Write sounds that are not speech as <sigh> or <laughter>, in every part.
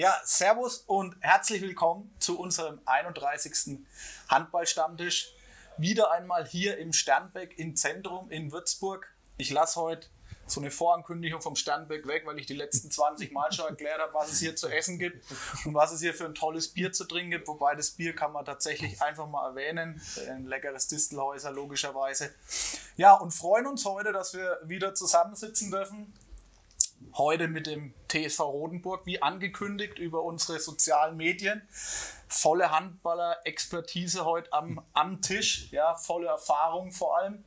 Ja, Servus und herzlich willkommen zu unserem 31. Handballstammtisch. Wieder einmal hier im Sternbeck im Zentrum in Würzburg. Ich lasse heute so eine Vorankündigung vom Sternbeck weg, weil ich die letzten 20 Mal schon erklärt habe, was es hier zu essen gibt und was es hier für ein tolles Bier zu trinken gibt. Wobei das Bier kann man tatsächlich einfach mal erwähnen. Ein leckeres Distelhäuser logischerweise. Ja, und freuen uns heute, dass wir wieder zusammensitzen dürfen. Heute mit dem TSV Rodenburg, wie angekündigt, über unsere sozialen Medien. Volle Handballer-Expertise heute am, am Tisch, ja, volle Erfahrung vor allem.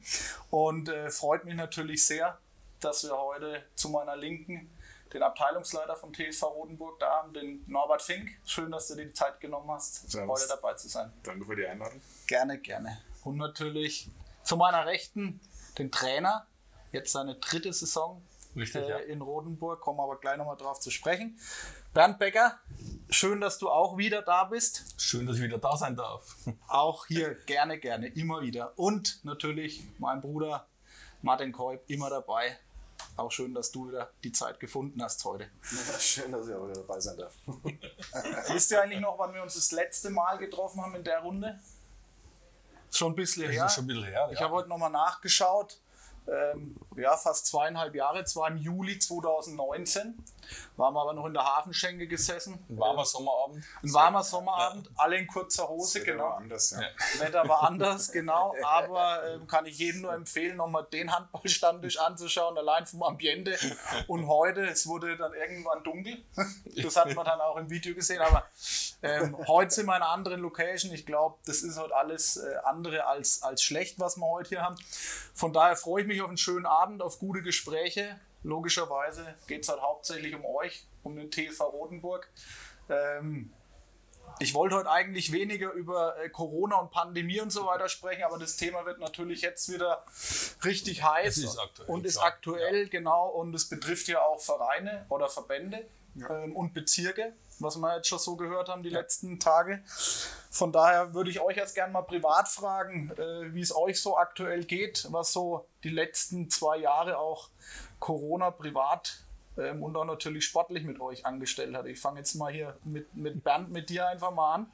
Und äh, freut mich natürlich sehr, dass wir heute zu meiner Linken den Abteilungsleiter vom TSV Rodenburg da haben, den Norbert Fink. Schön, dass du dir die Zeit genommen hast, Servus. heute dabei zu sein. Danke für die Einladung. Gerne, gerne. Und natürlich zu meiner Rechten den Trainer, jetzt seine dritte Saison Richtig, äh, ja. in Rodenburg, kommen wir aber gleich nochmal drauf zu sprechen. Bernd Becker, schön, dass du auch wieder da bist. Schön, dass ich wieder da sein darf. <laughs> Auch hier gerne, gerne, immer wieder. Und natürlich mein Bruder Martin Keub, immer dabei. Auch schön, dass du wieder die Zeit gefunden hast heute. Ja, schön, dass ich auch wieder dabei sein darf. <laughs> Wisst ihr eigentlich noch, wann wir uns das letzte Mal getroffen haben in der Runde? Schon ein bisschen her. Schon ein bisschen her ich ja. habe heute nochmal nachgeschaut ähm, ja, fast zweieinhalb Jahre, zwar im Juli 2019. Waren wir aber noch in der Hafenschenke gesessen. Ein warmer Sommerabend. Ein warmer Sommerabend, ja. alle in kurzer Hose, das genau. War anders, ja. Wetter war anders, genau. Aber äh, kann ich jedem nur empfehlen, nochmal den Handballstammtisch anzuschauen, allein vom Ambiente. Und heute, es wurde dann irgendwann dunkel. Das hat man dann auch im Video gesehen. Aber ähm, heute sind wir in einer anderen Location. Ich glaube, das ist heute alles äh, andere als, als schlecht, was wir heute hier haben. Von daher freue ich mich auf einen schönen Abend, auf gute Gespräche. Logischerweise geht es halt hauptsächlich um euch, um den TV Rotenburg. Ähm, ich wollte heute eigentlich weniger über äh, Corona und Pandemie und so weiter sprechen, aber das Thema wird natürlich jetzt wieder richtig heiß ist und ist aktuell, ja. genau. Und es betrifft ja auch Vereine oder Verbände ja. ähm, und Bezirke, was wir jetzt schon so gehört haben die ja. letzten Tage. Von daher würde ich euch jetzt gerne mal privat fragen, äh, wie es euch so aktuell geht, was so die letzten zwei Jahre auch Corona privat ähm, und auch natürlich sportlich mit euch angestellt hat. Ich fange jetzt mal hier mit, mit Bernd, mit dir einfach mal an.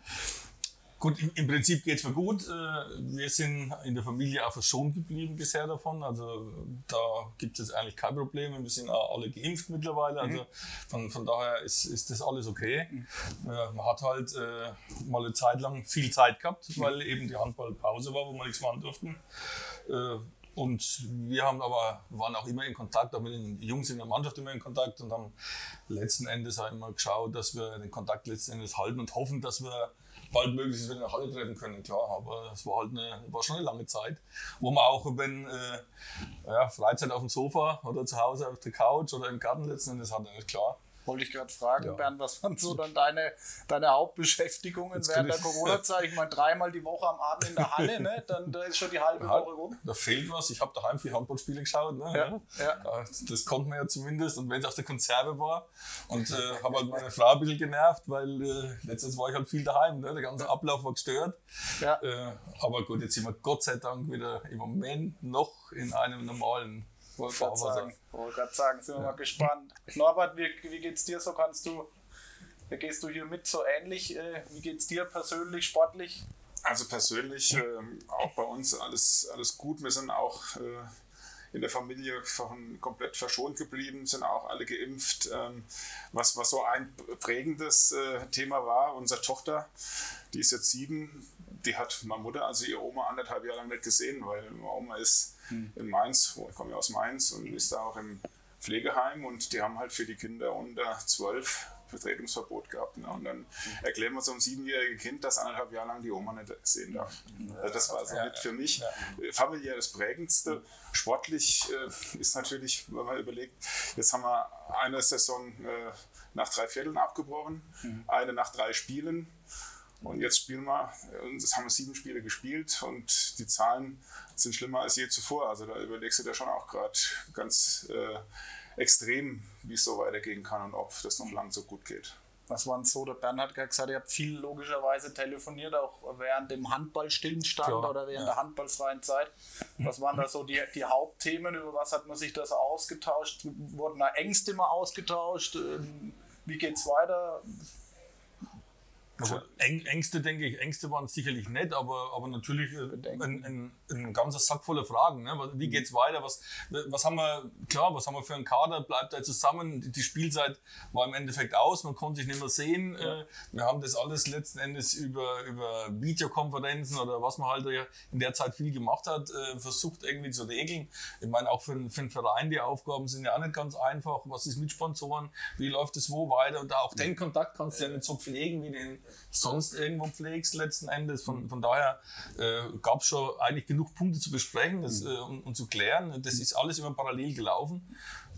Gut, im Prinzip geht es mir gut. Äh, wir sind in der Familie auch verschont geblieben bisher davon. Also da gibt es eigentlich kein Problem. Wir sind auch alle geimpft mittlerweile. Also von, von daher ist, ist das alles okay. Mhm. Man hat halt äh, mal eine Zeit lang viel Zeit gehabt, weil eben die Handballpause war, wo wir nichts machen durften. Äh, und wir haben aber, waren auch immer in Kontakt, auch mit den Jungs in der Mannschaft immer in Kontakt und haben letzten Endes auch immer geschaut, dass wir den Kontakt letzten Endes halten und hoffen, dass wir bald möglichst wieder der Halle treten können, klar. Aber es war halt eine, war schon eine lange Zeit, wo man auch, wenn äh, ja, Freizeit auf dem Sofa oder zu Hause auf der Couch oder im Garten letzten Endes hatte, klar. Wollte ich gerade fragen, ja. Bernd, was waren so <laughs> dann deine, deine Hauptbeschäftigungen Jetzt während der Corona-Zeit? Ich meine, dreimal die Woche am Abend in der Halle, ne? dann da ist schon die halbe Woche rum. Da fehlt was. Ich habe daheim viel Handballspiele geschaut. Ne? Ja, ja. Das konnte man ja zumindest. Und wenn es auf der Konserve war. Und äh, habe halt meine Frau ein bisschen genervt, weil äh, letztens war ich halt viel daheim. Ne? Der ganze Ablauf war gestört. Ja. Äh, aber gut, jetzt sind wir Gott sei Dank wieder im Moment noch in einem normalen wollte gerade sagen, wollte gerade sagen, sind wir ja. mal gespannt. <laughs> Norbert, wie, wie geht's dir so? Kannst du, gehst du hier mit so ähnlich? Äh, wie geht's dir persönlich, sportlich? Also persönlich äh, auch bei uns alles, alles gut. Wir sind auch äh, in der Familie von, komplett verschont geblieben, sind auch alle geimpft. Ähm, was, was so ein prägendes äh, Thema war, unsere Tochter, die ist jetzt sieben, die hat meine Mutter, also ihre Oma, anderthalb Jahre lang nicht gesehen, weil meine Oma ist hm. in Mainz, ich komme ja aus Mainz und ist da auch im Pflegeheim und die haben halt für die Kinder unter zwölf Vertretungsverbot gehabt. Ne? Und dann hm. erklären wir so einem siebenjährigen Kind, dass anderthalb Jahre lang die Oma nicht sehen darf. Also das war so ja, mit für mich ja. familiär das Prägendste. Sportlich äh, ist natürlich, wenn man überlegt, jetzt haben wir eine Saison äh, nach drei Vierteln abgebrochen, mhm. eine nach drei Spielen. Und jetzt spielen wir, das haben wir sieben Spiele gespielt und die Zahlen sind schlimmer als je zuvor. Also da überlegst du dir schon auch gerade ganz äh, extrem, wie es so weitergehen kann und ob das noch lang so gut geht. Was war denn so? Der Bernhard hat gesagt, ihr habt viel logischerweise telefoniert, auch während dem Handballstillstand ja, oder während ja. der handballfreien Zeit. Was waren da so die, die Hauptthemen? Über was hat man sich da so ausgetauscht? Wurden da Ängste mal ausgetauscht? Ähm, wie geht's weiter? Also Ängste, denke ich, Ängste waren sicherlich nett, aber, aber natürlich äh, ein, ein, ein ganzer Sack voller Fragen. Ne? Wie mhm. geht's weiter? Was, was haben wir, klar, was haben wir für einen Kader? Bleibt er zusammen? Die Spielzeit war im Endeffekt aus, man konnte sich nicht mehr sehen. Ja. Äh, wir haben das alles letzten Endes über, über Videokonferenzen oder was man halt in der Zeit viel gemacht hat, äh, versucht irgendwie zu regeln. Ich meine, auch für, für einen Verein, die Aufgaben sind ja auch nicht ganz einfach. Was ist mit Sponsoren? Wie läuft es wo weiter? Und auch den Kontakt kannst du ja nicht so pflegen wie den sonst irgendwo pflegst letzten Endes. Von, von daher äh, gab es schon eigentlich genug Punkte zu besprechen das, äh, und, und, zu klären. Das ist alles immer parallel gelaufen.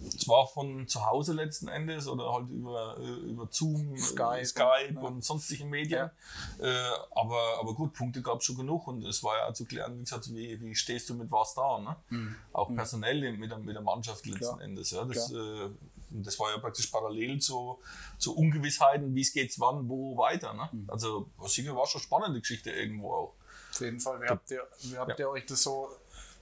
Zwar von zu Hause letzten Endes oder halt über, äh, über Zoom, Skype, Skype ja. und sonstigen Medien. Ja. Äh, aber, aber gut, Punkte gab es schon genug und es war ja zu klären, wie gesagt, wie, wie stehst du mit was da. Ne? Mhm. Auch mhm. personell mit der, mit der Mannschaft letzten Klar. Endes. Ja? Das, äh, das war ja praktisch parallel zu, zu Ungewissheiten, wie es geht, wann, wo weiter. Ne? Mhm. Also sicher war schon eine spannende Geschichte irgendwo auch. Auf jeden Fall. Wie habt ihr, wie habt ihr euch das so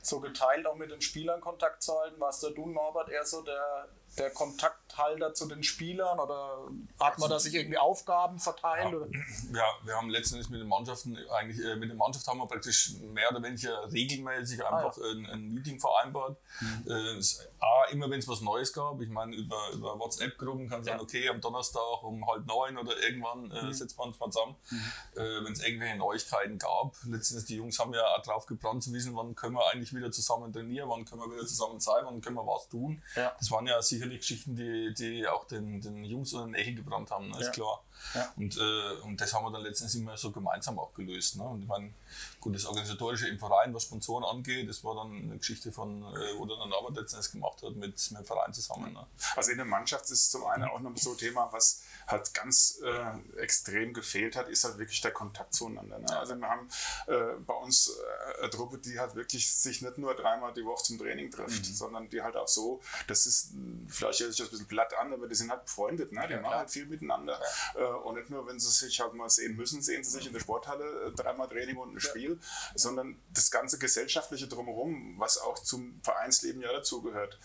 so geteilt, auch mit den Spielern Kontakt zu halten? Warst du, Norbert, eher so der, der Kontakthalter zu den Spielern oder hat man da sich irgendwie Aufgaben verteilt? Ja, ja wir haben letztendlich mit den Mannschaften, eigentlich äh, mit der Mannschaft haben wir praktisch mehr oder weniger regelmäßig einfach ah, ja. ein, ein, Meeting vereinbart. Mhm. Äh, A, immer wenn es was Neues gab, ich meine, über, über WhatsApp-Gruppen kann sein, ja. okay, am Donnerstag um halb neun oder irgendwann äh, mhm. setzt man uns mal zusammen, mhm. äh, wenn es irgendwelche Neuigkeiten gab. Letztendlich, die Jungs haben ja auch drauf gebrannt zu wissen, wann können wir eigentlich wieder zusammen trainieren, wann können wir wieder zusammen sein, wann können wir was tun. Ja. Das waren ja sicherlich Geschichten, die, die auch den, den Jungs und den Nägel gebrannt haben, ne, ist klar. Ja. Und, äh, und das haben wir dann letztendlich immer so gemeinsam auch gelöst. Ne? Und ich meine, gut, das Organisatorische im Verein, was Sponsoren angeht, das war dann eine Geschichte von, äh, wo dann Norbert letztendlich gemacht hat mit, mit dem Verein zusammen. Ne? Also in der Mannschaft ist zum einen auch noch so ein Thema, was halt ganz äh, extrem gefehlt hat, ist halt wirklich der Kontakt zueinander. Ne? Also wir haben äh, bei uns äh, eine Truppe, die halt wirklich sich nicht nur dreimal die Woche zum Training trifft, mhm. sondern die halt auch so, das ist, vielleicht hört sich das ein bisschen platt an, aber die sind halt befreundet, ne? die ja, machen halt viel miteinander. Ja. Äh, und nicht nur, wenn sie sich halt mal sehen müssen, sehen sie sich in der Sporthalle äh, dreimal Training und ein Spiel, sondern das ganze gesellschaftliche Drumherum, was auch zum Vereinsleben ja dazugehört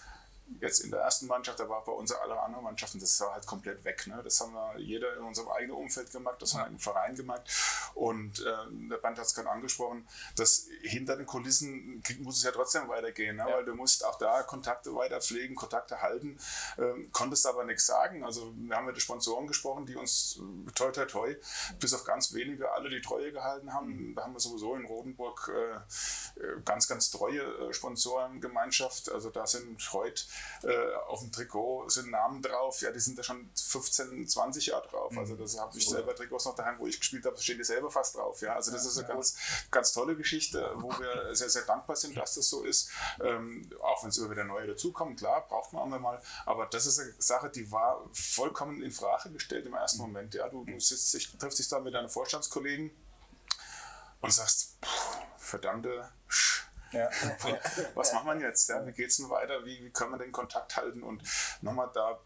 jetzt in der ersten Mannschaft, da war bei uns alle anderen Mannschaften, das war halt komplett weg. Ne? Das haben wir jeder in unserem eigenen Umfeld gemacht, das haben wir im Verein gemacht. Und äh, der Band hat es gerade angesprochen, dass hinter den Kulissen muss es ja trotzdem weitergehen, ne? Ja. weil du musst auch da Kontakte weiter pflegen, Kontakte halten, ähm, konntest aber nichts sagen. Also wir haben mit den Sponsoren gesprochen, die uns äh, toi toi toi, bis auf ganz wenige alle die Treue gehalten haben. Mhm. Da haben wir sowieso in Rodenburg äh, äh ganz, ganz treue äh, Sponsorengemeinschaft. Also da sind heute äh, auf dem Trikot sind Namen drauf, ja, die sind da schon 15, 20 Jahre drauf. Mhm. Also das habe ich selber Trikots noch daheim, wo ich gespielt habe, stehen die selber fast drauf. Ja, also das ist eine ganz, ganz tolle Geschichte, wo wir sehr, sehr dankbar sind, dass das so ist. Ähm, auch wenn es immer wieder neue dazukommen, klar, braucht man auch mal. Aber das ist eine Sache, die war vollkommen in Frage gestellt im ersten mhm. Moment. Ja, du, du sitzt, dich, triffst dich da mit deinen Vorstandskollegen und sagst, verdammte Sch ja. <laughs> Was macht man jetzt? Ja? Wie geht es denn weiter? Wie, wie können wir den Kontakt halten? Und nochmal da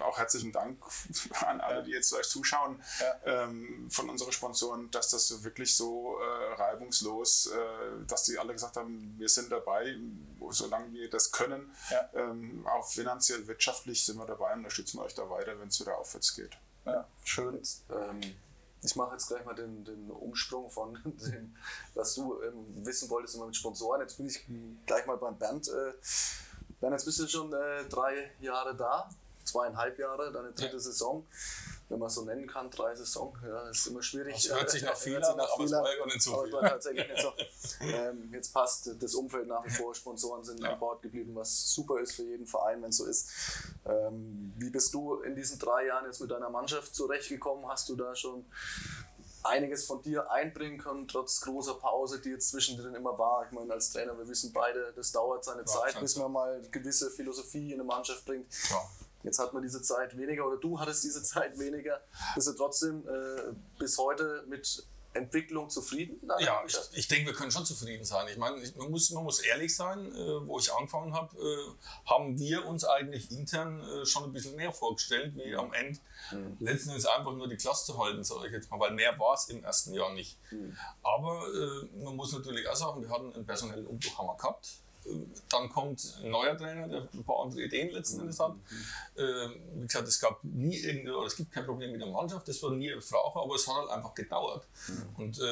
auch herzlichen Dank <laughs> an alle, die jetzt vielleicht zuschauen, ja. ähm, von unseren Sponsoren, dass das wirklich so äh, reibungslos, äh, dass die alle gesagt haben, wir sind dabei, solange wir das können. Ja. Ähm, auch finanziell, wirtschaftlich sind wir dabei und unterstützen euch da weiter, wenn es wieder aufwärts geht. Ja, schön. Ähm, ich mache jetzt gleich mal den, den Umsprung von <laughs> dem, was du ähm, wissen wolltest, immer mit Sponsoren. Jetzt bin ich gleich mal beim Bernd. Äh, Bernd, jetzt bist du schon äh, drei Jahre da, zweieinhalb Jahre, deine dritte ja. Saison wenn man so nennen kann, drei Saison. Ja, ist immer schwierig. Das hört sich nach <laughs> viel an, aber es war gar nicht so viel. tatsächlich nicht so. <laughs> Ähm, jetzt passt das Umfeld nach wie vor, Sponsoren sind ja. an Bord geblieben, was super ist für jeden Verein, wenn es so ist. Ähm, wie bist du in diesen drei Jahren jetzt mit deiner Mannschaft zurechtgekommen? Hast du da schon einiges von dir einbringen können, trotz großer Pause, die jetzt zwischendrin immer war. Ich meine, als Trainer, wir wissen beide, das dauert seine ja, Zeit, bis man mal gewisse Philosophie in eine Mannschaft bringt. Ja. Jetzt hat man diese Zeit weniger oder du hattest diese Zeit weniger. Bist du trotzdem äh, bis heute mit Entwicklung zufrieden? Ja, ich, ich, denke, wir können schon zufrieden sein. Ich meine, man muss, man muss ehrlich sein, äh, wo ich angefangen habe, äh, haben wir uns eigentlich intern äh, schon ein bisschen mehr vorgestellt, wie am Ende mhm. letzten Endes einfach nur die Klasse zu halten, sage ich jetzt mal, weil mehr war es im ersten Jahr nicht. Mhm. Aber äh, man muss natürlich auch sagen, wir hatten einen personellen Umbruch haben wir gehabt. Dann kommt ein neuer Trainer, der ein paar andere Ideen letzten Endes hat. Äh, wie gesagt, es gab nie irgendwie, oder es gibt kein Problem mit der Mannschaft, das war nie eine Frage, aber es hat halt einfach gedauert. Und äh,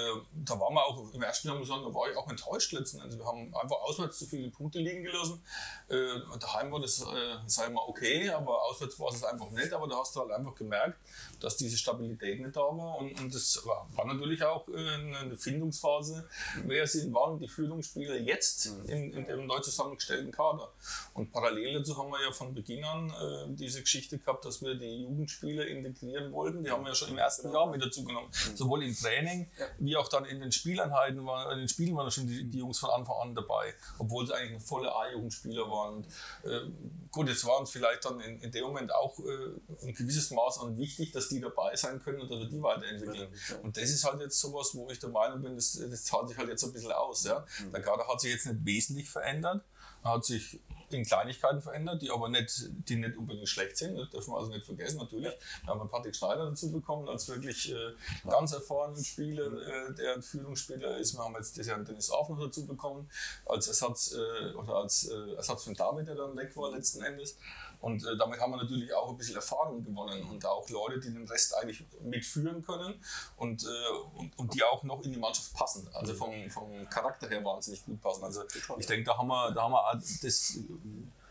da waren wir auch im ersten Jahr, muss ich sagen, da war ich auch enttäuscht letzten Endes. Wir haben einfach auswärts zu viele Punkte liegen gelassen. Äh, daheim war das, äh, sagen wir, okay, aber auswärts war es einfach nicht. Aber da hast du halt einfach gemerkt, dass diese Stabilität nicht da war. Und, und das war, war natürlich auch äh, eine Findungsphase. Wer sind, waren die Führungsspieler jetzt in, in dem neu zusammengestellten Kader? Und parallel dazu haben wir ja von Beginn an äh, diese Geschichte gehabt, dass wir die Jugendspieler integrieren wollten. Die haben wir ja schon im ersten Jahr mit dazu genommen. Sowohl im Training wie auch dann in den Spieleinheiten, waren, in den Spielen waren schon die, die Jungs von Anfang an dabei, obwohl sie eigentlich volle A-Jugendspieler waren. Und, äh, gut, jetzt waren es vielleicht dann in, in dem Moment auch äh, ein gewisses Maß an wichtig, dass die dabei sein können und dass wir die weiterentwickeln. Und das ist halt jetzt sowas, wo ich der Meinung bin, das, das zahlt sich halt jetzt ein bisschen aus. Ja? Der Kader hat sich jetzt nicht wesentlich verändert, er hat sich in Kleinigkeiten verändert, die aber nicht, die nicht unbedingt schlecht sind. Das dürfen wir also nicht vergessen, natürlich. Wir haben einen Patrick Schneider dazu bekommen, als wirklich äh, ganz erfahrenen Spieler, äh, der ein Führungsspieler ist. Wir haben jetzt das Jahr Dennis Auf noch dazu bekommen, als Ersatz äh, oder als äh, Ersatz von David, der dann weg war letzten Endes. Und äh, damit haben wir natürlich auch ein bisschen Erfahrung gewonnen und auch Leute, die den Rest eigentlich mitführen können und, äh, und, und, die auch noch in die Mannschaft passen. Also vom, vom Charakter her wahnsinnig gut passen. Also ich denke, da haben wir, da haben wir das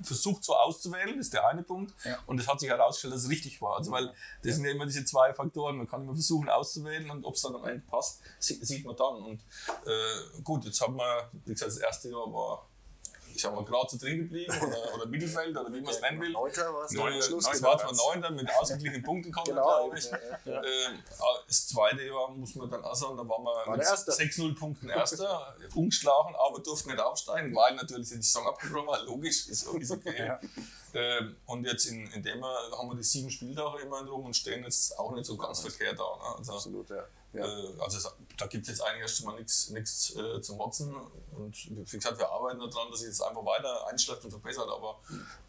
versucht so auszuwählen, ist der eine Punkt. Ja. Und es hat sich herausgestellt, dass es richtig war. Also weil das sind ja immer diese zwei Faktoren. Man kann immer versuchen auszuwählen und ob es dann am Ende passt, sieht man dann. Und äh, gut, jetzt haben wir, wie gesagt, das erste Jahr war ich sag mal, gerade zu drin geblieben oder, oder Mittelfeld oder wie man es nennen will. Neunter war es Neun, am Schluss. es war zwar Neunter mit ausgeglichenen Punkten kommen, Genau, glaube ich. ja, ja. Ähm, das zweite Jahr muss man dann auch sagen, da waren wir War mit der Erste. 6-0 Punkten Erster, <laughs> ungeschlagen, aber durften nicht aufsteigen, weil natürlich die Saison abgebrochen war, logisch, ist, ist okay. Ja. Ähm, und jetzt in, in dem Jahr haben wir die sieben Spieltage immerhin rum und stehen jetzt auch nicht so ganz verkehrt da. Ne? Also, Absolut, ja. ja. äh, also es, da gibt es jetzt eigentlich erst mal nichts nichts äh, zu motzen. Und wie gesagt, wir arbeiten daran, dass sich jetzt einfach weiter einschläft und verbessert, aber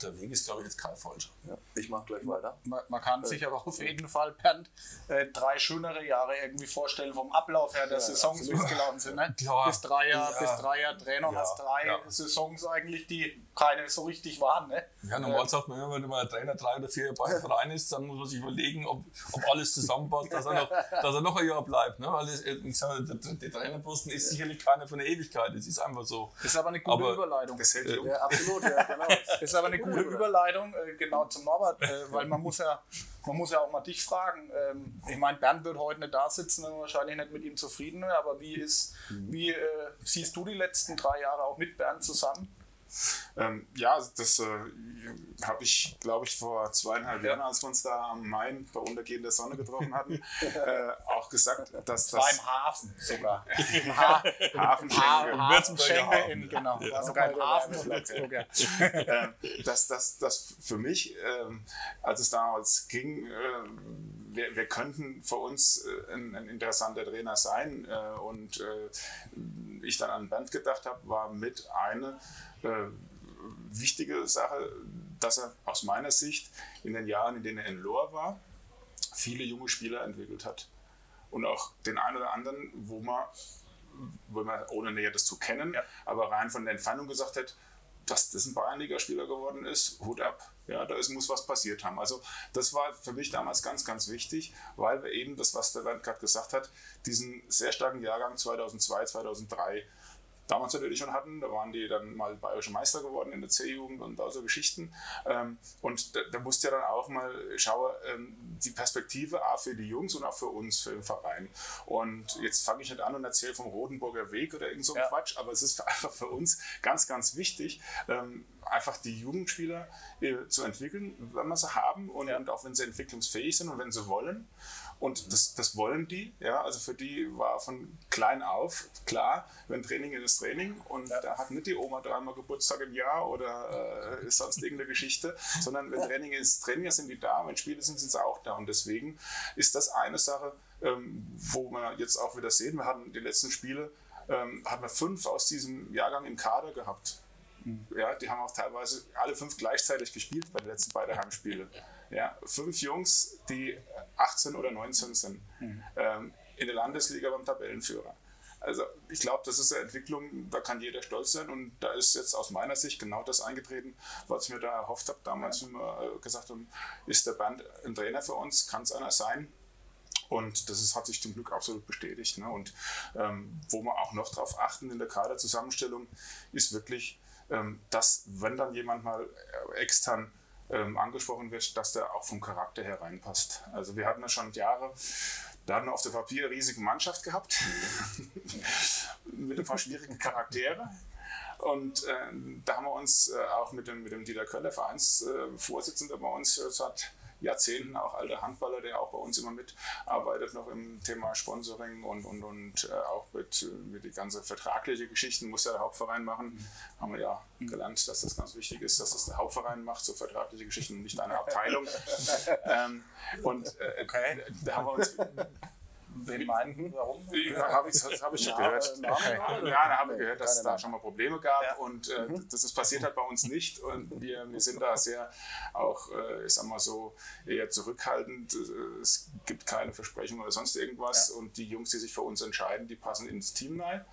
der Weg ist, glaube ich, jetzt kein falscher. ja. Ich mache gleich weiter. Man, man kann sich aber auf jeden Fall, Bernd, äh, drei schönere Jahre irgendwie vorstellen vom Ablauf her der Saisons, wie es gelaufen sind. Ne? <laughs> Klar. Bis drei Jahre, Ja. bis drei Jahre Trainer Ja. hast drei Ja. Saisons eigentlich, die keine so richtig waren. Ne? Ja, normal sagt man, immer, wenn man Trainer drei oder vier Jahre bei einem Verein ist, dann muss man sich überlegen, ob, ob alles zusammenpasst, dass er noch, dass er noch ein Jahr bleibt. Ne? Weil das, ich sage, der, der Trainerposten ist sicherlich keiner von der Ewigkeit. Es ist einfach so. Das ist aber eine gute Aber- Überleitung. Das hält. Ja, absolut, ja, genau. <laughs> Das ist aber eine gute Überleitung, äh, genau zum Norbert, äh, weil man muss ja, man muss ja auch mal dich fragen. Ähm, ich meine, Bernd wird heute nicht da sitzen, man wahrscheinlich nicht mit ihm zufrieden aber wie ist, wie äh, siehst du die letzten drei Jahre auch mit Bernd zusammen? Ähm, ja, das äh, habe ich, glaube ich, vor zweieinhalb Jahren, als wir uns da am Main bei untergehender Sonne getroffen hatten, <laughs> äh, auch gesagt, dass Beim das Hafen sogar. <laughs> Im ha Hafenschenke, Hafenschenke in, genau. Ja. Sogar im Hafen in Würzburg, ja. <laughs> ähm, dass das für mich, ähm, als es damals ging, ähm, wir, wir könnten für uns äh, ein, ein interessanter Trainer sein äh, und äh, ich dann an Bernd gedacht habe, war mit eine wichtige Sache, dass er aus meiner Sicht in den Jahren, in denen er in Lohr war, viele junge Spieler entwickelt hat. Und auch den einen oder anderen, wo man, wo man ohne Näheres zu kennen, Ja. aber rein von der Entfernung gesagt hat, dass das ein Bayernliga-Spieler geworden ist, Hut ab. Ja, da ist, muss was passiert haben. Also das war für mich damals ganz, ganz wichtig, weil wir eben das, was der Bernd gerade gesagt hat, diesen sehr starken Jahrgang 2002, 2003 damals natürlich schon hatten. Da waren die dann mal bayerische Meister geworden in der C-Jugend und da so Geschichten. Ähm, und da, da musste ja dann auch mal schauen, ähm, die Perspektive auch für die Jungs und auch für uns, für den Verein. Und jetzt fange ich nicht an und erzähle vom Rotenburger Weg oder irgend so Ja. Quatsch, aber es ist <laughs> einfach für uns ganz, ganz wichtig, ähm, einfach die Jugendspieler äh, zu entwickeln, wenn wir sie haben und, Ja. und auch wenn sie entwicklungsfähig sind und wenn sie wollen. Und das, das wollen die, ja, also für die war von klein auf klar, wenn Training ist das Training. Und da hat nicht die Oma dreimal Geburtstag im Jahr oder äh, ist sonst irgendeine Geschichte, <laughs> sondern wenn Training ist Training, sind die da, wenn Spiele sind, sind sie auch da. Und deswegen ist das eine Sache, ähm, wo wir jetzt auch wieder sehen, wir hatten die letzten Spiele, ähm, hatten wir fünf aus diesem Jahrgang im Kader gehabt. Ja, die haben auch teilweise alle fünf gleichzeitig gespielt bei den letzten beiden Heimspielen. Ja, fünf Jungs, die 18 oder 19 sind, ähm, in der Landesliga beim Tabellenführer. Also ich glaube, das ist eine Entwicklung, da kann jeder stolz sein und da ist jetzt aus meiner Sicht genau das eingetreten, was ich mir da erhofft habe. Damals, ja. wir gesagt haben, ist der Band ein Trainer für uns, kann es einer sein. Und das ist, hat sich zum Glück absolut bestätigt. Ne? Und ähm, wo wir auch noch darauf achten in der Kaderzusammenstellung, ist wirklich, ähm, dass wenn dann jemand mal äh, extern ähm, angesprochen wird, dass der auch vom Charakter her reinpasst. Also wir hatten ja schon Jahre, da hatten wir auf dem Papier eine riesige Mannschaft gehabt, <laughs> mit ein paar schwierigen Charaktere. Und äh, da haben wir uns äh, auch mit dem, mit dem Dieter Köller, Vereinsvorsitzender bei uns, seit Jahrzehnten auch alter Handballer, der auch bei uns immer mitarbeitet, noch im Thema Sponsoring und, und, und äh, auch mit, mit die ganze vertragliche Geschichten muss ja der Hauptverein machen. Mhm. Haben wir ja gelernt, dass das ganz wichtig ist, dass das der Hauptverein macht, so vertragliche Geschichten nicht eine Abteilung. <laughs> ähm, und äh, okay. da haben wir uns Wen meinen? Warum? Ja, habe ich, hab ich schon gehört. Okay. Ja, da haben wir gehört, dass es da schon mal Probleme gab ja. und äh, mhm. das ist passiert halt bei uns nicht und wir, wir sind da sehr auch, äh, ich sag mal so, eher zurückhaltend. Es gibt keine Versprechungen oder sonst irgendwas ja. und die Jungs, die sich für uns entscheiden, die passen ins Team rein.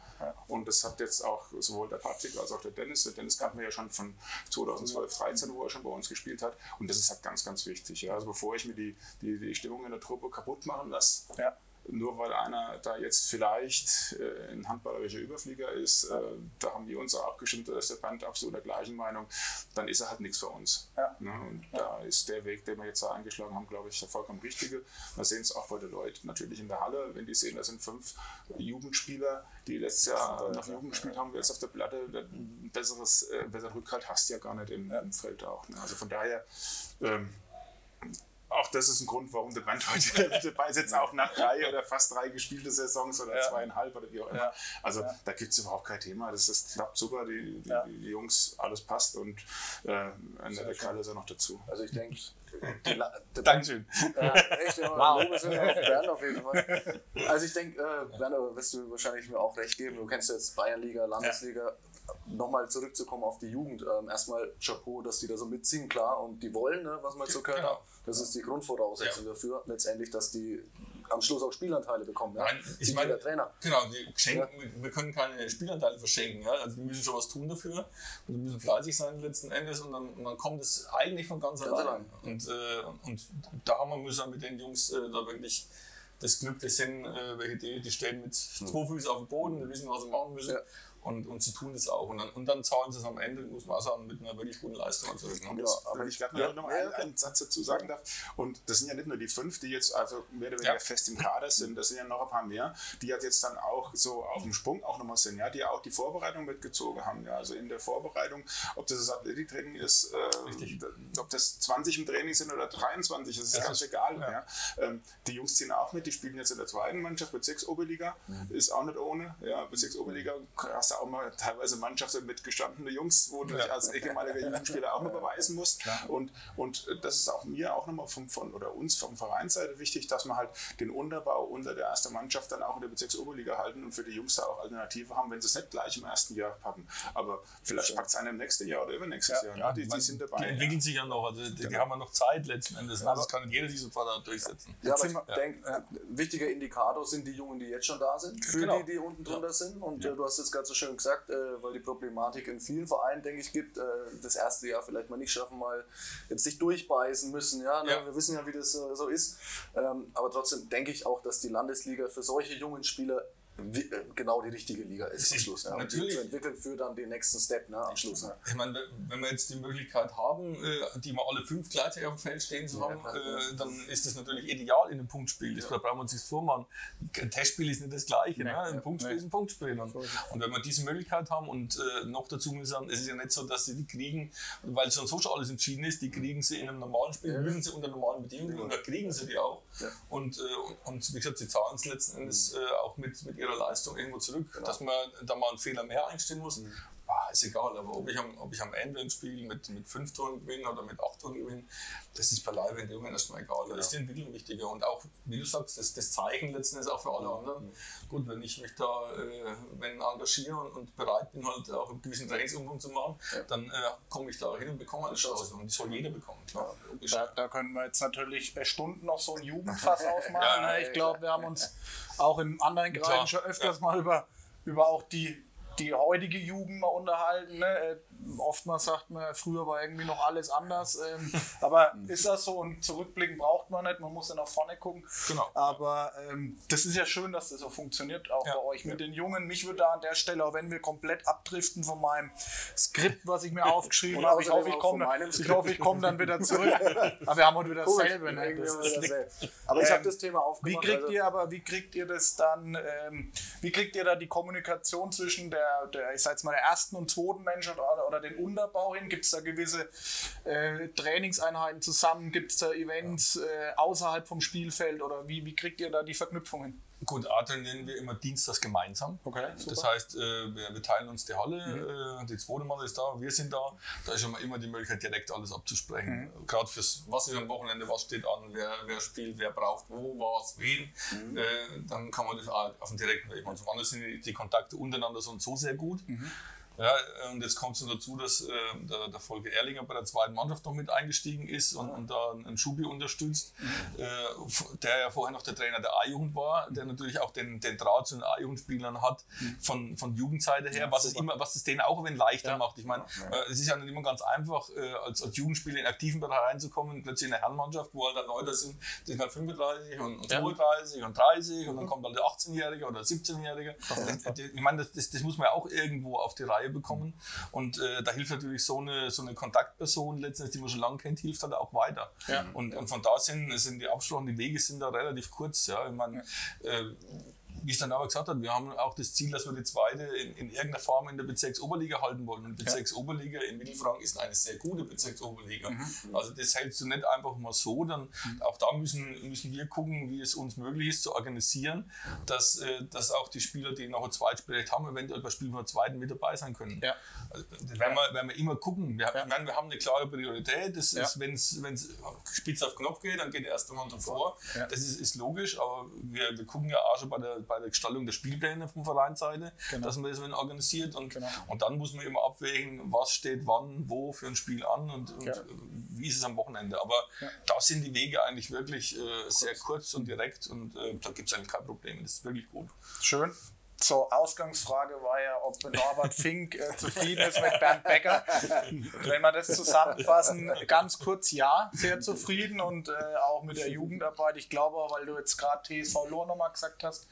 Und das hat jetzt auch sowohl der Patrick als auch der Dennis. Der Dennis kannten wir ja schon von 2012, 2013, wo er schon bei uns gespielt hat. Und das ist halt ganz, ganz wichtig. Ja. Also bevor ich mir die, die, die Stimmung in der Truppe kaputt machen lasse, ja nur weil einer da jetzt vielleicht äh, ein handballerischer Überflieger ist, äh, da haben wir uns auch abgestimmt, da ist der Band absolut der gleichen Meinung, dann ist er halt nichts für uns. Ja. Ne? Und ja. da ist der Weg, den wir jetzt da eingeschlagen haben, glaube ich, der vollkommen richtige. Wir sehen es auch bei den Leuten natürlich in der Halle, wenn die sehen, da sind fünf Jugendspieler, die letztes Jahr nach Jugend gespielt haben, wir jetzt auf der Platte, ein besseres, äh, besseren Rückhalt hast du ja gar nicht im, im Feld auch. Ne? Also von daher, ähm, auch das ist ein Grund, warum der Band heute <laughs> dabei sitzt, auch nach drei oder fast drei gespielte Saisons oder ja. zweieinhalb oder wie auch immer. Ja. Also ja. da gibt es überhaupt kein Thema. Das ist klappt super, die, die, die Jungs, alles passt und äh, ein netter Kerl ist er noch dazu. Also ich denke, <laughs> Dankeschön. Äh, echt, ja, wow. Lobe sind auf Bern auf jeden Fall. Also ich denke, äh, Werner, wirst du wahrscheinlich mir auch recht geben. Du kennst jetzt Bayernliga, Landesliga nochmal zurückzukommen auf die Jugend. Ähm, erstmal Chapeau, dass die da so mitziehen, klar, und die wollen, ne, was man so gehört genau. Das ist die Grundvoraussetzung ja. dafür, letztendlich, dass die am Schluss auch Spielanteile bekommen. Ja? Nein, ich meine, der Trainer. Genau, die schenken, ja. wir können keine Spielanteile verschenken. Ja? Also wir müssen schon was tun dafür und wir müssen fleißig sein letzten Endes und dann, und dann kommt es eigentlich von ganz, ganz allein. Und, äh, und da haben wir müssen mit den Jungs äh, da wirklich das Glück, das sind äh, welche die, die stehen mit hm. zwei Füßen auf dem Boden, die wissen, was sie machen müssen. Ja. Und, und sie tun das auch. Und dann, und dann zahlen sie es am Ende, muss man sagen, mit einer wirklich guten Leistung zurück. Ne? Ja, aber ich gerade ja. noch einen, einen, Satz dazu sagen darf. Und das sind ja nicht nur die fünf, die jetzt also mehr oder weniger ja. fest im Kader sind, das sind ja noch ein paar mehr, die jetzt dann auch so auf dem Sprung auch nochmal sind, ja, die auch die Vorbereitung mitgezogen haben. Ja, also in der Vorbereitung, ob das das Athletiktraining ist, äh, ob das 20 im Training sind oder 23, das ist das ganz ist, egal. Ähm, die Jungs ziehen auch mit, die spielen jetzt in der zweiten Mannschaft, Bezirksoberliga, mhm. ist auch nicht ohne. Ja, Bezirksoberliga hast du auch mal teilweise Mannschaften mit gestandenen Jungs, wo du dich als ehemaliger Jugendspieler auch mal beweisen musst. Und, und das ist auch mir auch nochmal vom, von, oder uns vom Vereinsseite wichtig, dass wir halt den Unterbau unter der ersten Mannschaft dann auch in der Bezirksoberliga halten und für die Jungs da auch Alternative haben, wenn sie es nicht gleich im ersten Jahr packen. Aber vielleicht packt es einer im nächsten Jahr oder übernächstes ja, Jahr. Ja, die, die, sind dabei. Die entwickeln sich ja noch, also die, die genau. haben ja noch Zeit letzten Endes. Ne? Das kann nicht jeder sich sofort durchsetzen. Ja, aber ich denke, äh, wichtiger Indikator sind die Jungen, die jetzt schon da sind, für genau. die, die unten drunter sind. Und äh, du hast es gerade so schön gesagt, äh, weil die Problematik in vielen Vereinen, denke ich, gibt, äh, das erste Jahr vielleicht mal nicht schaffen, mal jetzt sich durchbeißen müssen. Ja, ne? ja. wir wissen ja, wie das so ist. Ähm, aber trotzdem denke ich auch, dass die Landesliga für solche jungen Spieler wie, äh, genau die richtige Liga ist am Schluss. Ja. Natürlich. zu entwickeln für dann den nächsten Step ne, am Schluss. Ne. Ich meine, wenn wir jetzt die Möglichkeit haben, äh, die mal alle fünf gleichzeitig auf dem Feld stehen zu haben, ja, äh, dann ist das natürlich ideal in einem Punktspiel. Das ja. brauchen wir uns nicht vormachen. Ein Testspiel ist nicht das Gleiche. Ne? Ein Punktspiel nee. ist ein Punktspiel. Und, und, wenn wir diese Möglichkeit haben und äh, noch dazu ich sagen, es ist ja nicht so, dass sie die kriegen, weil schon so schon alles entschieden ist, die kriegen sie in einem normalen Spiel, müssen sie unter normalen Bedingungen und da kriegen sie die auch. Und, äh, und, und, wie gesagt, sie zahlen es letzten Endes äh, auch mit, mit ihrer Leistung irgendwo zurück, genau. dass man da mal einen Fehler mehr einstellen muss. Mhm ah, ist egal, aber ob ich am, ob ich am Ende ein Spiel mit, mit fünf Toren gewinne oder mit acht Toren gewinne, das ist beileibe in dem Moment erstmal egal. Da ja. ist die Entwicklung wichtiger und auch, wie du sagst, das, das Zeichen letzten Endes auch für alle anderen. Mhm. Gut, wenn ich mich da äh, wenn engagiere und, und, bereit bin, halt auch einen gewissen Trainingsumfang zu machen, ja. dann äh, komme ich da hin und bekomme eine Chance. Und die soll jeder bekommen. Klar, da, da, können wir jetzt natürlich Stunden noch so ein Jugendfass <laughs> aufmachen. ja, ich glaube, wir haben uns auch in anderen Kreisen schon öfters mal über über auch die, die heutige Jugend mal unterhalten. Ne? Oftmals sagt man, früher war irgendwie noch alles anders. Ähm, <laughs> aber ist das so? Und zurückblicken braucht man nicht, man muss ja nach vorne gucken. Genau. Aber ähm, das ist ja schön, dass das so funktioniert, auch Ja. bei euch mit den Jungen. Mich würde da an der Stelle, auch wenn wir komplett abdriften von meinem Skript, was ich mir <laughs> aufgeschrieben habe, ich hoffe, ich komme ich hoffe, ich komme dann wieder zurück. <laughs> Aber wir haben heute wieder dasselbe. Ne? Das dasselbe. Aber ich habe Ähm, das Thema wie aufgemacht. kriegt also- ihr aber, wie kriegt ihr das dann, ähm, wie kriegt ihr da die Kommunikation zwischen der, der ich sag jetzt mal, der ersten und zweiten oder, oder den Unterbau hin? Gibt es da gewisse äh, Trainingseinheiten zusammen? Gibt es da Events äh, außerhalb vom Spielfeld oder wie, wie kriegt ihr da die Verknüpfung hin? Gut, A trainieren wir immer dienstags gemeinsam. Okay, Das heißt, äh, wir, teilen uns die Halle, äh, die zweite Mal ist da, wir sind da. Da ist schon mal immer die Möglichkeit, direkt alles abzusprechen. Gerade fürs, was ist am Wochenende, was steht an, wer, wer spielt, wer braucht wo, was, wen. Äh, dann kann man das auch auf dem direkten Weg machen. Zum anderen sind die, die Kontakte untereinander so und so sehr gut. Ja, und jetzt kommt es dazu, dass äh, der, der Volker Erlinger bei der zweiten Mannschaft noch mit eingestiegen ist und, und da einen Schubi unterstützt, äh, der ja vorher noch der Trainer der A-Jugend war, der natürlich auch den, den Draht zu den A-Jugendspielern hat von, von Jugendseite her, was es immer, was es denen auch ein leichter macht. Ich meine, äh, es ist ja nicht immer ganz einfach, äh, als, als Jugendspieler in den aktiven Bereich reinzukommen, plötzlich in eine Herrenmannschaft, wo halt dann Leute sind, die sind halt 35 und, und 32 und 30 und dann kommt dann der 18-Jährige oder 17-Jährige. Ich meine, das, das, das muss man ja auch irgendwo auf die Reihe bekommen. Und äh, da hilft natürlich so eine, so eine Kontaktperson letztendlich, die man schon lange kennt, hilft halt auch weiter. Ja. Und, und von da sind, sind die Absprachen, die Wege sind da relativ kurz. Ja. Ich meine, äh, wie es dann aber gesagt hat, wir haben auch das Ziel, dass wir die zweite in, in irgendeiner Form in der Bezirksoberliga halten wollen. Und Bezirksoberliga in Mittelfranken ist eine sehr gute Bezirksoberliga. Also das hältst du nicht einfach mal so, dann auch da müssen, müssen wir gucken, wie es uns möglich ist zu organisieren, dass, äh, dass auch die Spieler, die noch ein Zweitspielrecht haben, eventuell bei Spielen von der zweiten mit dabei sein können. Ja. Also, das werden wir, werden wir immer gucken. Wir, ich meine, wir haben eine klare Priorität. Das Ja. ist, wenn es spitz auf Knopf geht, dann geht der erste Mann davor. Ja. Das ist, ist logisch, aber wir, wir gucken ja auch schon bei der, bei der Gestaltung der Spielpläne von Vereinsseite, Genau. dass man das wenn organisiert. Und, Genau. und dann muss man immer abwägen, was steht wann, wo für ein Spiel an und, und Ja. wie ist es am Wochenende. Aber da sind die Wege eigentlich wirklich äh, sehr kurz und direkt und äh, da gibt es eigentlich kein Problem. Das ist wirklich gut. Schön. So, Ausgangsfrage war ja, ob Norbert Fink äh, zufrieden ist mit Bernd Becker. Wenn wir das zusammenfassen, ganz kurz ja, sehr zufrieden und äh, auch mit der Jugendarbeit. Ich glaube, weil du jetzt gerade TSV Lohr nochmal gesagt hast,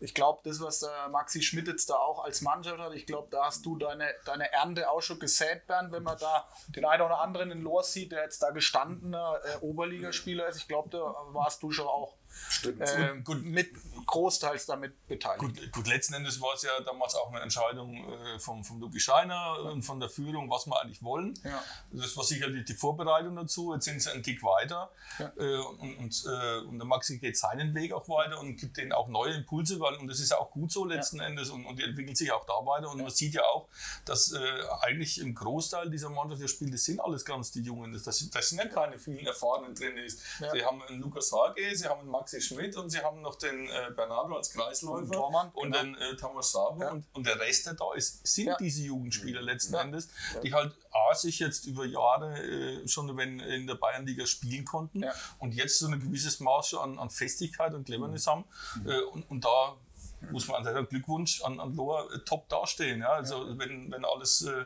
ich glaube, das, was der Maxi Schmidt jetzt da auch als Mannschaft hat, ich glaube, da hast du deine, deine Ernte auch schon gesät, Bernd, wenn man da den einen oder anderen in Lohr sieht, der jetzt da gestandener äh, Oberligaspieler ist. Ich glaube, da warst du schon auch Stimmt. ähm, mit großteils damit beteiligt. Gut, gut, letzten Endes war es ja damals auch eine Entscheidung äh, vom, vom Luki Scheiner und von der Führung, was wir eigentlich wollen. Ja. Das war sicherlich die Vorbereitung dazu. Jetzt sind sie einen Tick weiter. Ja. Äh, und, und, äh, und der Maxi geht seinen Weg auch weiter und gibt denen auch neue Impulse, weil, und das ist ja auch gut so letzten Endes und, und die entwickeln sich auch da weiter. Und man sieht ja auch, dass äh, eigentlich ein Großteil dieser Mannschaft, die spielt, das sind alles ganz die Jungen. Das, das, das sind ja keine vielen Erfahrenen drin. Ist. Ja. Sie haben einen Lukas Hage, sie haben einen Maxi Schmidt und sie haben noch den äh, Bernardo als Kreisläufer Und und genau. den äh, Thomas Sabo Ja. und, und der Rest, der da ist, sind Ja. diese Jugendspieler letzten Ja. Endes, die halt A, sich jetzt über Jahre äh, schon wenn in der Bayernliga spielen konnten und jetzt so ein gewisses Maß an, an Festigkeit und Cleverness Mhm. haben äh, und, und da muss man sagen, Glückwunsch an, an Lohr äh, top dastehen. Ja? Also wenn, wenn alles äh,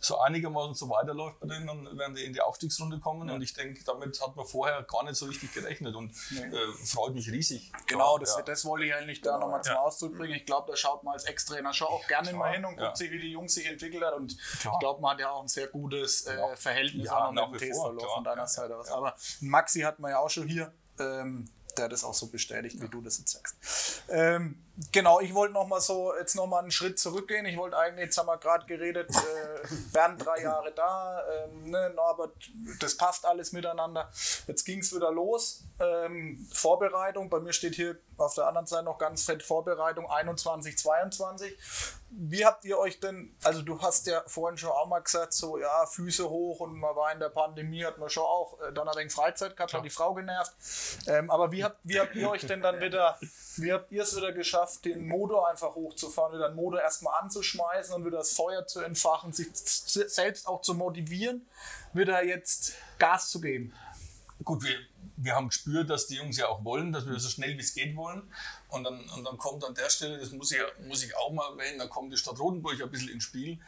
so einigermaßen so weiterläuft bei denen, dann werden die in die Aufstiegsrunde kommen und ich denke, damit hat man vorher gar nicht so richtig gerechnet und äh, freut mich riesig. Genau, Ja, das, ja. das wollte ich eigentlich da nochmal zum Ja. Ausdruck bringen. Ich glaube, da schaut man als Ex-Trainer schon auch gerne mal hin und guckt ja. sich, wie die Jungs sich entwickelt hat. Und Klar. ich glaube, man hat ja auch ein sehr gutes äh, Ja. Verhältnis Ja, auch noch mit dem TSV von deiner Ja, Seite aus. Aber Maxi hat man ja auch schon hier. Ähm, der das auch so bestätigt, wie du das jetzt sagst. Ähm, genau, ich wollte noch mal so jetzt noch mal einen Schritt zurückgehen. Ich wollte eigentlich, jetzt haben wir gerade geredet, äh, Bernd drei Jahre da, ähm, ne, Norbert, das passt alles miteinander. Jetzt ging es wieder los. Ähm, Vorbereitung, bei mir steht hier auf der anderen Seite noch ganz fett Vorbereitung 21, 22. Wie habt ihr euch denn, also du hast ja vorhin schon auch mal gesagt, so ja, Füße hoch und man war in der Pandemie, hat man schon auch äh, dann ein wenig Freizeit gehabt, hat die Frau genervt. Ähm, aber wie habt, wie habt ihr euch denn dann wieder, wie habt ihr es wieder geschafft, den Motor einfach hochzufahren, wieder den Motor erstmal anzuschmeißen und wieder das Feuer zu entfachen, sich selbst auch zu motivieren, wieder jetzt Gas zu geben? gut, wir, wir haben gespürt, dass die Jungs ja auch wollen, dass wir so schnell wie es geht wollen. Und dann, und dann kommt an der Stelle, das muss ich, muss ich auch mal erwähnen, da kommt die Stadt Rotenburg ein bisschen ins Spiel,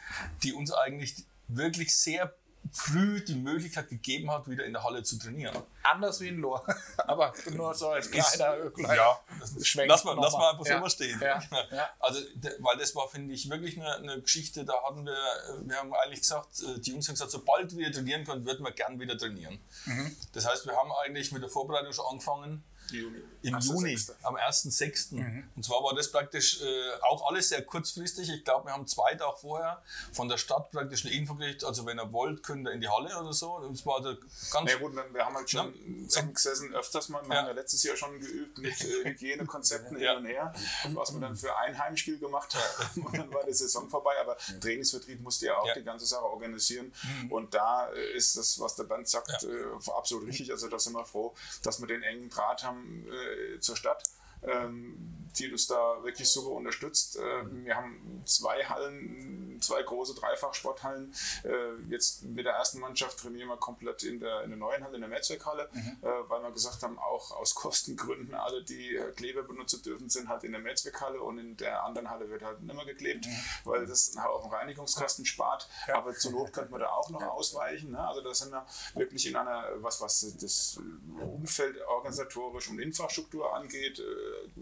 die uns eigentlich wirklich sehr früh die Möglichkeit gegeben hat, wieder in der Halle zu trainieren. Anders wie in Lohr. <laughs> Aber nur so als kleiner, kleiner ja, Schwenk lass mal, lass mal einfach so Ja. mal stehen. Ja, ja. Also, weil das war, finde ich, wirklich eine, eine Geschichte, da hatten wir, wir haben eigentlich gesagt, äh, die Jungs haben gesagt, sobald wir trainieren können, würden wir gern wieder trainieren. Mhm. Das heißt, wir haben eigentlich mit der Vorbereitung schon angefangen, Juni. im Juni, am 1.6. Mhm. Und zwar war das praktisch äh, auch alles sehr kurzfristig. Ich glaube, wir haben zwei Tage vorher von der Stadt praktisch eine Info gekriegt, also wenn ihr wollt, könnt ihr in die Halle oder so. Und es war also ganz... Na ja, gut, wir haben halt schon Ja. zusammengesessen öfters mal. Wir Ja. haben ja letztes Jahr schon geübt mit äh, Hygienekonzepten Ja. hin und her, was wir dann für ein Heimspiel gemacht haben. <laughs> Und dann war die Saison vorbei. Aber Trainingsvertrieb musste ja auch Ja. die ganze Sache organisieren. Und da äh, ist das, was der Band sagt, äh, absolut richtig. Also da sind wir froh, dass wir den engen Draht haben äh, zur Stadt. Ähm, die uns da wirklich super unterstützt. Äh, wir haben zwei Hallen, zwei große Dreifachsporthallen. Äh, jetzt mit der ersten Mannschaft trainieren wir komplett in der, in der neuen Halle, in der Netzwerkhalle, äh, weil wir gesagt haben, auch aus Kostengründen, alle, die Kleber benutzen dürfen, sind halt in der Netzwerkhalle und in der anderen Halle wird halt nicht mehr geklebt, weil das auch einen Reinigungskosten spart. Aber zur Not könnte man da auch noch ausweichen. Ne? Also da sind wir wirklich in einer, was, was das Umfeld organisatorisch und Infrastruktur angeht,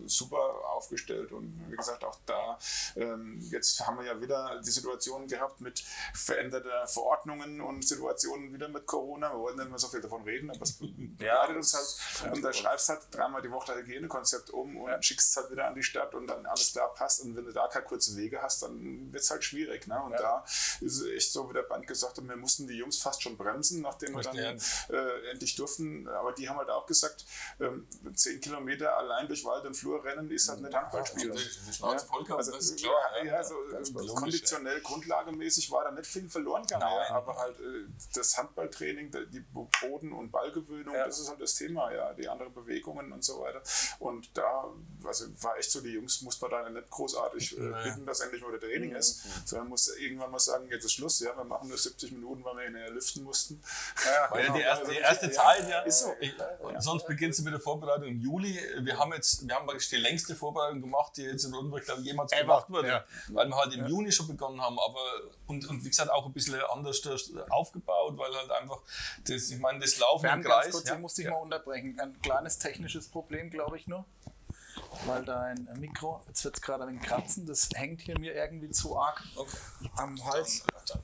super aufgestellt. Und wie gesagt, auch da, ähm, jetzt haben wir ja wieder die Situation gehabt mit veränderten Verordnungen und Situationen wieder mit Corona. Wir wollten nicht mehr so viel davon reden, aber es <laughs> begleitet uns halt. Und da schreibst halt dreimal die Woche das Hygienekonzept um und schickst es halt wieder an die Stadt und dann alles klar passt. Und wenn du da keine kurzen Wege hast, dann wird es halt schwierig. Ne? Und da ist es echt so, wie der Band gesagt hat, wir mussten die Jungs fast schon bremsen, nachdem wir dann äh, endlich durften. Aber die haben halt auch gesagt, ähm, zehn Kilometer allein durch Wald und Flur rennen ist halt nicht Handball spielen. Die- die Schnauze voll gehabt, also, das ist klar, ja, ja. ja, so, äh, logisch, konditionell, grundlagemäßig war da nicht viel verloren gegangen. Nein. Ja, aber halt äh, das Handballtraining, die Boden- und Ballgewöhnung, das ist halt das Thema, ja, die anderen Bewegungen und so weiter. Und da also war echt so, die Jungs muss man da nicht großartig äh, Naja. bitten, dass endlich mal der Training ist, sondern muss irgendwann mal sagen, jetzt ist Schluss, ja, wir machen nur 70 Minuten, weil wir hinterher lüften mussten. Weil genau. die erste, die Also, erste ja, Zeit, ja. ist so. Ich, sonst beginnst du mit der Vorbereitung im Juli. Wir haben jetzt, wir haben praktisch die längste Vorbereitung gemacht, die jetzt in Rundburg, glaube ich, jemals gemacht wurde. ja. Weil wir halt im Juni schon begonnen haben, aber und, und wie gesagt auch ein bisschen anders aufgebaut, weil halt einfach das, ich meine, das Laufen im Bernd, ganz Kreis. kurz, ja, ich muss dich ja. mal unterbrechen. Ein kleines technisches Problem, glaube ich nur. Weil dein Mikro, jetzt wird es gerade ein wenig kratzen, das hängt hier mir irgendwie zu arg Okay. am Hals. Dann-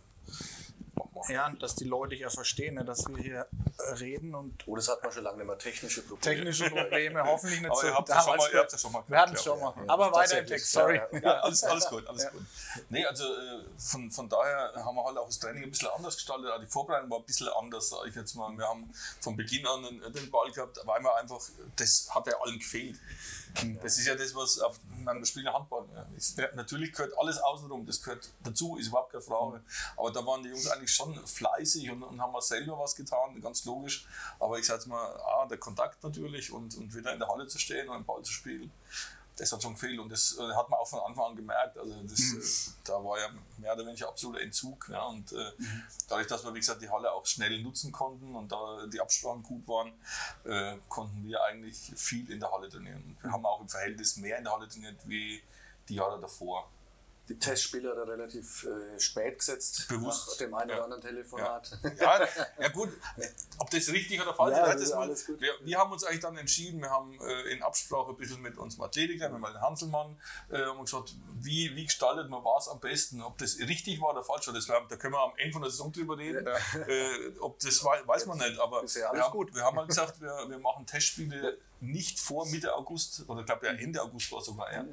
Ja, dass die Leute ja verstehen, ne, dass wir hier äh, reden und Oh, das hat man schon lange nicht mehr. Technische Probleme. technische Probleme <laughs> hoffentlich nicht Aber so. ihr habt ja schon mal, ihr habt schon mal wir hatten es schon ja. mal. Aber weiter im Text, sorry. ja, <laughs> alles, alles gut, alles gut. Nee, also äh, von, von daher haben wir halt auch das Training ein bisschen anders gestaltet. Auch die Vorbereitung war ein bisschen anders, sage ich jetzt mal. Wir haben von Beginn an den, den Ball gehabt, weil wir einfach, das hat ja allen gefehlt. Das ist ja das, was auf einem Spiel Handball ist. Natürlich gehört alles außenrum, das gehört dazu, ist überhaupt keine Frage. Aber da waren die Jungs eigentlich schon fleißig und, und haben mal selber was getan, ganz logisch. Aber ich sage jetzt mal, A, der Kontakt natürlich und, und wieder in der Halle zu stehen und den Ball zu spielen das hat schon gefehlt und das äh, hat man auch von Anfang an gemerkt. Also das, äh, da war ja mehr oder weniger absoluter Entzug. Ja, und äh, dadurch, dass wir, wie gesagt, die Halle auch schnell nutzen konnten und da die Absprachen gut waren, äh, konnten wir eigentlich viel in der Halle trainieren. Wir haben auch im Verhältnis mehr in der Halle trainiert wie die Jahre davor. Die Testspiele hat er relativ äh, spät gesetzt. Bewusst. Nach dem einen Ja. oder anderen Telefonat. Ja, ja gut, ob das richtig oder falsch Ja, ist, alles gut. wir, wir haben uns eigentlich dann entschieden, wir haben äh, in Absprache ein bisschen mit unserem Athletiker, mit dem Hanselmann, äh, haben gesagt, wie, wie gestaltet man was am besten, ob das richtig war oder falsch war, das, war- da können wir am Ende von der Saison drüber reden, äh, ob das wei- weiß man nicht, aber ja wir, haben, gut. wir haben halt gesagt, wir, wir machen Testspiele nicht vor Mitte August, oder ich glaube ja Ende August war sogar, ja.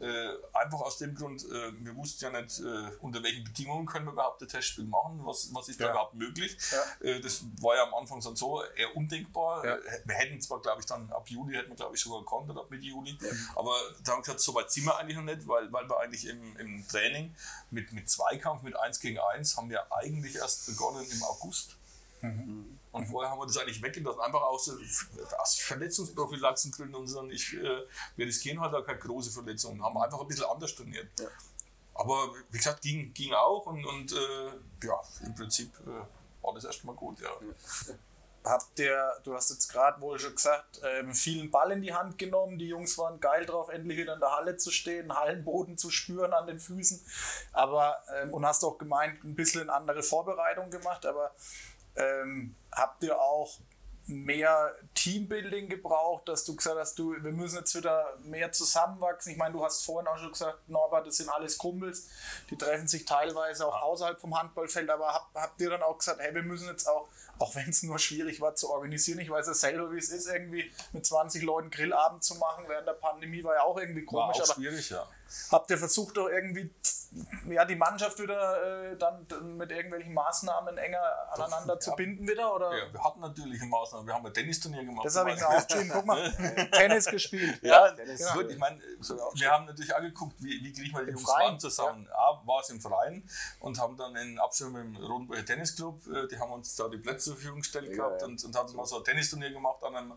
Äh, einfach aus dem Grund, äh, wir wussten ja nicht, äh, unter welchen Bedingungen können wir überhaupt ein Testspiel machen, was, was ist da Ja. überhaupt möglich. Äh, das war ja am Anfang dann so eher undenkbar. Ja. Äh, Wir hätten zwar, glaube ich, dann ab Juli hätten wir, glaube ich, sogar gekonnt, oder ab Mitte Juli, aber da haben wir gesagt, so weit sind wir eigentlich noch nicht, weil, weil wir eigentlich im, im Training mit, mit Zweikampf, mit 1 gegen 1, haben wir eigentlich erst begonnen im August. Und vorher haben wir das eigentlich weggelassen, einfach aus, aus Verletzungsprophylaxengründen und so. Ich, äh, wir riskieren halt auch keine große Verletzung, haben einfach ein bisschen anders trainiert. Ja. Aber wie gesagt, ging, ging auch und, und äh, ja, im Prinzip äh, war das erstmal gut. Ja. habt ihr, du hast jetzt gerade wohl schon gesagt, ähm, vielen Ball in die Hand genommen. Die Jungs waren geil drauf, endlich wieder in der Halle zu stehen, Hallenboden zu spüren an den Füßen. Aber, ähm, und hast auch gemeint, ein bisschen eine andere Vorbereitung gemacht. Aber ähm, habt ihr auch mehr Teambuilding gebraucht, dass du gesagt hast, du, wir müssen jetzt wieder mehr zusammenwachsen. Ich meine, du hast vorhin auch schon gesagt, Norbert, das sind alles Kumpels, die treffen sich teilweise auch außerhalb vom Handballfeld, aber habt, habt ihr dann auch gesagt, hey, wir müssen jetzt auch, auch wenn es nur schwierig war zu organisieren, ich weiß ja selber, wie es ist, irgendwie mit 20 Leuten Grillabend zu machen während der Pandemie war ja auch irgendwie komisch. War auch aber schwierig, ja. Habt ihr versucht, doch irgendwie ja, die Mannschaft wieder äh, dann mit irgendwelchen Maßnahmen enger aneinander zu binden wieder? Oder? Ja, wir hatten natürlich eine Maßnahme. Wir haben ein Tennisturnier gemacht. Das habe ich mir aufgeschrieben. Guck mal, <laughs> Tennis gespielt. Ja, Tennis. Genau. gut. Ich meine, wir haben natürlich auch geguckt, wie, wie kriegen wir die Jungs Freien zusammen. Ja. War es im Freien und haben dann in Abstimmung mit dem Rodenburger Tennisclub, äh, die haben uns da die Plätze zur Verfügung gestellt ja, gehabt und, und haben mal so ein Tennisturnier gemacht an einem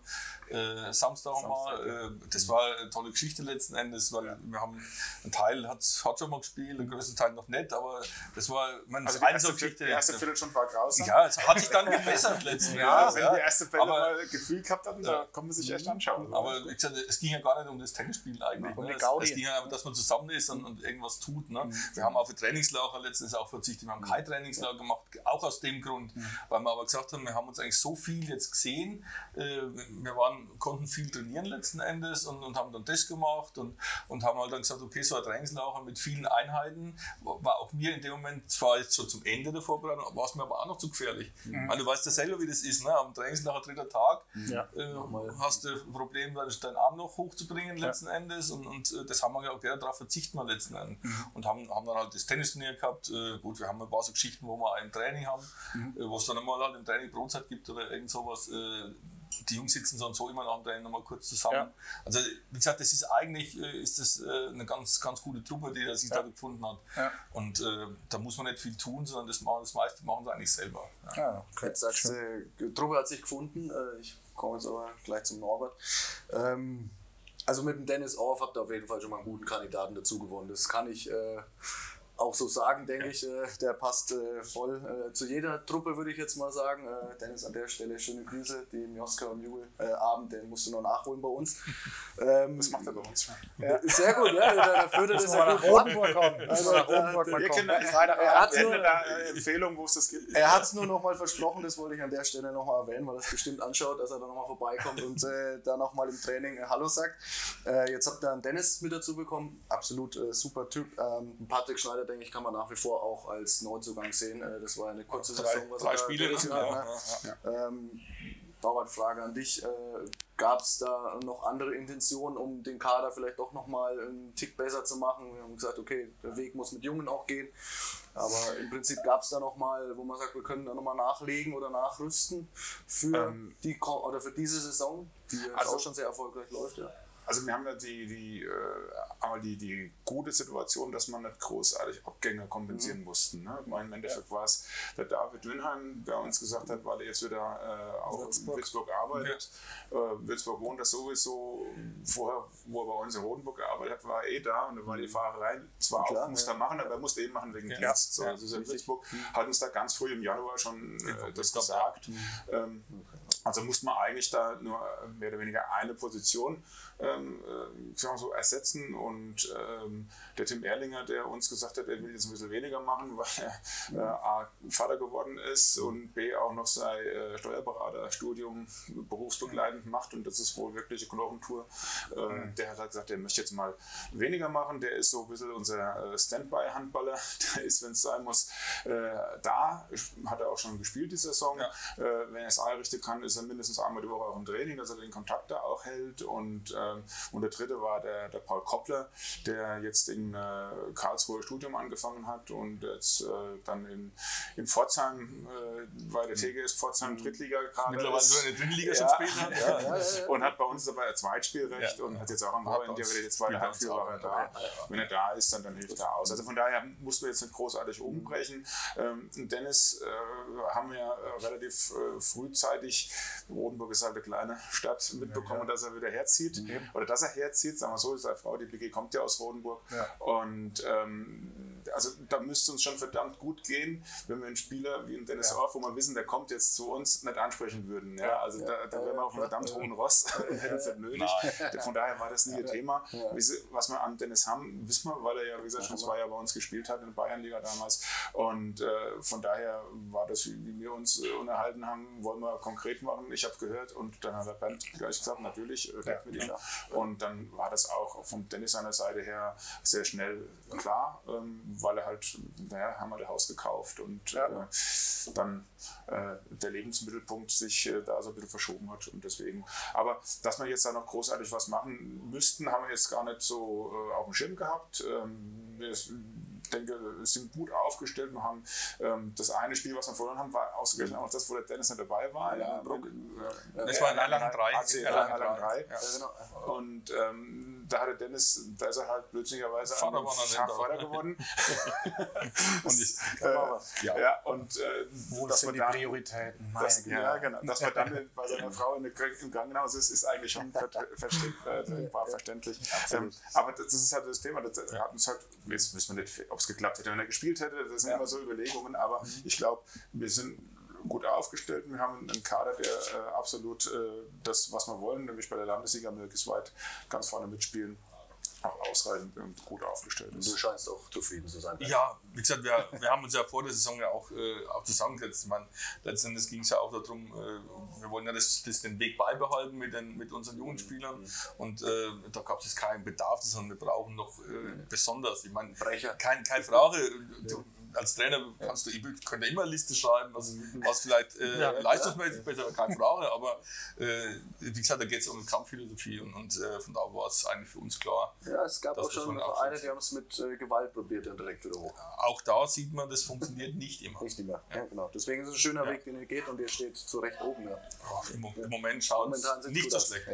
äh, Samstag, Samstag mal. Äh, das war eine tolle Geschichte letzten Endes, weil wir haben einen Teil hat, hat schon mal gespielt, den größten Teil noch nicht, aber das war mein also die erste, die erste Viertelstunde war grausam. Ja, es hat sich dann gebessert letzten Jahr. Ja, wenn ja. die erste Bälle aber, mal Gefühl gehabt hatten, da kann man sich echt anschauen. Aber wie gesagt, es ging ja gar nicht um das Tennisspiel eigentlich. Ne? Es, es, ging ja, dass man zusammen ist und, und irgendwas tut. Ne? Mhm. Wir haben auf ein Trainingslager letztens auch verzichtet, wir haben kein Trainingslager gemacht, auch aus dem Grund, mhm. weil wir aber gesagt haben, wir haben uns eigentlich so viel jetzt gesehen, äh, wir waren, konnten viel trainieren letzten Endes und, und haben dann das gemacht und, und haben halt dann gesagt, okay, so ein Trainingslager mit vielen Einheiten war auch mir in dem Moment zwar jetzt schon zum Ende der Vorbereitung, war es mir aber auch noch zu gefährlich. Mhm. Weil du weißt ja selber, wie das ist. Ne? Am Trainingslager dritter Tag ja. äh, hast du ein Problem, deinen Arm noch hochzubringen letzten ja. Endes und, und äh, das haben wir gesagt, okay, darauf verzichten wir letzten Endes. Mhm. Und haben, haben dann halt das Tennisturnier gehabt. Äh, gut, wir haben ein paar so Geschichten, wo wir ein Training haben, mhm. Äh, wo es dann einmal halt im Training Brotzeit gibt oder irgend sowas äh, die Jungs sitzen so und so immer nach dem Training nochmal kurz zusammen. Ja. Also wie gesagt, das ist eigentlich äh, ist das äh, eine ganz, ganz gute Truppe, die sich ja. da gefunden hat. Ja. Und äh, da muss man nicht viel tun, sondern das, machen, das meiste machen sie eigentlich selber. Ja. Okay. Jetzt sagst du, die Truppe hat sich gefunden. Äh, ich komme jetzt aber gleich zum Norbert. Ähm, also mit dem Dennis Orff habt ihr auf jeden Fall schon mal einen guten Kandidaten dazu gewonnen. Das kann ich äh, auch so sagen, denke ja. ich. Äh, der passt äh, voll äh, zu jeder Truppe, würde ich jetzt mal sagen. Äh, Dennis, an der Stelle schöne Grüße. Den Joska und Jubel äh, Abend, den musst du noch nachholen bei uns. <laughs> Ähm, das macht er bei uns sehr gut, ja. Da führt das ja gut Rotenburg kommen. Also, nach Rotenburg mal kommen. Er hat nur eine Empfehlung, wo es das gibt. Er hat es nur noch mal versprochen, das wollte ich an der Stelle noch mal erwähnen, weil er es bestimmt anschaut, dass er da noch mal vorbeikommt und äh, da noch mal im Training Hallo sagt. jetzt habt ihr einen Dennis mit dazu bekommen. Absolut super Typ. Ähm, Patrick Schneider, denke ich, kann man nach wie vor auch als Neuzugang sehen. Äh, das war eine kurze drei, Saison, was drei Spiele hat. Ne? Ja, ja. Ähm, Frage an dich. Äh, Gab es da noch andere Intentionen, um den Kader vielleicht doch nochmal einen Tick besser zu machen? Wir haben gesagt, okay, der Weg muss mit Jungen auch gehen. Aber im Prinzip gab es da nochmal, wo man sagt, wir können da nochmal nachlegen oder nachrüsten für, ähm, die, oder für diese Saison, die jetzt also, auch schon sehr erfolgreich läuft. Ja. Also wir haben ja die, die, äh, die, die gute Situation, dass man nicht großartig Abgänge kompensieren mhm. mussten. Ne? Im Endeffekt ja. war es der David Winheim, der uns gesagt hat, weil er jetzt wieder äh, auch Würzburg. in Würzburg arbeitet. Ja. Äh, Würzburg wohnt er sowieso, vorher, wo er bei uns in Rodenburg gearbeitet hat, war er eh da und da war die mhm. Fahrerei zwar Klar, auch, musste er machen, aber er musste eben machen wegen ja. Dienst. So, also in Würzburg hat uns da ganz früh im Januar schon äh, das gesagt. Mhm. Ähm, also musste man eigentlich da nur mehr oder weniger eine Position ähm, äh, so ersetzen. Und ähm, der Tim Erlinger, der uns gesagt hat, er will jetzt ein bisschen weniger machen, <laughs> weil er äh, A, Vater geworden ist und B, auch noch sein äh, Steuerberaterstudium berufsbegleitend macht. Und das ist wohl wirklich eine Knochentour. Äh, der hat halt gesagt, er möchte jetzt mal weniger machen. Der ist so ein bisschen unser äh, Standby-Handballer. <laughs> Der ist, wenn es sein muss, äh, da. Hat er auch schon gespielt, die Saison. Ja. wenn er es einrichten kann, ist er mindestens einmal die Woche auch im Training, dass er den Kontakt da auch hält. Und ähm, und der dritte war der, der Paul Koppler, der jetzt in äh, Karlsruhe Studium angefangen hat und jetzt äh, dann in, in Pforzheim äh, bei der TGS Pforzheim Drittliga gerade Mittlerweile ist. in der Drittliga schon ja, spielt. Ja, ja, ja, und hat bei uns ein Zweitspielrecht und hat jetzt auch am Wochenende die zweite Halbspielwoche da. Wenn er da ist, dann, dann hilft er aus. Also von daher mussten wir jetzt nicht großartig umbrechen. Ähm, Dennis äh, haben wir relativ äh, frühzeitig Rodenburg ist halt eine kleine <laughs> Stadt, mitbekommen, ja, ja. dass er wieder herzieht. Mhm. Oder dass er herzieht, sagen wir so, seine Frau, die BG kommt ja aus Rodenburg. Und ähm, also da müsste uns schon verdammt gut gehen, wenn wir einen Spieler wie Dennis ja. Orff, wo wir wissen, der kommt jetzt zu uns, nicht ansprechen würden. Ja? Also da, da wären wir auf einem verdammt hohen Ross <laughs> hätten es nicht nötig. Von daher war das nie ein Thema. Was wir an Dennis haben, wissen wir, weil er ja, wie gesagt, schon zwei Jahre bei uns gespielt hat in der Bayernliga damals. Und äh, von daher war das, wie wir uns äh, unterhalten haben, wollen wir konkret machen. Ich habe gehört und dann hat der Bernd gleich gesagt, natürlich, äh, mit ihm. Und dann war das auch von Dennis seiner Seite her sehr schnell klar, ähm, weil er halt, naja, haben wir das Haus gekauft und ja. äh, dann äh, der Lebensmittelpunkt sich äh, da so ein bisschen verschoben hat und deswegen. Aber dass wir jetzt da noch großartig was machen müssten, haben wir jetzt gar nicht so äh, auf dem Schirm gehabt. Ähm, wir, denke, sind gut aufgestellt. Wir haben ähm, das eine Spiel, was wir verloren haben, war ausgerechnet auch das, wo der Dennis nicht dabei war. Ja, Bruck, äh, das war in Erlangen 3. AC Erlangen 3. Ja. Genau. Und ähm, da hatte Dennis, da ist er halt blödsinnigerweise Vater, Vater geworden. <laughs> und ich, <laughs> äh, ja. ja. und äh, Wo das sind die dann, Prioritäten? Das, ja, genau. Dass man dann bei seiner Frau in, im Krankenhaus ist, ist eigentlich schon ver <laughs> äh, war verständlich. Ähm, aber das ist halt das Thema. Das hat uns halt, jetzt wissen wir nicht, ob es geklappt hätte, wenn er gespielt hätte. Das sind ja. immer so Überlegungen, aber mhm. ich glaube, wir sind gut aufgestellt. Wir haben einen Kader, der äh, absolut äh, das, was wir wollen, nämlich bei der Landesliga möglichst weit ganz vorne mitspielen auch ausreichend und gut aufgestellt ist. Du scheinst auch zufrieden zu sein. Ja, wie gesagt, wir, wir haben uns ja vor der Saison ja auch, äh, auch zusammengesetzt. Ich meine, letztendlich ging es ja auch darum, äh, wir wollen ja das, das den Weg beibehalten mit, den, mit unseren jungen Spielern mhm. und äh, da gab es keinen Bedarf, sondern wir brauchen noch äh, mhm. besonders. Ich meine, kein, keine Frage. Du, als Trainer kannst du, ich könnte immer eine Liste schreiben, was, was vielleicht äh, ja, leistungsmäßig ja. besser, keine Frage, aber äh, wie gesagt, da geht es um Kampfphilosophie und, und äh, von da war es eigentlich für uns klar. Ja, es gab auch schon Vereine, die haben es mit äh, Gewalt probiert, dann direkt wieder hoch. Auch da sieht man, das funktioniert nicht immer. Nicht immer, ja. genau. Deswegen ist es ein schöner Weg, den ihr geht und ihr steht zu Recht oben. Ja. Oh, im, im, Moment schaut es nicht so schlecht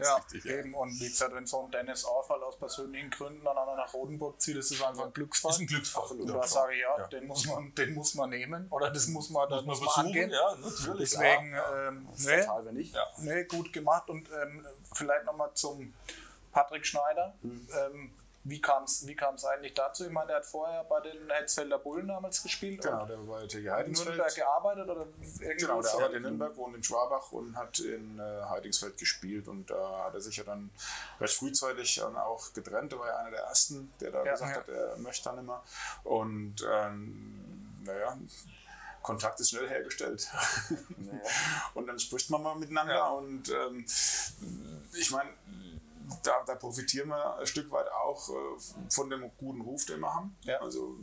Ja, <laughs> richtig, eben. Und wie gesagt, wenn so ein Dennis Auffall aus persönlichen Gründen dann nach Rodenburg zieht, ist es einfach ein Glücksfall. Das ist ein Glücksfall. Und da sage ich, ja, den muss man den muss man nehmen oder das muss man, das muss man, muss man angehen. Ja, natürlich. Deswegen, ja. Ähm, nee, fatal, wenn nicht. Nee, gut gemacht und ähm, vielleicht nochmal zum Patrick Schneider. Mhm. Ähm, wie kam es wie kam's eigentlich dazu? Ich meine, der hat vorher bei den Hetzfelder Bullen damals gespielt. Genau, der war bei TG Heidingsfeld. In Nürnberg gearbeitet oder Genau, der arbeitet in Nürnberg, wohnt in Schwabach und hat in äh, Heidingsfeld gespielt und da hat er sich ja dann recht frühzeitig dann auch getrennt. Er war ja einer der ersten, der da ja, gesagt ja. hat, er möchte dann immer. Und ähm, naja, Kontakt ist schnell hergestellt. Naja. <laughs> und dann spricht man mal miteinander ja. und ähm, ich meine, da, da, profitieren wir ein Stück weit auch äh, von dem guten Ruf, den wir haben. Ja. Also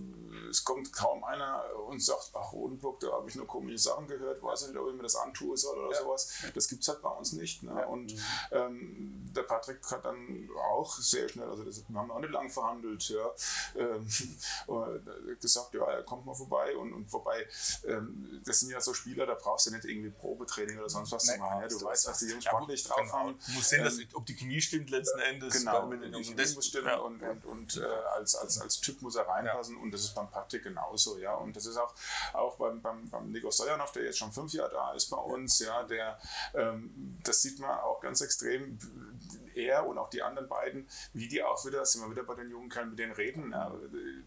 es kommt kaum einer und sagt, ach Rodenburg, da habe ich nur komische Sachen gehört, weiß nicht, ob ich mir das antue soll oder ja. sowas. Das gibt es halt bei uns nicht. Ne? Ja. Und ähm, der Patrick hat dann auch sehr schnell, also das, wir haben auch nicht lang verhandelt, ja, ähm, <laughs> gesagt, ja, er kommt mal vorbei und, und vorbei, ähm, das sind ja so Spieler, da brauchst du nicht irgendwie Probetraining oder sonst was nee, zu machen. Ja? Du weißt, was die Jungs sportlich drauf genau. haben. Du musst sehen, dass, ähm, ob die Chemie stimmt letzten Endes. Genau, mit den muss stimmen ja. und, und, und äh, als, als, als Typ muss er reinpassen ja. und das ist beim Patrick genauso, ja. Und das ist auch, auch beim, beim, beim Nico Stojanov, der jetzt schon fünf Jahre da ist bei uns, ja, der ähm, das sieht man auch ganz extrem, er und auch die anderen beiden, wie die auch wieder, sind wir wieder bei den jungen Kerlen, mit denen reden. Ja,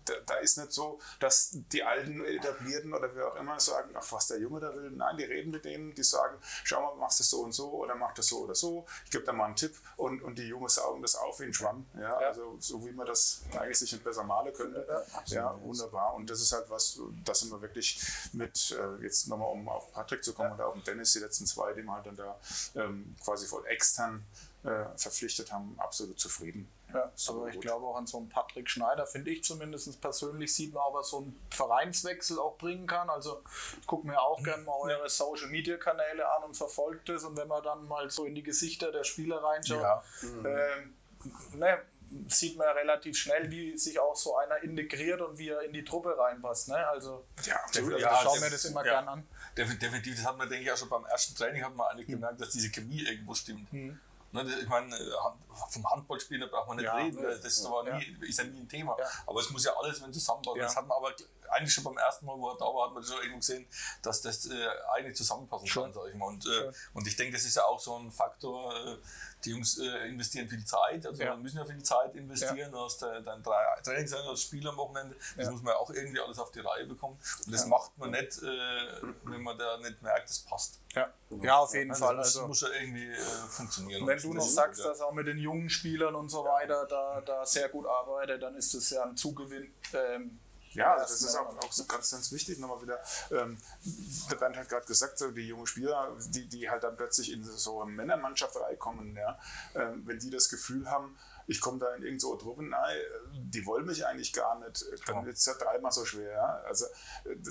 da, da, ist nicht so, dass die alten Etablierten oder wer auch immer sagen, ach, was der Junge da will. Nein, die reden mit denen, die sagen, schau mal, machst du so und so oder mach das so oder so. Ich gebe da mal einen Tipp und, und die Jungs saugen das auf wie ein Schwamm. Ja, ja. Also so wie man das eigentlich sich nicht besser malen könnte. Ja, ja, wunderbar. Und das ist halt was, das sind wir wirklich mit, äh, jetzt nochmal um auf Patrick zu kommen oder auf den Dennis, die letzten zwei, die wir halt dann da ähm, quasi voll extern verpflichtet haben, absolut zufrieden. Ja, aber ich glaube auch an so einen Patrick Schneider, finde ich zumindest persönlich, sieht man auch, was so ein Vereinswechsel auch bringen kann. Also ich gucke mir auch gerne mal eure Social Media Kanäle an und verfolgt es. Und wenn man dann mal so in die Gesichter der Spieler reinschaut, ja. äh, ne, sieht man relativ schnell, wie sich auch so einer integriert und wie er in die Truppe reinpasst. Ne? Also, ja, also ja, schauen wir das immer ja, gern an. Definitiv, das hat man, denke ich, auch schon beim ersten Training hat man eigentlich gemerkt, dass diese Chemie irgendwo stimmt. Mhm. Ne, ich meine, äh, vom Handballspieler braucht man nicht Ja. reden, das war nie, ist ja nie ein Thema. Aber es muss ja alles wenn zusammenpassen. Das hat man aber eigentlich schon beim ersten Mal, wo er da war, hat man schon irgendwo gesehen, dass das äh, eigentlich zusammenpassen kann, sag ich mal. Und, äh, und ich denke, das ist ja auch so ein Faktor, äh, die Jungs äh, investieren viel Zeit, also Ja. müssen ja viel Zeit investieren. Du hast äh, dann drei Trainingseinheiten als Spiel am Wochenende, das Ja. muss man ja auch irgendwie alles auf die Reihe bekommen. Und das macht man nicht, äh, wenn man da nicht merkt, das passt. Ja, ja auf jeden Also Fall. das Also, muss ja irgendwie äh, funktionieren. wenn du noch das- sagst, dass auch mit den jungen Spielern und so weiter da, da sehr gut arbeitet, dann ist das ja ein Zugewinn. Ähm, Ja, das ist auch, auch ganz, ganz wichtig. Nochmal wieder, ähm, der Bernd hat gerade gesagt, so die jungen Spieler, die, die halt dann plötzlich in so eine Männermannschaft reinkommen, ja, ähm, wenn die das Gefühl haben, ich komme da in irgendeine so Truppen rein, die wollen mich eigentlich gar nicht, dann wird es ja dreimal so schwer. Ja? Also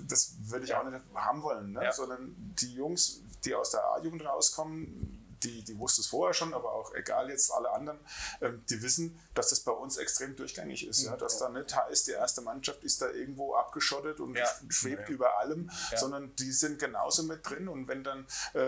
das würde ich auch nicht haben wollen, ne? Ja. sondern die Jungs, die aus der A-Jugend rauskommen, die, die wussten es vorher schon, aber auch egal jetzt alle anderen, ähm, die wissen, dass das bei uns extrem durchgängig ist. Ja? Dass da nicht heißt, die erste Mannschaft ist da irgendwo abgeschottet und Ja. schwebt Ja. über allem, Ja. sondern die sind genauso mit drin. Und wenn dann äh,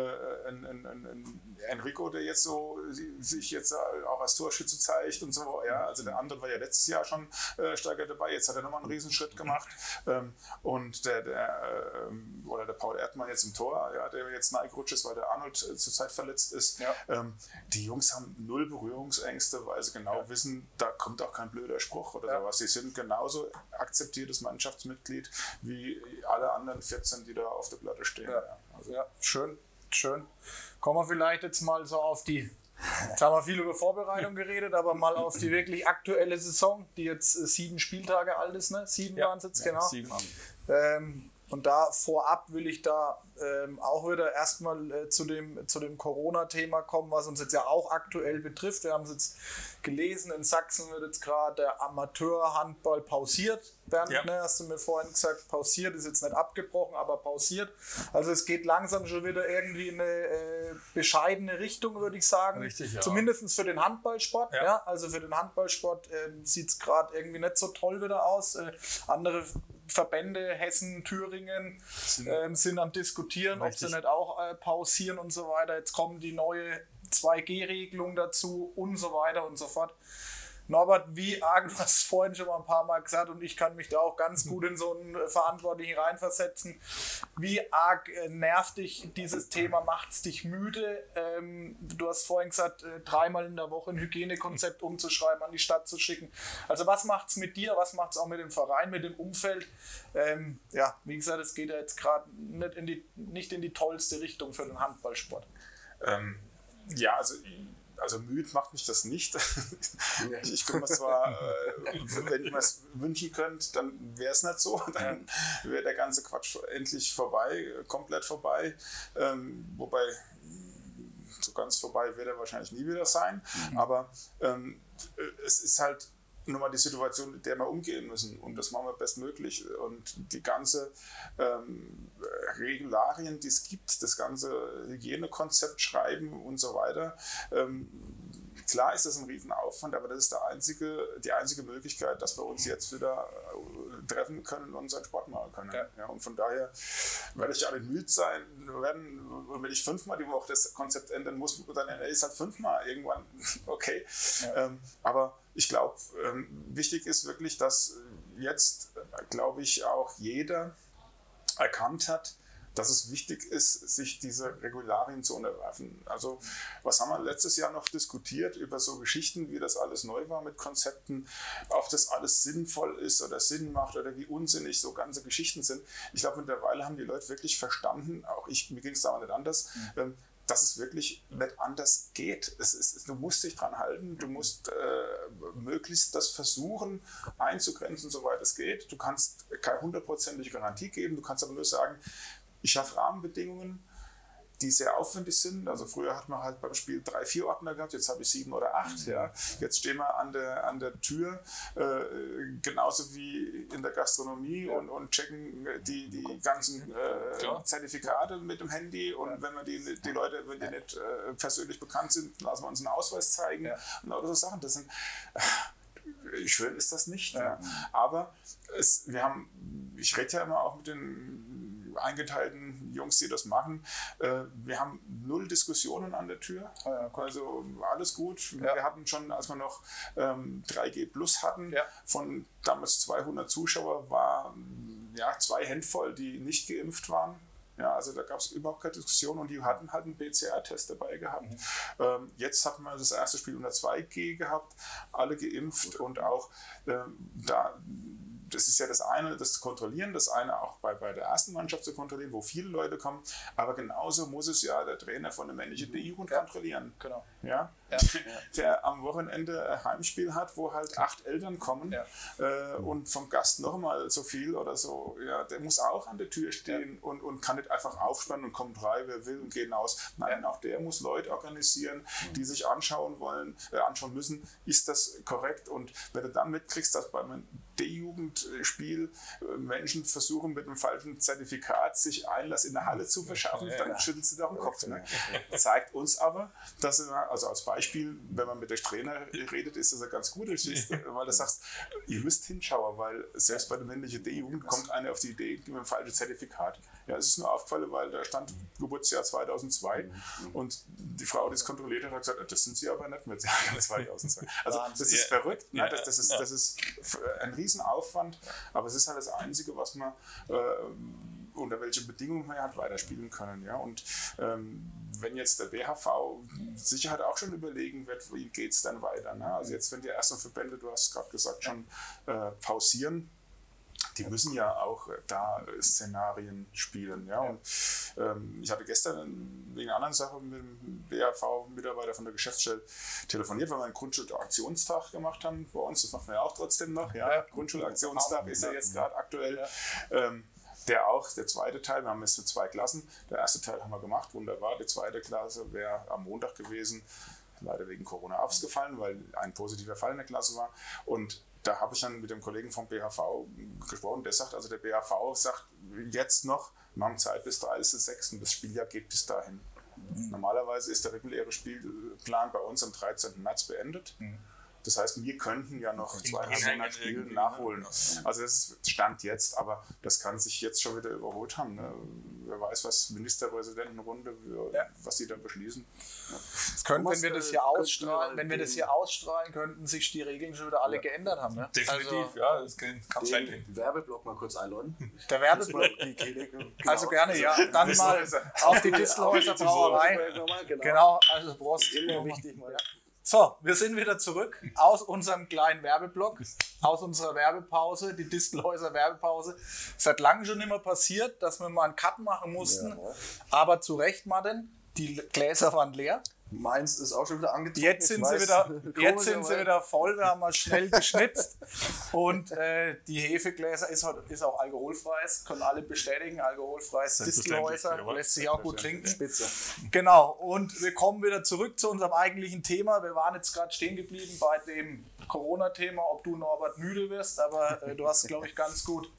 ein, ein, ein, Enrico, der jetzt so sich jetzt auch als Torschütze zeigt und so, ja, also der andere war ja letztes Jahr schon äh, stärker dabei, jetzt hat er nochmal einen Riesenschritt gemacht. Ähm, und der, der ähm, oder der Paul Erdmann jetzt im Tor, ja, der jetzt neigerutscht ist, weil der Arnold äh, zurzeit verletzt ist. Ja. Ähm, die Jungs haben null Berührungsängste, weil sie genau wissen, da kommt auch kein blöder Spruch oder Ja. sowas. Sie sind genauso akzeptiertes Mannschaftsmitglied wie alle anderen 14, die da auf der Platte stehen. Ja. Also, Ja, schön, schön. Kommen wir vielleicht jetzt mal so auf die. Jetzt haben wir viel über Vorbereitung <laughs> geredet, aber mal auf die wirklich aktuelle Saison, die jetzt äh, sieben Spieltage alt ist, ne? Sieben Ja, waren es jetzt, ja, genau. sieben. Ähm, und da vorab will ich da ähm, auch wieder erstmal äh, zu dem, zu dem Corona-Thema kommen, was uns jetzt ja auch aktuell betrifft. Wir haben es jetzt gelesen, in Sachsen wird jetzt gerade der Amateurhandball pausiert. Bernd, Ja. ne, hast du mir vorhin gesagt, pausiert, ist jetzt nicht abgebrochen, aber pausiert. Also es geht langsam schon wieder irgendwie in eine äh, bescheidene Richtung, würde ich sagen. Richtig, ja. Zumindest für den Handballsport. Ja. Ja. Also für den Handballsport ähm, sieht es gerade irgendwie nicht so toll wieder aus. Äh, andere Verbände, Hessen, Thüringen, ähm, sind am diskutieren, ob sie Richtig. nicht auch äh, pausieren und so weiter. Jetzt kommen die neue 2G-Regelung dazu und so weiter und so fort. Norbert, wie arg, <laughs> du hast vorhin schon mal ein paar Mal gesagt und ich kann mich da auch ganz gut in so einen Verantwortlichen reinversetzen. Wie arg äh, nervt dich dieses Thema? Macht es dich müde? Ähm, du hast vorhin gesagt, äh, dreimal in der Woche ein Hygienekonzept umzuschreiben, an die Stadt zu schicken. Also was macht es mit dir? Was macht es auch mit dem Verein, mit dem Umfeld? Ähm, ja, wie gesagt, es geht ja jetzt gerade nicht, in die- nicht in die tollste Richtung für den Handballsport. Ähm, ja, also, also müde macht mich das nicht. <laughs> ich, ich könnte mir zwar, äh, wenn ich mir es wünschen könnte, dann wäre es nicht so. Dann wäre der ganze Quatsch endlich vorbei, komplett vorbei. Ähm, wobei so ganz vorbei wird er wahrscheinlich nie wieder sein. Aber ähm, äh, es ist halt nur mal die Situation, mit der wir umgehen müssen. Und das machen wir bestmöglich. Und die ganze ähm, Regularien, die es gibt, das ganze Hygienekonzept schreiben und so weiter. Ähm, klar ist das ein Riesenaufwand, aber das ist der einzige, die einzige Möglichkeit, dass wir uns jetzt wieder äh, treffen können und unseren Sport machen können. Ja. Ja, und von daher werde ich alle müde sein werden. Und wenn ich fünfmal die Woche das Konzept ändern muss, dann ändere ich es halt fünfmal irgendwann. <laughs> Okay. Ähm, aber ich glaube, ähm, wichtig ist wirklich, dass jetzt, äh, glaube ich, auch jeder erkannt hat, dass es wichtig ist, sich diese Regularien zu unterwerfen. Also was haben wir letztes Jahr noch diskutiert über so Geschichten, wie das alles neu war mit Konzepten, ob das alles sinnvoll ist oder Sinn macht oder wie unsinnig so ganze Geschichten sind. Ich glaube, mittlerweile haben die Leute wirklich verstanden, auch ich, mir ging es da auch nicht anders, ähm, dass es wirklich nicht anders geht. Es ist, du musst dich dran halten, du musst äh, möglichst das versuchen einzugrenzen, soweit es geht. Du kannst keine hundertprozentige Garantie geben, du kannst aber nur sagen, ich schaffe Rahmenbedingungen, die sehr aufwendig sind. Also früher hat man halt beim Spiel drei, vier Ordner gehabt, jetzt habe ich sieben oder acht. Ja. Jetzt stehen wir an der, an der Tür, äh, genauso wie in der Gastronomie und, und checken die, die ganzen äh. Zertifikate mit dem Handy. Und wenn wir die, die Leute, wenn die nicht äh, persönlich bekannt sind, lassen wir uns einen Ausweis zeigen. Ja. Und all so Sachen. Das sind äh, schön ist das nicht. Ja. Ja. Aber es, wir haben, ich rede ja immer auch mit den eingeteilten Jungs, die das machen. Äh, wir haben null Diskussionen an der Tür. Also alles gut. Ja. Wir hatten schon, als wir noch ähm, 3G Plus hatten, Ja. von damals 200 Zuschauer, war ja, zwei Handvoll, die nicht geimpft waren. Ja, also da gab es überhaupt keine Diskussion und die hatten halt einen PCR-Test dabei gehabt. Ähm, jetzt hatten wir das erste Spiel unter 2G gehabt, alle geimpft und auch ähm, da, das ist ja das eine, das zu kontrollieren, das eine auch bei, bei der ersten Mannschaft zu kontrollieren, wo viele Leute kommen, aber genauso muss es ja der Trainer von der männlichen D-Jugend Ja. kontrollieren. Genau. Ja? Ja. <laughs> Der am Wochenende ein Heimspiel hat, wo halt acht Eltern kommen äh, und vom Gast nochmal so viel oder so, ja, der muss auch an der Tür stehen und, und kann nicht einfach aufspannen und kommt rein, wer will und geht aus. Nein, auch der muss Leute organisieren, die sich anschauen wollen, äh, anschauen müssen, ist das korrekt? Und wenn du dann mitkriegst, dass beim D-Jugendspiel Menschen versuchen mit einem falschen Zertifikat sich Einlass in der Halle zu verschaffen, dann schüttelst du doch den Kopf. Ne? <laughs> Zeigt uns aber, dass wir, also als Beispiel, wenn man mit der Trainer redet, ist das eine ganz gute Geschichte, weil du sagst, ihr müsst hinschauen, weil selbst bei der männlichen D-Jugend kommt einer auf die Idee, gib mir ein falsches Zertifikat. Ja, es ist nur aufgefallen, weil da stand Geburtsjahr 2002 und die Frau, die es kontrolliert hat, hat gesagt, das sind sie aber nicht mit Jahrgang <laughs> 2002. Also das ist verrückt, ne? Das, das, ist, das ist ein Riesenaufwand, aber es ist halt das Einzige, was man äh, unter welchen Bedingungen wir halt weiterspielen können. Ja? Und ähm, wenn jetzt der BHV Sicherheit auch schon überlegen wird, wie geht es dann weiter. Ne? Also jetzt, wenn die ersten Verbände, du hast gerade gesagt, schon äh, pausieren, die müssen ja auch äh, da äh, Szenarien spielen. Ja? Und ähm, ich hatte gestern wegen einer anderen Sache mit dem BHV-Mitarbeiter von der Geschäftsstelle telefoniert, weil wir einen Grundschulaktionstag gemacht haben bei uns. Das machen wir ja auch trotzdem noch. Ja? Ja. Grundschulaktionstag ist ja jetzt gerade aktuell. Ähm, der auch, der zweite Teil, wir haben jetzt so zwei Klassen. Der erste Teil haben wir gemacht, wunderbar. Die zweite Klasse wäre am Montag gewesen, leider wegen Corona ausgefallen, weil ein positiver Fall in der Klasse war. Und da habe ich dann mit dem Kollegen vom BHV gesprochen, der sagt, also der BHV sagt jetzt noch, wir haben Zeit bis 30.06. Das Spieljahr geht bis dahin. Normalerweise ist der reguläre Spielplan bei uns am 13. März beendet. Das heißt, wir könnten ja noch zwei Hinhängen Monate Spiele nachholen. Also das Stand jetzt, aber das kann sich jetzt schon wieder überholt haben. Ne? Wer weiß, was Ministerpräsidentenrunde, Ja. was die da beschließen. Es könnte, wenn wir das hier ausstrahlen, wenn wir das hier ausstrahlen, könnten sich die Regeln schon wieder alle geändert haben. Ne? Definitiv, Also, ja, das kann, kann gehen. Den Werbeblock mal kurz einläuten. der Werbeblock. Die genau. Also gerne, ja. Dann Das mal ist- auf die Distelhäuser Brauerei. Genau. Genau, also Prost. Immer wichtig mal. So, wir sind wieder zurück aus unserem kleinen Werbeblock, aus unserer Werbepause, die Distelhäuser Werbepause. Es hat lange schon immer passiert, dass wir mal einen Cut machen mussten, Jawohl. aber zu Recht, Martin, die Gläser waren leer. Meins ist auch schon wieder angezogen. <laughs> Jetzt sind, sie wieder, jetzt sind sie wieder voll, wir haben mal schnell geschnitzt. Und äh, die Hefegläser ist, heute- ist auch alkoholfreies, können alle bestätigen, alkoholfreies Distelhäuser, lässt sich auch gut trinken. Spitze. Genau, und wir kommen wieder zurück zu unserem eigentlichen Thema. Wir waren jetzt gerade stehen geblieben bei dem Corona-Thema, ob du Norbert müde wirst, aber äh, du hast, glaube ich, ganz gut,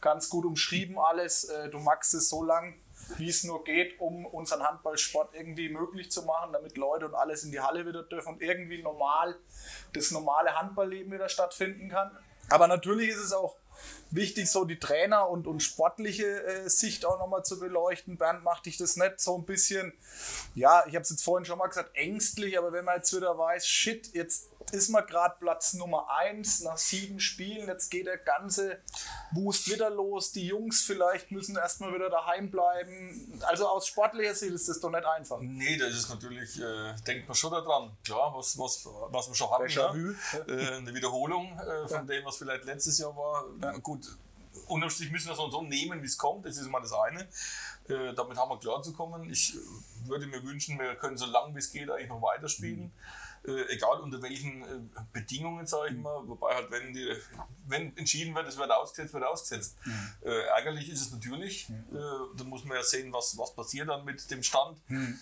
ganz gut umschrieben alles. Äh, du magst es so lang, wie es nur geht, um unseren Handballsport irgendwie möglich zu machen, damit Leute und alles in die Halle wieder dürfen und irgendwie normal das normale Handballleben wieder stattfinden kann. Aber natürlich ist es auch wichtig, so die Trainer- und, und sportliche äh, Sicht auch nochmal zu beleuchten. Bernd, macht dich das nicht so ein bisschen, ja, ich habe es jetzt vorhin schon mal gesagt, ängstlich, aber wenn man jetzt wieder weiß, shit, jetzt ist man gerade Platz Nummer 1 nach sieben Spielen, jetzt geht der ganze Wust wieder los, die Jungs vielleicht müssen erstmal wieder daheim bleiben. Also aus sportlicher Sicht ist das doch nicht einfach. Nee, das ist natürlich, äh, denkt man schon daran. Klar, was, was, was wir schon hatten. Ne? Äh, eine Wiederholung äh, von dem, was vielleicht letztes Jahr war. Gut, unterm Strich müssen wir es so nehmen, wie es kommt. Das ist mal das eine. Äh, damit haben wir klarzukommen. Ich äh, würde mir wünschen, wir können so lange wie es geht eigentlich noch weiterspielen. Äh, egal unter welchen äh, Bedingungen, sage ich mal. Wobei halt, wenn, die, wenn entschieden wird, es wird ausgesetzt, wird ausgesetzt. Äh, ärgerlich ist es natürlich. Äh, dann muss man ja sehen, was, was passiert dann mit dem Stand.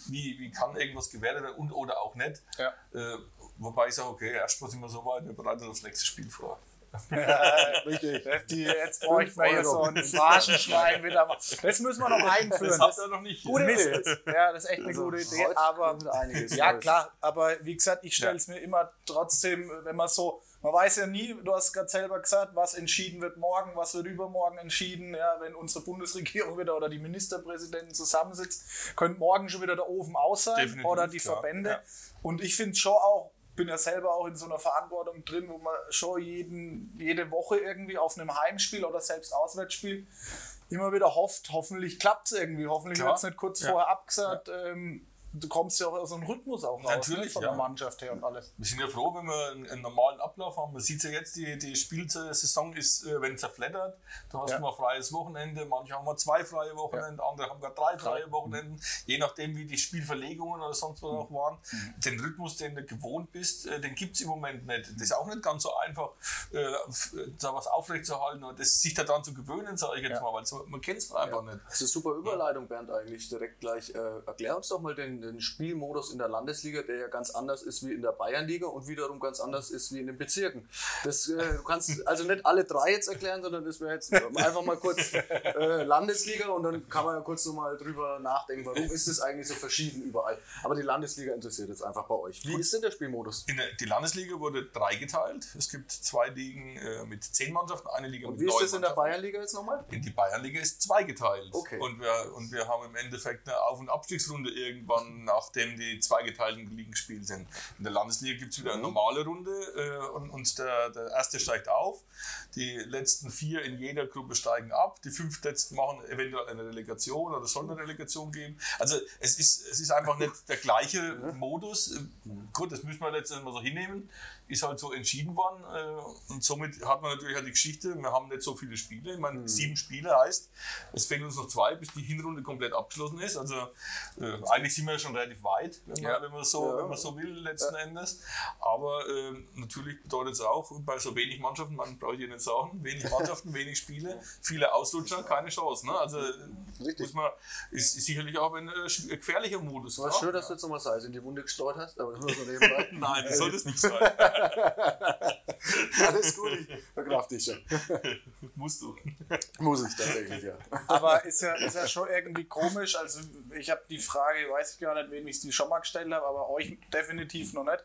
Wie, wie kann irgendwas gewertet werden und oder auch nicht. Ja. Äh, wobei ich sage, okay, erstmal sind wir so weit, wir bereiten uns aufs nächste Spiel vor. Richtig. <laughs> Die, jetzt bräuchten wir hier so ein wieder mal. Das müssen wir noch einführen. Das hat er noch nicht. Gute Idee. Ja, das ist echt eine Also, gute Idee. Aber ja, klar. Aber wie gesagt, ich stelle es mir immer trotzdem, wenn man so man weiß ja nie, du hast gerade selber gesagt, was entschieden wird morgen, was wird übermorgen entschieden. Ja, wenn unsere Bundesregierung <laughs> wieder oder die Ministerpräsidenten zusammensitzt, könnte morgen schon wieder der Ofen aus sein Definitiv, oder die klar, Verbände. ja. Und ich finde schon auch, bin ja selber auch in so einer Verantwortung drin, wo man schon jeden, jede Woche irgendwie auf einem Heimspiel oder selbst Auswärtsspiel immer wieder hofft, hoffentlich klappt es irgendwie, hoffentlich wird es nicht kurz ja. vorher abgesagt. Ähm, du kommst ja auch aus so einem Rhythmus auch raus, ne, Natürlich, von ja. der Mannschaft her und alles. Wir sind ja froh, wenn wir einen, einen normalen Ablauf haben. Man sieht ja jetzt, die, die Spielsaison ist, äh, wenn zerfleddert. Da hast Ja. du mal freies Wochenende, manche haben mal zwei freie Wochenende, andere haben gar drei freie Wochenenden, je nachdem, wie die Spielverlegungen oder sonst was auch waren. Den Rhythmus, den du gewohnt bist, äh, den gibt es im Moment nicht. Das ist auch nicht ganz so einfach, äh, da was aufrechtzuerhalten und das, sich daran zu gewöhnen, sage ich jetzt Ja. mal, weil man kennt es einfach nicht. Das ist eine super Überleitung, Bernd, eigentlich direkt gleich. Äh, erklär uns doch mal den, den Spielmodus in der Landesliga, der ja ganz anders ist wie in der Bayernliga und wiederum ganz anders ist wie in den Bezirken. Das, äh, du kannst also nicht alle drei jetzt erklären, sondern das wäre jetzt einfach mal kurz äh, Landesliga und dann kann man ja kurz nochmal drüber nachdenken, warum ist es eigentlich so verschieden überall. Aber die Landesliga interessiert jetzt einfach bei euch. Wie ist denn der Spielmodus? In der, die Landesliga wurde dreigeteilt. Es gibt zwei Ligen äh, mit zehn Mannschaften, eine Liga Und mit wie ist neun das in der. Bayernliga jetzt nochmal? In die Bayernliga ist zweigeteilt. Okay. Und wir, und wir haben im Endeffekt eine Auf- und Abstiegsrunde irgendwann, nachdem die zweigeteilten Ligen gespielt sind. In der Landesliga gibt es wieder eine normale Runde äh, und, und der, der erste steigt auf. Die letzten vier in jeder Gruppe steigen ab. Die fünf letzten machen eventuell eine Relegation oder soll eine Relegation geben. Also es ist, es ist einfach nicht der gleiche Modus. Gut, das müssen wir letztendlich mal so hinnehmen. Ist halt so entschieden worden. Äh, und somit hat man natürlich halt die Geschichte, wir haben nicht so viele Spiele. Ich meine, sieben Spiele heißt, es fehlen uns noch zwei, bis die Hinrunde komplett abgeschlossen ist. Also äh, eigentlich sind wir ja schon relativ weit, wenn man, Ja. wenn man, so, Ja. wenn man so will, letzten Endes. Aber äh, natürlich bedeutet es auch, bei so wenig Mannschaften, man braucht ja nicht sagen, wenig Mannschaften, <laughs> wenig Spiele, viele Ausrutscher, keine Chance. Ne? Also Richtig. muss man, ist, ist sicherlich auch ein äh, gefährlicher Modus. War klar. schön, dass du jetzt nochmal Salz in die Wunde gestreut hast, aber nur so nebenbei. <laughs> Nein, das soll das nicht <laughs> sein. <laughs> Alles gut, ich verkraft dich schon. <laughs> Musst du. Muss ich tatsächlich, ja. Aber ist ja, ist ja schon irgendwie komisch. Also ich habe die Frage, weiß ich gar nicht, wem ich die schon mal gestellt habe, aber euch definitiv noch nicht.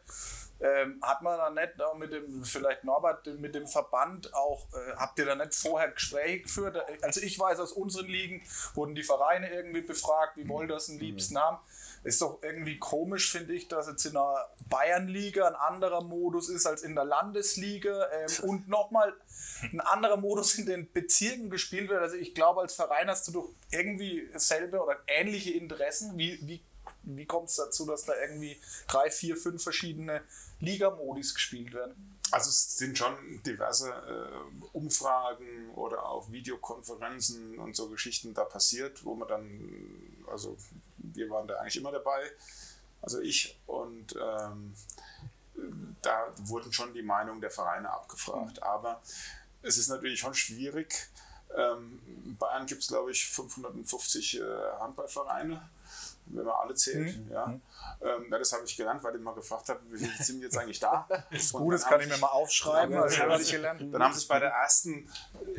Ähm, hat man da nicht auch mit dem, vielleicht Norbert, mit dem Verband auch, äh, habt ihr da nicht vorher Gespräche geführt? Also ich weiß, aus unseren Ligen wurden die Vereine irgendwie befragt, wie wollen das am liebsten haben. Ist doch irgendwie komisch, finde ich, dass jetzt in der Bayernliga ein anderer Modus ist als in der Landesliga ähm, <laughs> und nochmal ein anderer Modus in den Bezirken gespielt wird. Also ich glaube, als Verein hast du doch irgendwie selbe oder ähnliche Interessen. Wie, wie, wie kommt es dazu, dass da irgendwie drei, vier, fünf verschiedene Ligamodis gespielt werden? Also es sind schon diverse äh, Umfragen oder auch Videokonferenzen und so Geschichten da passiert, wo man dann, also wir waren da eigentlich immer dabei, also ich und ähm, da wurden schon die Meinungen der Vereine abgefragt. Aber es ist natürlich schon schwierig. Ähm, in Bayern gibt es, glaube ich, 550 äh, Handballvereine, wenn man alle zählt. Ja. Ähm, ja, das habe ich gelernt, weil ich mal gefragt habe, wie viele sind jetzt eigentlich da? <laughs> Und Gut, das dann kann haben ich mir sich- mal aufschreiben. Also ja, habe ja. ich gelernt. dann haben sich bei der ersten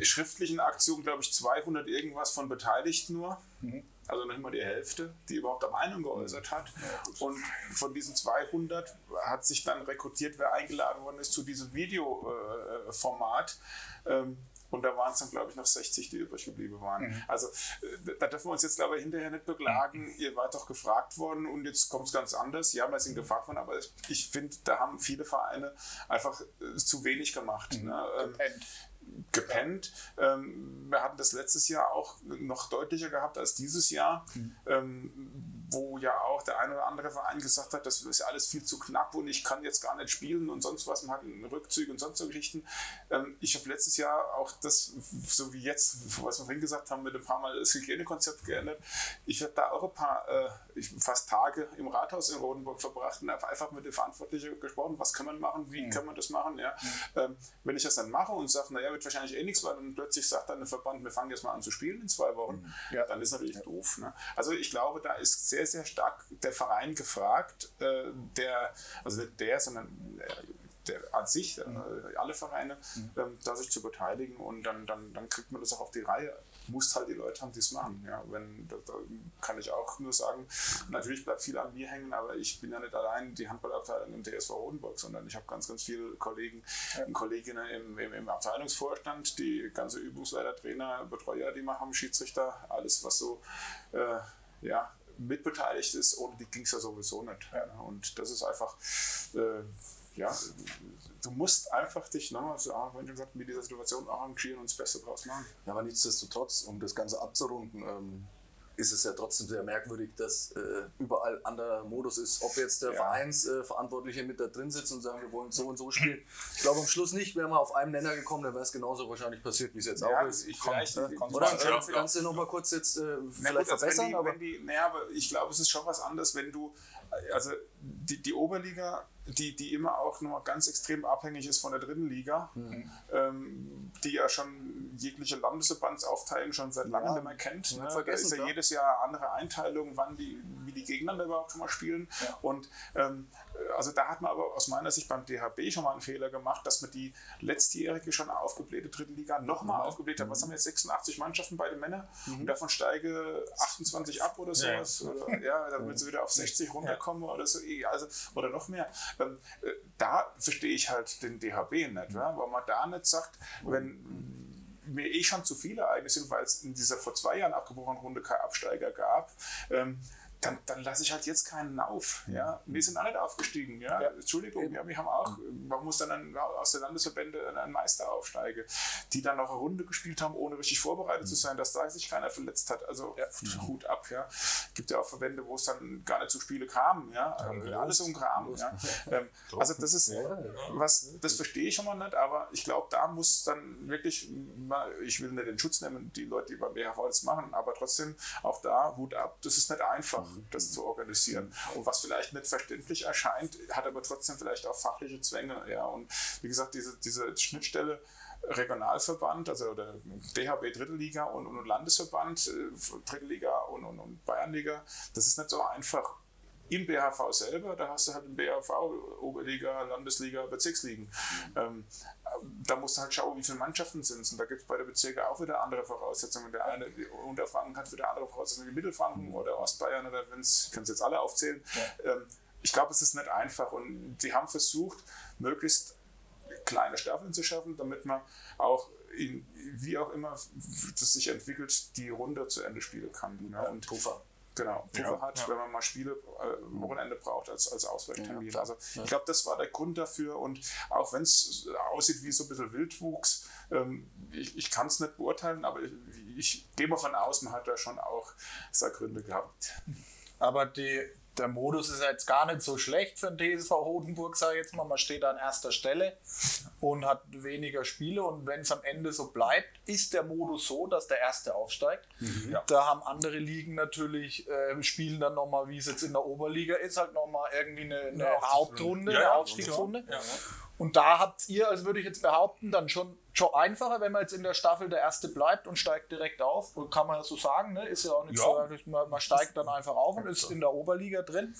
schriftlichen Aktion, glaube ich, 200 irgendwas von beteiligt nur. Also noch immer die Hälfte, die überhaupt eine Meinung geäußert hat. Und von diesen 200 hat sich dann rekrutiert, wer eingeladen worden ist zu diesem Videoformat. Ähm, und da waren es dann, glaube ich, noch 60, die übrig geblieben waren. Also äh, da dürfen wir uns jetzt, glaube ich, hinterher nicht beklagen. Ihr wart doch gefragt worden und jetzt kommt es ganz anders. Ja, wir sind gefragt worden, aber ich finde, da haben viele Vereine einfach äh, zu wenig gemacht. Ne? Gepennt. Ähm, wir hatten das letztes Jahr auch noch deutlicher gehabt als dieses Jahr, ähm, wo ja auch der eine oder andere Verein gesagt hat, das ist alles viel zu knapp und ich kann jetzt gar nicht spielen und sonst was. Man hat Rückzüge und sonst so Geschichten. Ähm, ich habe letztes Jahr auch das, so wie jetzt, was wir vorhin gesagt haben, mit ein paar Mal das Hygienekonzept geändert. Ich habe da auch ein paar, äh, ich, fast Tage im Rathaus in Rodenburg verbracht und habe einfach mit den Verantwortlichen gesprochen, was kann man machen, wie kann man das machen. Ja? Ähm, wenn ich das dann mache und sage, naja, wird wahrscheinlich eh nichts, weil dann plötzlich sagt dann der Verband, wir fangen jetzt mal an zu spielen in zwei Wochen, Ja. dann ist natürlich doof. Ne? Also ich glaube, da ist sehr, sehr stark der Verein gefragt, äh, der, also nicht der, sondern äh, der an sich, äh, alle Vereine, ähm, da sich zu beteiligen und dann, dann, dann kriegt man das auch auf die Reihe. Musst halt die Leute haben, die es machen. Ja, wenn, da, da kann ich auch nur sagen, natürlich bleibt viel an mir hängen, aber ich bin ja nicht allein die Handballabteilung im TSV Rodenburg, sondern ich habe ganz, ganz viele Kollegen ja. und Kolleginnen im, im, im, Abteilungsvorstand, die ganze Übungsleiter, Trainer, Betreuer, die haben, Schiedsrichter, alles, was so äh, ja, mitbeteiligt ist, ohne die ging es ja sowieso nicht. Ja. Und das ist einfach, äh, ja, du musst einfach dich nochmal, so, ah, wenn gesagt, mit dieser Situation arrangieren und das Beste draus machen. Ja, aber nichtsdestotrotz, um das Ganze abzurunden, ähm, ist es ja trotzdem sehr merkwürdig, dass äh, überall anderer Modus ist. Ob jetzt der ja. Vereinsverantwortliche äh, mit da drin sitzt und sagen, wir wollen so und so spielen. Ich glaube am Schluss nicht, wären wir auf einem Nenner gekommen, dann wäre es genauso wahrscheinlich passiert, wie es jetzt ja, auch ist. Ich vielleicht, äh, oder kannst, kannst du noch mal kurz jetzt äh, vielleicht gut, verbessern? Die, aber, die, naja, aber ich glaube, es ist schon was anderes, wenn du, also die, die Oberliga die, die immer auch noch ganz extrem abhängig ist von der dritten Liga, mhm. ähm, die ja schon jegliche Landesverbandsaufteilung schon seit langem ja, nicht mehr kennt. Ne? Da ist ja, jedes Jahr andere Einteilung, wann die, wie die gegeneinander überhaupt schon mal spielen. Ja. Und ähm, also da hat man aber aus meiner Sicht beim DHB schon mal einen Fehler gemacht, dass man die letztjährige schon aufgeblähte dritte Liga nochmal mhm. aufgebläht hat. Was haben wir jetzt 86 Mannschaften bei den Männern mhm. und davon steige 28 ab oder sowas. Ja, oder, ja damit sie wieder auf 60 runterkommen oder so, also, oder noch mehr. Ähm, äh, da verstehe ich halt den DHB nicht, mhm. weil man da nicht sagt, wenn mir eh schon zu viele Ereignisse sind, weil es in dieser vor zwei Jahren abgebrochenen Runde keinen Absteiger gab. Ähm, dann, dann lasse ich halt jetzt keinen auf. Ja? Wir sind alle aufgestiegen. Ja? ja. Entschuldigung, ja, wir haben auch, man muss dann einen, aus der Landesverbände einen Meister aufsteigen, die dann noch eine Runde gespielt haben, ohne richtig vorbereitet zu sein, dass da sich keiner verletzt hat. Also ja. Hut ab. Ja. Gibt ja auch Verbände, wo es dann gar nicht zu Spiele kam. Ja? Ähm, alles um Kram. Ja? <laughs> Ähm, also das ist was, das verstehe ich schon mal nicht, aber ich glaube, da muss dann wirklich, ich will nicht den Schutz nehmen, die Leute, die beim BHV das machen, aber trotzdem auch da Hut ab. Das ist nicht einfach das zu organisieren. Und was vielleicht nicht verständlich erscheint, hat aber trotzdem vielleicht auch fachliche Zwänge. Ja. Und wie gesagt, diese, diese Schnittstelle Regionalverband, also der DHB Drittelliga und, und Landesverband, äh, Drittelliga und, und, und Bayernliga, das ist nicht so einfach im BHV selber, da hast du halt im BHV Oberliga, Landesliga, Bezirksligen. Mhm. Ähm, da musst du halt schauen, wie viele Mannschaften sind es. Und da gibt es bei der Bezirke auch wieder andere Voraussetzungen. Der eine Unterfranken hat wieder andere Voraussetzungen wie Mittelfranken mhm. oder Ostbayern oder wenn es, ich kann es jetzt alle aufzählen. Ja. Ähm, ich glaube, es ist nicht einfach. Und die haben versucht, möglichst kleine Staffeln zu schaffen, damit man auch in, wie auch immer das sich entwickelt, die Runde zu Ende spielen kann. Ne? Und Puffer genau, Puffer ja, hat, ja. wenn man mal Spiele äh, Wochenende braucht als, als Ausweichtermin. Ja, also ich glaube, das war der Grund dafür und auch wenn es aussieht wie so ein bisschen Wildwuchs, ähm, ich, ich kann es nicht beurteilen, aber ich, ich gehe mal von aus, man hat da schon auch seine Gründe gehabt. Aber die, der Modus ist jetzt gar nicht so schlecht für den TSV Hodenburg, sage ich jetzt mal. Man steht an erster Stelle und hat weniger Spiele. Und wenn es am Ende so bleibt, ist der Modus so, dass der Erste aufsteigt. Mhm. Ja. Da haben andere Ligen natürlich, äh, spielen dann nochmal, wie es jetzt in der Oberliga ist, halt nochmal irgendwie eine, eine Hauptrunde, ja, eine Aufstiegsrunde. Ja, und da habt ihr, also würde ich jetzt behaupten, dann schon, schon einfacher, wenn man jetzt in der Staffel der Erste bleibt und steigt direkt auf. Kann man ja so sagen, ne? ist ja auch nicht ja. man, man, steigt dann einfach auf und ist in der Oberliga drin.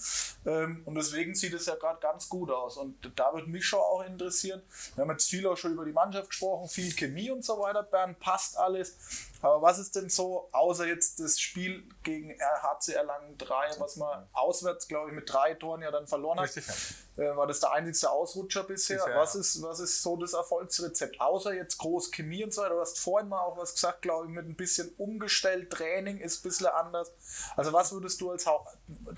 Ähm, und deswegen sieht es ja gerade ganz gut aus. Und da würde mich schon auch interessieren. Wir haben jetzt viel auch schon über die Mannschaft gesprochen, viel Chemie und so weiter. Bern passt alles. Aber was ist denn so, außer jetzt das Spiel gegen HC Erlangen 3, was man auswärts, glaube ich, mit drei Toren ja dann verloren hat? Richtig, äh, war das der einzige Ausrutscher bisher? bisher was, ist, was ist so das Erfolgsrezept? Außer jetzt groß Chemie und so weiter. Du hast vorhin mal auch was gesagt, glaube ich, mit ein bisschen umgestellt. Training ist ein bisschen anders. Also, was würdest du als Haupt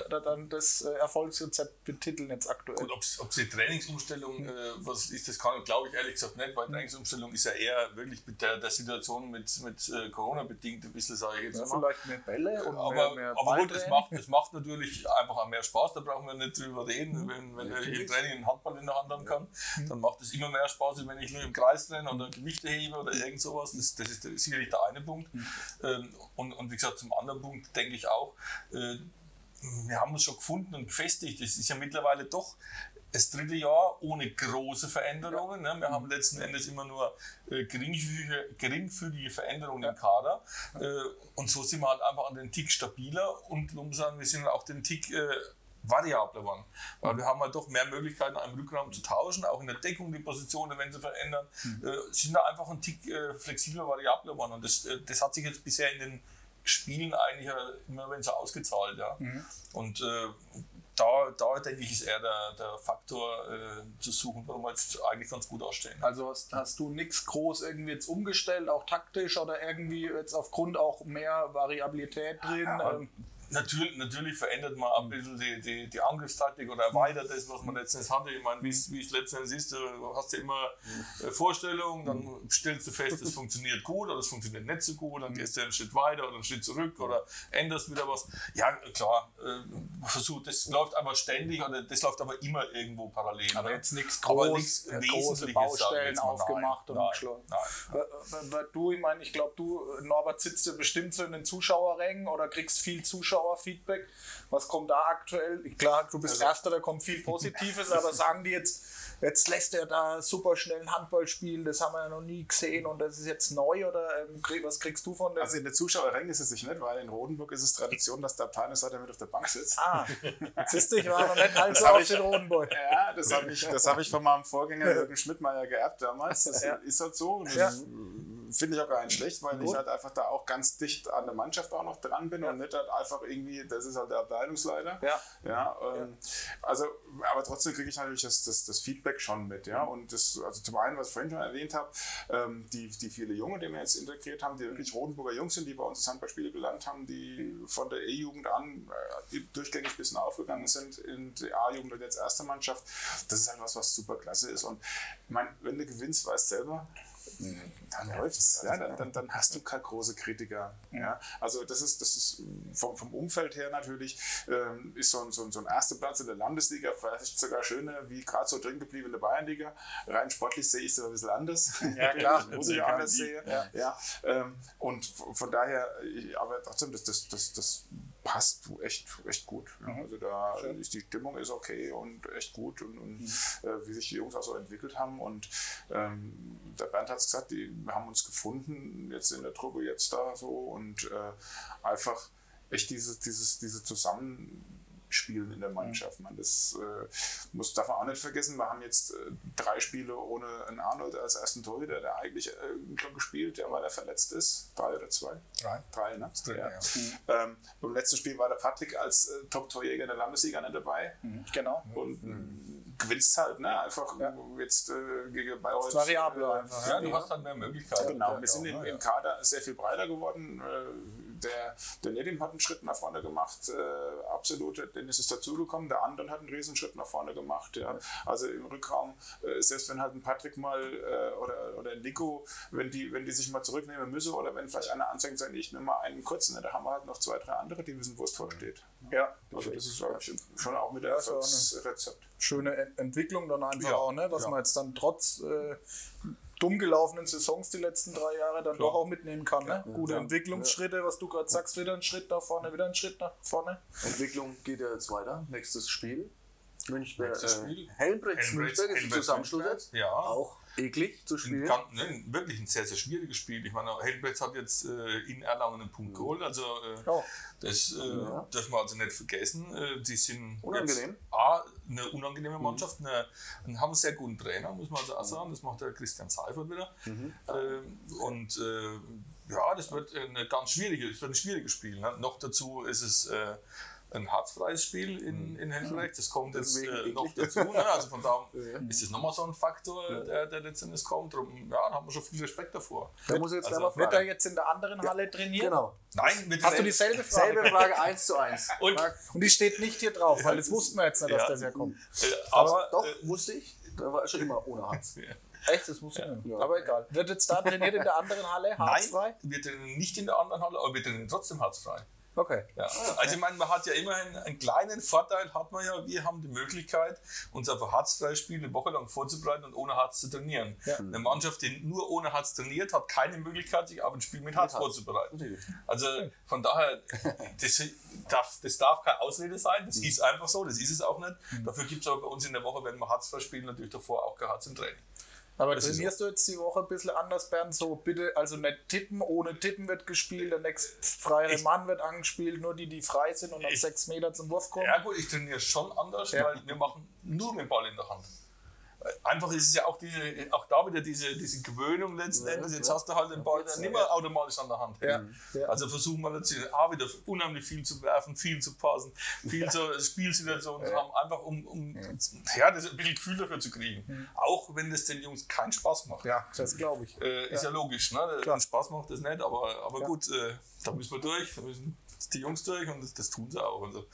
dann das äh, Erfolgsrezept betiteln jetzt aktuell? Gut, ob es die Trainingsumstellung, hm. äh, was ist, das kann glaube ich ehrlich gesagt nicht, weil hm. Trainingsumstellung ist ja eher wirklich mit der, der Situation mit, mit äh, Corona bedingt ein bisschen, sage ich jetzt ja, mal. Vielleicht mehr Bälle und aber, mehr, mehr aber gut, es macht, es macht natürlich einfach auch mehr Spaß, da brauchen wir nicht drüber reden. Mhm. Wenn, wenn ja, ich im Training einen Handball in der Hand haben kann, mhm. dann macht es immer mehr Spaß, als wenn ich nur im Kreis trenne oder Gewichte hebe oder irgend sowas. Das, das ist sicherlich der eine Punkt. Mhm. Ähm, und, und wie gesagt, zum anderen Punkt denke ich auch, äh, wir haben uns schon gefunden und gefestigt. Es ist ja mittlerweile doch das dritte Jahr ohne große Veränderungen. Ne? Wir haben letzten Endes immer nur äh, geringfügige, geringfügige Veränderungen im Kader. Äh, und so sind wir halt einfach an den Tick stabiler und muss sagen, wir sind auch den Tick äh, variabler waren. Weil wir haben halt doch mehr Möglichkeiten, einen Rückraum zu tauschen, auch in der Deckung die Positionen, wenn sie verändern, mhm. äh, sind da einfach ein Tick äh, flexibler, variabler geworden. Und das, äh, das hat sich jetzt bisher in den Spielen eigentlich immer wenn so ausgezahlt. Ja. Mhm. Und äh, da, da denke ich, ist eher der, der Faktor äh, zu suchen, warum wir jetzt eigentlich ganz gut ausstehen. Also hast, hast du nichts groß irgendwie jetzt umgestellt, auch taktisch oder irgendwie jetzt aufgrund auch mehr Variabilität drin? Ja, ähm, Natürlich, natürlich verändert man ein bisschen die, die, die Angriffstaktik oder erweitert das, was man letztens hatte. Ich meine, wie es letztens ist, du hast ja immer äh, Vorstellungen, dann stellst du fest, es funktioniert gut oder es funktioniert nicht so gut, dann gehst du einen Schritt weiter oder einen Schritt zurück oder änderst wieder was. Ja, klar, äh, versuch, das läuft aber ständig oder das läuft aber immer irgendwo parallel. Aber jetzt nichts groß, äh, große Baustellen aufgemacht nein, und geschlagen. Du, ich meine, ich glaube, du, Norbert, sitzt ja bestimmt so in den Zuschauerrängen oder kriegst viel Zuschauer Zuschauerfeedback. Was kommt da aktuell? Klar, du bist also, Erster, da kommt viel Positives, aber <laughs> sagen die jetzt, jetzt lässt er da super schnell ein Handball spielen, das haben wir ja noch nie gesehen und das ist jetzt neu oder ähm, was kriegst du von dem? Also in der Zuschauerränge ist es sich nicht, weil in Rodenburg ist es Tradition, dass der Abteilungsleiter mit auf der Bank sitzt. Ah, <laughs> siehst du, ich war noch nicht allzu auf den Rodenburg. <laughs> Ja, das habe ich, hab ich von meinem Vorgänger Jürgen Schmidtmeier geerbt damals. Das ja. ist halt so. Ja finde ich auch gar nicht schlecht, weil Gut. ich halt einfach da auch ganz dicht an der Mannschaft auch noch dran bin ja. und nicht halt einfach irgendwie, das ist halt der Abteilungsleiter. Ja. ja, ähm, ja. Also, aber trotzdem kriege ich natürlich das, das, das, Feedback schon mit. Ja, und das, also zum einen, was ich vorhin schon erwähnt habe, ähm, die, die viele Junge, die wir jetzt integriert haben, die wirklich Rodenburger Jungs sind, die bei uns das Handballspiele gelernt haben, die von der E-Jugend an äh, durchgängig ein bisschen aufgegangen sind in die A-Jugend und jetzt erste Mannschaft. Das ist halt was, was super klasse ist. Und ich meine, wenn du gewinnst, weißt du selber, dann läuft's. Ja, dann, dann, dann, hast du keine große Kritiker. Ja. Also das ist, das ist vom, vom Umfeld her natürlich, ähm, ist so ein, so, ein, so ein erster Platz in der Landesliga vielleicht sogar schöner wie gerade so drin geblieben in der Bayernliga. Rein sportlich sehe ich es ein bisschen anders. <laughs> Ja klar, <laughs> muss ich anders sehen. Ja. Ja, ähm, und von daher, aber trotzdem, das, das, das, das passt echt, echt gut. Ja. Mhm. Also da Schön. ist die Stimmung ist okay und echt gut und, und mhm. äh, wie sich die Jungs auch so entwickelt haben. Und ähm, der Bernd hat es gesagt, die haben uns gefunden, jetzt in der Truppe, jetzt da so und äh, einfach echt dieses, dieses, diese Zusammen spielen in der Mannschaft. Man, das äh, muss, darf man auch nicht vergessen. Wir haben jetzt äh, drei Spiele ohne einen Arnold als ersten Torhüter, der eigentlich äh, gespielt, ja, weil er verletzt ist. Drei oder zwei? Drei. Drei, ne? Drei, ja. ja. Ähm, beim letzten Spiel war der Patrick als äh, Top-Torjäger in der Landesliga nicht dabei. Mhm. Genau. Und mhm. gewinnst halt, ne? Einfach ja. jetzt äh, gegen Bayreuth. Variable einfach. Ja, du hast dann mehr Möglichkeiten. Genau, wir sind im, im Kader sehr viel breiter geworden äh, der, der Nedim hat einen Schritt nach vorne gemacht, äh, absolut. Dennis ist dazugekommen, der andere hat einen riesen Schritt nach vorne gemacht. Ja. Also im Rückraum, äh, selbst wenn halt ein Patrick mal äh, oder, oder ein Nico, wenn die, wenn die sich mal zurücknehmen müssen oder wenn vielleicht einer anfängt, sagt, ich nehme mal einen kurzen, ne, da haben wir halt noch zwei, drei andere, die wissen, wo es vorsteht. Ja, also das ist ich, schon auch mit der ja, Rezept. Schöne Entwicklung dann einfach ja. auch, ne? dass ja. man jetzt dann trotz äh, dumm gelaufenen Saisons die letzten drei Jahre dann Klar. doch auch mitnehmen kann. Ne? Gute ja. Entwicklungsschritte, was du gerade sagst, wieder ein Schritt nach vorne, wieder ein Schritt nach vorne. Entwicklung geht ja jetzt weiter. Nächstes Spiel. Münchberg, äh, Helmbrechts, Münchberg ist ein Zusammenschluss jetzt. Ja. Auch eklig zu spielen. Kann, ne, wirklich ein sehr, sehr schwieriges Spiel. Ich meine, Helmbrechts hat jetzt äh, in Erlangen einen Punkt geholt. Also äh, oh. das äh, ja. dürfen wir also nicht vergessen. Äh, die sind unangenehm. A, eine unangenehme Mannschaft, mhm. eine, haben einen sehr guten Trainer, muss man also auch sagen. Das macht der Christian Seifert wieder. Mhm. Ähm, und äh, ja, das wird eine ganz schwierige, das wird ein schwieriges Spiel. Ne? Noch dazu ist es äh, ein harzfreies Spiel in, mhm. in Helmrecht. Das kommt jetzt äh, noch dazu. Ne? Also von da <laughs> ist das nochmal so ein Faktor, der, der letztendlich kommt. Darum, ja, da haben wir schon viel Respekt davor. Da muss jetzt also, wird er jetzt in der anderen Halle trainieren? Genau. Nein, mit Hast du <laughs> dieselbe Frage? Selbe Frage 1 zu 1. <laughs> Und, und die steht nicht hier drauf, weil das wussten wir jetzt nicht, dass ja. das ja kommt. Äh, aber, doch, äh, wusste ich. Da war schon immer ohne Harz. Echt, das muss ja. ja. Aber egal. Wird jetzt da trainiert in der anderen Halle, harzfrei? Nein, wir trainieren nicht in der anderen Halle, aber wir trainieren trotzdem harzfrei. Okay. Ja. Also ich meine, man hat ja immerhin einen kleinen Vorteil, hat man ja, wir haben die Möglichkeit, uns auf ein harzfreies Spiel eine Woche lang vorzubereiten und ohne Harz zu trainieren. Ja. Eine Mannschaft, die nur ohne Harz trainiert, hat keine Möglichkeit, sich auf ein Spiel mit Harz, mit vorzubereiten. Also von daher, das darf, das darf keine Ausrede sein, das mhm. ist einfach so, das ist es auch nicht. Mhm. Dafür gibt es aber bei uns in der Woche, wenn wir harzfrei spielen, natürlich davor auch kein Harz im Training. Aber Das ist trainierst du jetzt die Woche ein bisschen anders, Bernd? So bitte, also nicht tippen, ohne tippen wird gespielt, der nächste freiere Ich- Mann wird angespielt, nur die, die frei sind und auf Ich- sechs Meter zum Wurf kommen. Ja gut, ich trainiere schon anders, Ja. weil wir machen nur mit dem Ball in der Hand. Einfach ist es ja auch, diese, auch da wieder diese, diese Gewöhnung letzten Endes. Jetzt hast du halt den Ball dann nicht mehr automatisch an der Hand. Ja. Also versuchen wir natürlich auch wieder unheimlich viel zu werfen, viel zu passen, viel so Spielsituationen zu haben, einfach um, um ja, das ein bisschen Gefühl dafür zu kriegen. Auch wenn das den Jungs keinen Spaß macht. Ja, das glaube ich. Äh, ist ja, logisch, ne? Klar. Spaß macht das nicht, aber, aber gut, äh, da müssen wir durch, da müssen die Jungs durch und das, das tun sie auch. Also,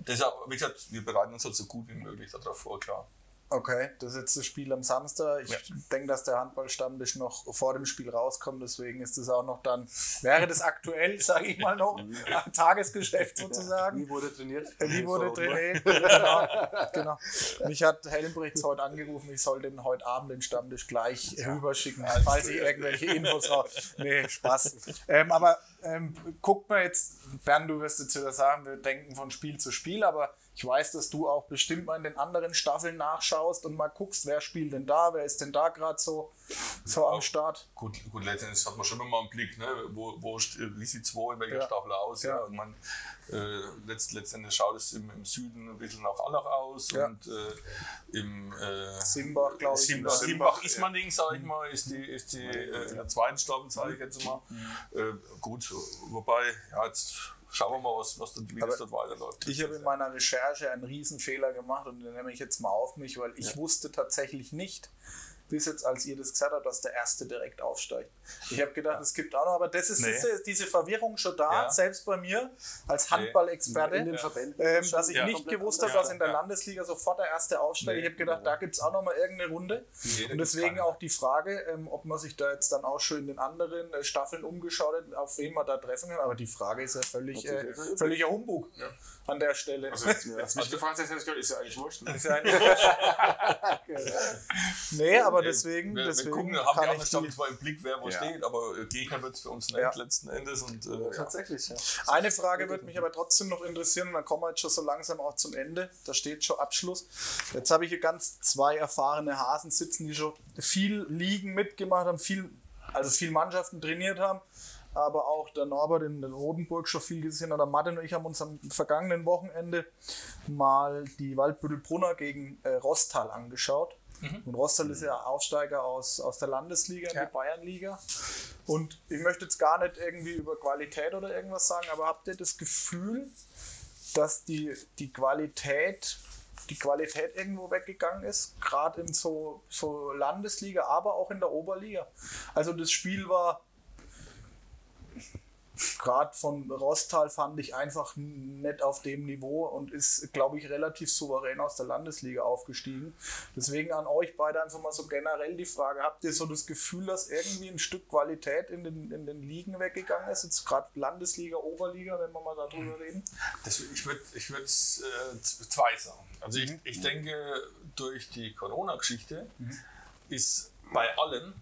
deshalb, wie gesagt, wir bereiten uns halt so gut wie möglich darauf vor, klar. Okay, das ist jetzt das Spiel am Samstag. Ich Ja. denke, dass der Handballstammtisch noch vor dem Spiel rauskommt, deswegen ist das auch noch dann, wäre das aktuell, <laughs> sage ich mal noch, Tagesgeschäft sozusagen. Wie wurde trainiert? Wie wurde trainiert? <laughs> genau, genau. Mich hat Helmbrechts heute angerufen, ich soll den heute Abend den Stammtisch gleich rüberschicken, falls ich irgendwelche Infos raus. Nee, Spaß. Ähm, aber ähm, guckt mal jetzt, Bernd, du wirst jetzt wieder sagen, wir denken von Spiel zu Spiel, aber ich weiß, dass du auch bestimmt mal in den anderen Staffeln nachschaust und mal guckst, wer spielt denn da, wer ist denn da gerade so, so am Start. Gut, gut, letztendlich hat man schon immer einen Blick, ne? wo, wo wie sieht 2 in welcher Ja. Staffel aus. Ja. Ja. Und man, äh, letzt, letztendlich schaut es im, im Süden ein bisschen nach Allach aus Ja. und äh, im äh, Simbach, glaube ich. Simbach? Simbach Ismaning, sag ich mal, ist die, ist die äh, in der zweiten Staffel, sage ich jetzt mal. Äh, gut, wobei, ja, jetzt schauen wir mal, was, was wie das dort weiterläuft. Ich habe in meiner Recherche einen Riesenfehler gemacht und den nehme ich jetzt mal auf mich, weil ich wusste tatsächlich nicht, bis jetzt, als ihr das gesagt habt, dass der Erste direkt aufsteigt. Ich habe gedacht, es gibt auch noch, aber das ist, Nee. ist diese Verwirrung schon da, Ja. selbst bei mir als In Handballexperte. den Verbänden. Ähm, dass ich Ja. nicht gewusst habe, dass Ja, in der ja. Landesliga sofort der erste aufsteigt. Nee. ich habe gedacht, da gibt es auch noch mal irgendeine Runde. Und deswegen auch die Frage, ähm, ob man sich da jetzt dann auch schon in den anderen äh, Staffeln umgeschaut hat, auf wen man da treffen kann. Aber die Frage ist ja völlig, äh, völliger Humbug an der Stelle. Also, jetzt, jetzt mich gefragt hast, hätte ich ist ja eigentlich wurscht. Ne? Ist ja ein- <laughs> nee, aber deswegen, wir, deswegen wir gucken, haben kann ich Staffel die, zwar im Blick, wer wo Ja. steht, aber äh, Gegner wird es für uns nicht Ja. letzten Endes. Und, äh, ja. Tatsächlich, ja. Eine Frage würde mich aber trotzdem noch interessieren, und dann kommen wir jetzt schon so langsam auch zum Ende. Da steht schon Abschluss. Jetzt habe ich hier ganz zwei erfahrene Hasen sitzen, die schon viel Ligen mitgemacht haben, viel, also viel Mannschaften trainiert haben. Aber auch der Norbert in der Rodenburg schon viel gesehen hat. Der Martin und ich haben uns am vergangenen Wochenende mal die Waldbüttelbrunner gegen äh, Rostal angeschaut. Und Rostal ist ja Aufsteiger aus, aus der Landesliga in Ja. die Bayernliga. Und ich möchte jetzt gar nicht irgendwie über Qualität oder irgendwas sagen, aber habt ihr das Gefühl, dass die, die Qualität die Qualität irgendwo weggegangen ist, gerade in so, so Landesliga, aber auch in der Oberliga. Also das Spiel war gerade von Rostal fand ich einfach nicht auf dem Niveau und ist, glaube ich, relativ souverän aus der Landesliga aufgestiegen. Deswegen an euch beide einfach mal so generell die Frage, habt ihr so das Gefühl, dass irgendwie ein Stück Qualität in den, in den Ligen weggegangen ist? Jetzt gerade Landesliga, Oberliga, wenn wir mal darüber reden. Das, ich würde ich würd, äh, zwei sagen. Also ich, ich denke, durch die Corona-Geschichte ist bei allen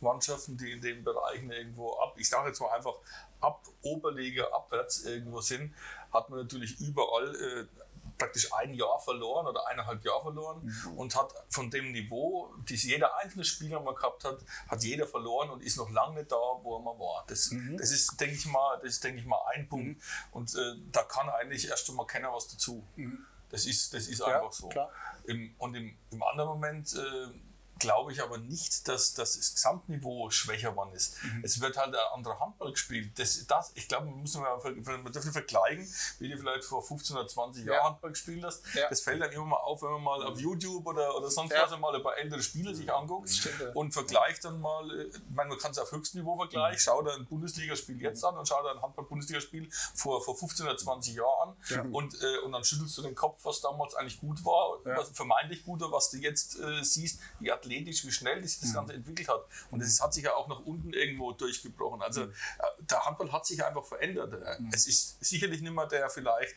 Mannschaften, die in den Bereichen irgendwo ab, ich sage jetzt mal einfach ab Oberliga abwärts irgendwo sind, hat man natürlich überall äh, praktisch ein Jahr verloren oder eineinhalb Jahre verloren und hat von dem Niveau, das jeder einzelne Spieler mal gehabt hat, hat jeder verloren und ist noch lange nicht da, wo er mal war. Das, das ist, denke ich mal, das ist, denke ich mal, ein Punkt. Und äh, da kann eigentlich erst einmal keiner was dazu. Das ist, das ist einfach so. Im, und im, im anderen Moment äh, glaube ich aber nicht, dass, dass das Gesamtniveau schwächer geworden ist. Es wird halt ein anderer Handball gespielt. Das, das, ich glaube, man muss mal man dürfen vergleichen, wie du vielleicht vor 15 oder 20 Ja. Jahren Handball gespielt hast. Ja. Das fällt dann immer mal auf, wenn man mal auf YouTube oder, oder sonst Ja. was mal ein paar ältere Spiele sich anguckt Stimmt, und vergleicht dann mal, äh, ich meine, man kann es auf Höchstniveau vergleichen, schau dir ein Bundesligaspiel jetzt an und schau dir ein Handball-Bundesligaspiel vor, vor 15 oder 20 Jahren an und, äh, und dann schüttelst du den Kopf, was damals eigentlich gut war, was vermeintlich gut war, was du jetzt äh, siehst, wie athletisch, wie schnell sich das Ganze entwickelt hat. Und es hat sich ja auch nach unten irgendwo durchgebrochen. Also äh, der Handball hat sich einfach verändert. Äh, Es ist sicherlich nicht mehr der vielleicht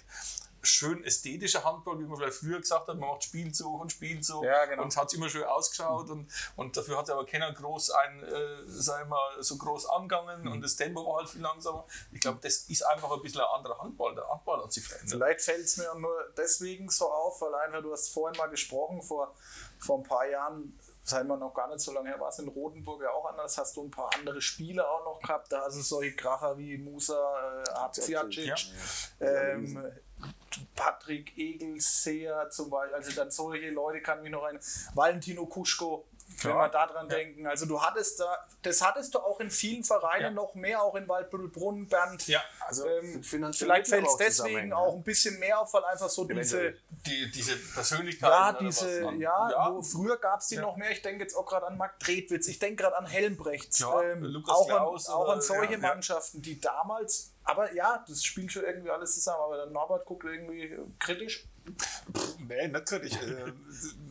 schön ästhetische Handball, wie man vielleicht früher gesagt hat, man macht Spielzug und Spielzug Ja, genau. und hat immer schön ausgeschaut und, und dafür hat aber keiner groß ein, äh, sag ich mal, so groß angegangen und das Tempo war halt viel langsamer. Ich glaube, das ist einfach ein bisschen ein anderer Handball. Der Handball hat sich verändert. Vielleicht fällt es mir nur deswegen so auf, weil einfach, du hast vorhin mal gesprochen, vor, vor ein paar Jahren sei mal noch gar nicht so lange her, war es in Rotenburg ja auch anders, hast du ein paar andere Spiele auch noch gehabt, da hast du solche Kracher wie Musa äh, Abziacic, Ja. ähm, Patrick Egelseer zum Beispiel, also dann solche Leute kann mich noch ein, Valentino Kuschko, wenn wir daran denken. Also du hattest da, das hattest du auch in vielen Vereinen Ja. noch mehr, auch in Waldbüttelbrunn, Bernd. Ja, Also Ähm, vielleicht fällt es deswegen auch ja. ein bisschen mehr auf, weil einfach so diese, die, diese Persönlichkeit. ja, diese, ja, ja. Wo, früher gab es die Ja. noch mehr. Ich denke jetzt auch gerade an Marc Tretwitz, ich denke gerade an Helmbrechts, Ja, ähm, Lukas auch, Klaus an, auch an solche ja, ja. Mannschaften, die damals, aber ja, das spielt schon irgendwie alles zusammen. Aber der Norbert guckt irgendwie äh, Nee, kritisch. Äh,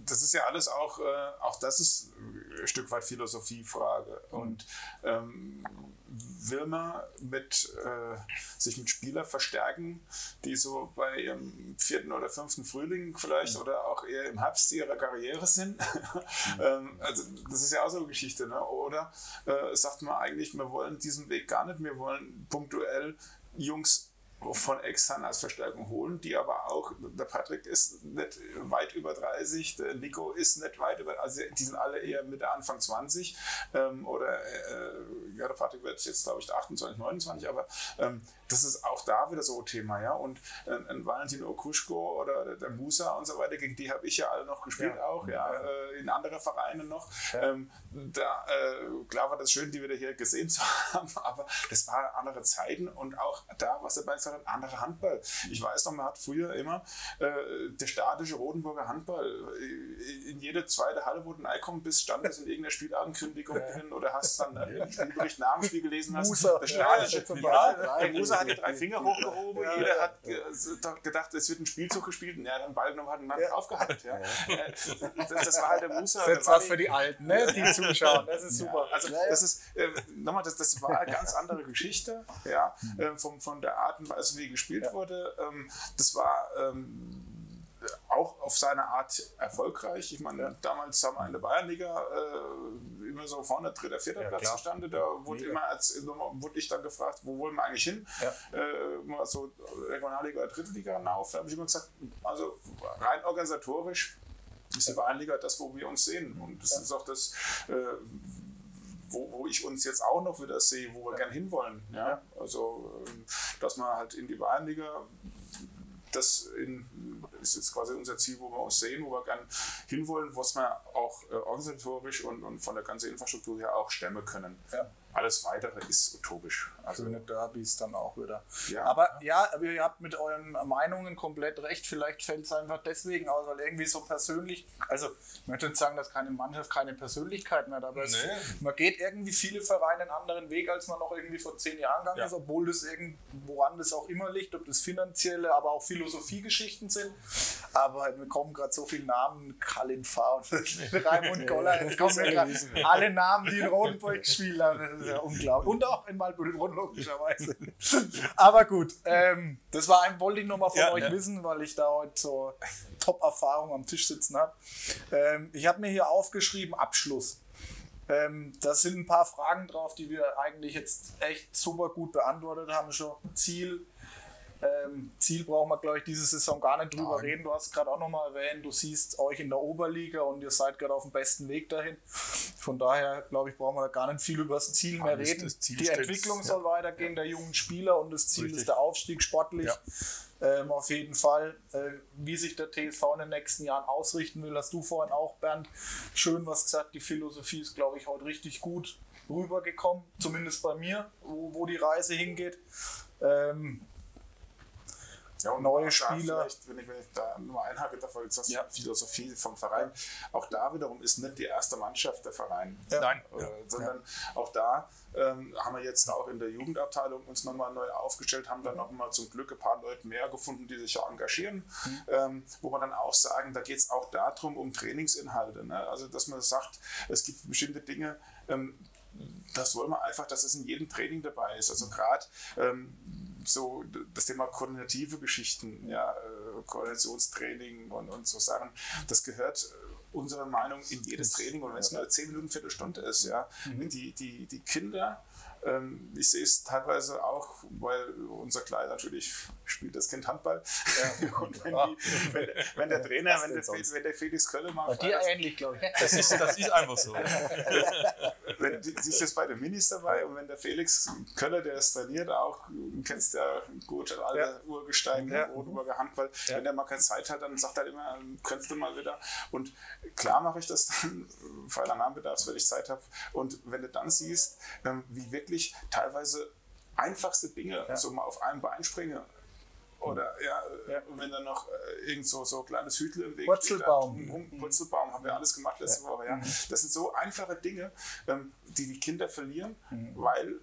Das ist ja alles auch, äh, auch das ist ein Stück weit Philosophiefrage. Und ähm, will man mit, äh, sich mit Spielern verstärken, die so bei ihrem vierten oder fünften Frühling vielleicht oder auch eher im Herbst ihrer Karriere sind? <laughs> ähm, also das ist ja auch so eine Geschichte. Ne? Oder äh, sagt man eigentlich, wir wollen diesen Weg gar nicht, wir wollen punktuell Jungs von extern als Verstärkung holen, die aber auch, der Patrick ist nicht weit über 30, der Nico ist nicht weit über, also die sind alle eher Mitte, Anfang 20 ähm, oder äh, ja, der Patrick wird jetzt glaube ich 28, 29, aber ähm, das ist auch da wieder so ein Thema, ja, und äh, ein Valentin Okuschko oder der, der Musa und so weiter, gegen die habe ich ja alle noch gespielt Ja. auch, ja, äh, in anderen Vereinen noch, ähm, da, äh, klar war das schön, die wieder hier gesehen zu <laughs> haben, aber das waren andere Zeiten und auch da, was dabei gesagt hat, andere Handball. Ich weiß noch, man hat früher immer äh, der statische Rotenburger Handball. äh, In jede zweite Halle, wo du reinkommen bist, stand das in irgendeiner Spielankündigung drin oder hast dann einen Spielbericht nach dem Spiel gelesen hast. Musa. Der statische, Ja, ja, Die drei Finger hochgehoben, Ja, jeder hat ge- gedacht, es wird ein Spielzug gespielt und er hat den Ball genommen, hat einen Mann Ja. draufgehalten. Ja. Äh, Das, das war halt der Musa. Das ist was für die Alten, ne? die zuschauen. Das ist super. Also das ist, äh, nochmal, das, das war eine ganz andere Geschichte, ja, äh, vom, von der Art und Weise, wie gespielt wurde. Ähm, das war ähm, auch auf seine Art erfolgreich. Ich meine, damals haben wir in der Bayernliga äh, immer so vorne dritter, vierter Ja, Platz klar. zustande. Da wurde immer als, wurde ich dann gefragt, wo wollen wir eigentlich hin? Ja. Äh, so Regionalliga oder dritte Liga hinauf. Da habe ich immer gesagt, also rein organisatorisch ist die Bayernliga das, wo wir uns sehen. Und das ist auch das, äh, wo, wo ich uns jetzt auch noch wieder sehe, wo wir gern hinwollen. Ja? Also, ähm, dass man halt in die Bayernliga, das in, ist jetzt quasi unser Ziel, wo wir uns sehen, wo wir gern hinwollen, was wir auch äh, organisatorisch und, und von der ganzen Infrastruktur her auch stemmen können. Ja. Alles weitere ist utopisch. Also, Schöne Derbys dann auch wieder. Ja. Aber ja, ihr habt mit euren Meinungen komplett recht. Vielleicht fällt es einfach deswegen aus, weil irgendwie so persönlich, also ich möchte nicht sagen, dass keine Mannschaft keine Persönlichkeit mehr hat, aber es, Nee. man geht irgendwie viele Vereine einen anderen Weg, als man noch irgendwie vor zehn Jahren gegangen Ja. ist, obwohl das irgend, woran das auch immer liegt, ob das finanzielle, aber auch Philosophiegeschichten sind. Aber mir kommen gerade so viele Namen, Kalin Fahr und <laughs> Raimund Goller, <laughs> jetzt kommen mir gerade alle Namen, die in Rotenburg gespielt haben. Ist ja unglaublich. Und auch in Waldbüttelbrunn logischerweise. <laughs> Aber gut, ähm, das war ein, wollte ich nochmal von Ja, euch ja. wissen, weil ich da heute so Top-Erfahrung am Tisch sitzen habe. Ähm, ich habe mir hier aufgeschrieben, Abschluss. Ähm, da sind ein paar Fragen drauf, die wir eigentlich jetzt echt super gut beantwortet haben. Schon Ziel. Ähm, Ziel brauchen wir, glaube ich, diese Saison gar nicht drüber Nein. reden. Du hast gerade auch nochmal erwähnt, du siehst euch in der Oberliga und ihr seid gerade auf dem besten Weg dahin. Von daher, glaube ich, brauchen wir da gar nicht viel über das Ziel mehr Alles reden. das Ziel Die Entwicklung ja. soll weitergehen der jungen Spieler und das Ziel Richtig. ist der Aufstieg sportlich. Ja. Ähm, auf jeden Fall, äh, wie sich der TSV in den nächsten Jahren ausrichten will, hast du vorhin auch, Bernd, schön was gesagt. Die Philosophie ist, glaube ich, heute richtig gut rübergekommen, zumindest bei mir, wo, wo die Reise hingeht. Ähm, Ja, und neue da Spieler. Vielleicht, wenn ich, wenn ich da nur einhake, davon jetzt hast du Ja. Philosophie vom Verein. Auch da wiederum ist nicht die erste Mannschaft der Verein. Ja. Nein. Äh, sondern auch da ähm, haben wir jetzt auch in der Jugendabteilung uns nochmal neu aufgestellt, haben dann nochmal zum Glück ein paar Leute mehr gefunden, die sich ja engagieren, ähm, wo man dann auch sagen, da geht es auch darum, um Trainingsinhalte. Ne? Also, dass man sagt, es gibt bestimmte Dinge, ähm, das wollen wir einfach, dass es in jedem Training dabei ist. Also gerade ähm, so das Thema koordinative Geschichten, ja, äh, Koordinationstraining und, und so Sachen, das gehört äh, unserer Meinung in jedes Training. Und wenn es nur 10 Minuten, Viertelstunde ist, ja, die, die, die Kinder ich sehe es teilweise auch, weil unser Kleiner natürlich spielt das Kind Handball. Ja. <laughs> Und wenn, die, wenn, wenn, der Trainer, wenn der, wenn der, Felix Kölle mal. Bei dir ähnlich, glaube ich. Das ist, das ist einfach so. <laughs> wenn, sie ist jetzt bei den Minis dabei und wenn der Felix Kölle, der ist trainiert, auch, kennst ja gut, alle ja. Urgestein, ja. Rotenburger Handball, ja. wenn der mal keine Zeit hat, dann sagt er immer, könntest du mal wieder. Und klar mache ich das dann, <laughs> weil er Nachmittags, wenn ich Zeit habe. Und wenn du dann siehst, ähm, wie wirklich teilweise einfachste Dinge ja. so mal auf einem Bein springen. Oder ja, ja. und wenn dann noch äh, irgend so, so kleines Hütel im Weg Wurzelbaum. Steht, Wurzelbaum haben wir alles gemacht letzte ja. Woche. Ja. Das sind so einfache Dinge, ähm, die die Kinder verlieren, mhm. weil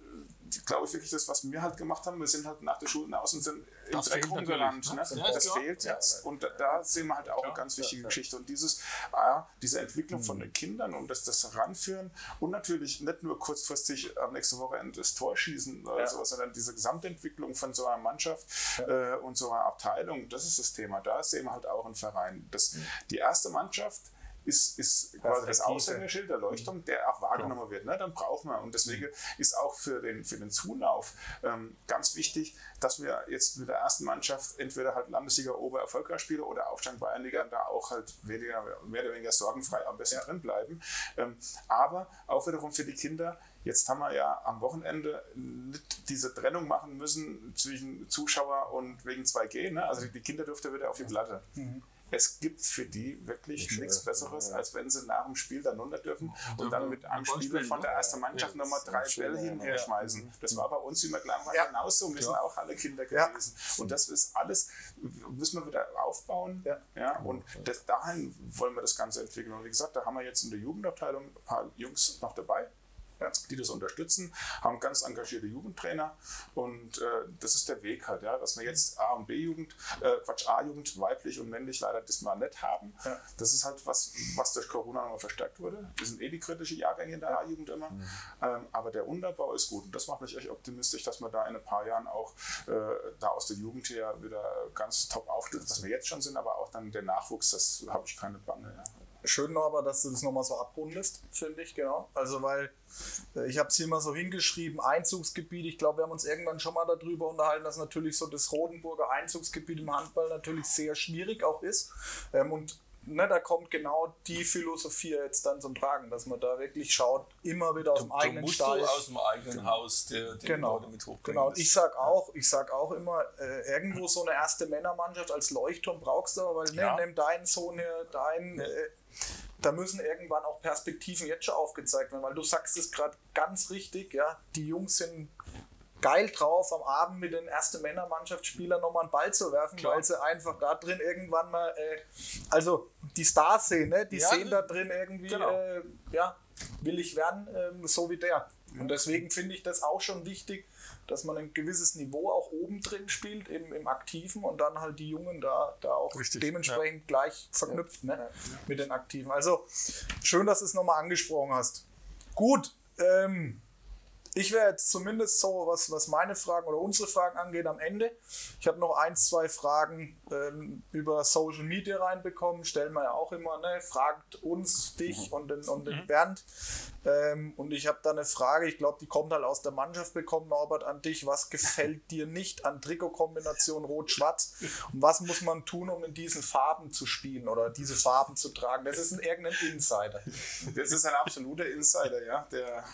glaube ich, wirklich das, was wir halt gemacht haben. Wir sind halt nach der Schule hinaus und sind im Dreck rumgerannt. Ne? Ja, das fehlt jetzt. Und da, sehen wir halt auch eine ganz wichtige Geschichte. Und dieses, ah, diese Entwicklung von mhm. den Kindern und das, das Ranführen und natürlich nicht nur kurzfristig am nächsten Wochenende das Tor schießen oder sowas, sondern diese Gesamtentwicklung von so einer Mannschaft äh, und so einer Abteilung, das ist das Thema. Da sehen wir halt auch einen Verein. Das, mhm. die erste Mannschaft, ist, ist quasi das Aushängeschild der Leuchtung, der auch wahrgenommen genau. wird. Ne? Dann brauchen wir. Und deswegen mhm. ist auch für den, für den Zulauf ähm, ganz wichtig, dass wir jetzt mit der ersten Mannschaft entweder halt Landessieger Ober erfolgreich spielen oder Aufstand Bayernliga da auch halt weniger, mehr oder weniger sorgenfrei am besten ja. drin bleiben. Ähm, aber auch wiederum für die Kinder, Jetzt haben wir ja am Wochenende diese Trennung machen müssen zwischen Zuschauer und wegen 2G. Ne? Also die Kinder dürfte wieder auf die Platte. Mhm es gibt für die wirklich nichts Besseres, als wenn sie nach dem Spiel dann runter dürfen und dann mit einem Spieler von der ersten Mannschaft ja, nochmal drei Bälle hinher schmeißen. Das war bei uns immer klar ja. genauso. Wir sind auch alle Kinder gewesen. Und das ist alles, müssen wir wieder aufbauen. Ja und das, dahin wollen wir das Ganze entwickeln. Und wie gesagt, da haben wir jetzt in der Jugendabteilung ein paar Jungs noch dabei die das unterstützen, haben ganz engagierte Jugendtrainer und äh, das ist der Weg halt, ja, dass wir jetzt A und B-Jugend, äh, Quatsch, A-Jugend, weiblich und männlich leider das mal nicht haben. Ja. Das ist halt was, was durch Corona nochmal verstärkt wurde. Wir sind eh die kritische Jahrgänge in der A-Jugend immer, mhm. ähm, aber der Unterbau ist gut und das macht mich echt optimistisch, dass wir da in ein paar Jahren auch äh, da aus der Jugend her wieder ganz top aufstellen, was wir jetzt schon sind, aber auch dann der Nachwuchs, das habe ich keine Bange. Ja. Schön noch aber, dass du das nochmal so abrundest, finde ich, genau. Also, weil äh, ich habe es hier mal so hingeschrieben, Einzugsgebiet. Ich glaube, wir haben uns irgendwann schon mal darüber unterhalten, dass natürlich so das Rodenburger Einzugsgebiet im Handball natürlich sehr schwierig auch ist. Ähm, und ne, da kommt genau die Philosophie jetzt dann zum Tragen, dass man da wirklich schaut, immer wieder aus du, dem eigenen musst Stall. Du aus dem eigenen genau. Haus der, der genau. Leute mit hochbringen. Genau, und ich sag auch, ich sag auch immer, äh, irgendwo so eine erste Männermannschaft als Leuchtturm brauchst du, weil ne, ja. nimm deinen Sohn her, deinen. Äh, da müssen irgendwann auch Perspektiven jetzt schon aufgezeigt werden, weil du sagst es gerade ganz richtig, ja, die Jungs sind geil drauf, am Abend mit den ersten Männermannschaftsspielern nochmal einen Ball zu werfen, Klar. weil sie einfach da drin irgendwann mal, äh, also die Stars sehen, ne? die ja, sehen da drin irgendwie, genau. äh, ja, will ich werden, äh, so wie der. Und deswegen finde ich das auch schon wichtig, dass man ein gewisses Niveau auch oben drin spielt, eben im Aktiven und dann halt die Jungen da, da auch Richtig, dementsprechend ja. gleich verknüpft ne, ja. mit den Aktiven. Also schön, dass du es nochmal angesprochen hast. Gut, ähm, ich wäre jetzt zumindest so, was, was meine Fragen oder unsere Fragen angeht, am Ende. Ich habe noch ein, zwei Fragen ähm, über Social Media reinbekommen. Stellen wir ja auch immer, ne? Fragt uns, dich mhm. und den, und den mhm. Bernd. Ähm, und ich habe da eine Frage, ich glaube, die kommt halt aus der Mannschaft bekommen, Norbert, an dich. Was gefällt dir nicht an Trikotkombination Rot-Schwarz? Und was muss man tun, um in diesen Farben zu spielen oder diese Farben zu tragen? Das ist ein irgendein Insider. Das ist ein absoluter Insider, ja, der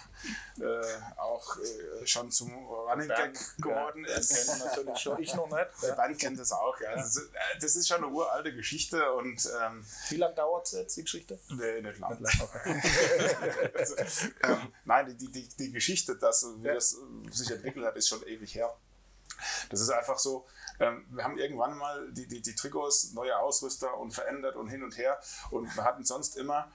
äh, auch äh, schon zum Running Gag geworden ja, ist. Kennt natürlich schon. Ich noch nicht. Der Band kennt das auch. Ja. Das, ist, äh, das, ist, schon eine uralte Geschichte. Und, ähm, Wie lange dauert es jetzt, die Geschichte? Nee, nicht lang. Nicht lang okay. <laughs> also, <laughs> ähm, nein, die, die, die Geschichte, dass, wie das sich entwickelt hat, ist schon ewig her. Das ist einfach so, ähm, wir haben irgendwann mal die, die, die Trikots, neue Ausrüster und verändert und hin und her. Und wir hatten sonst immer,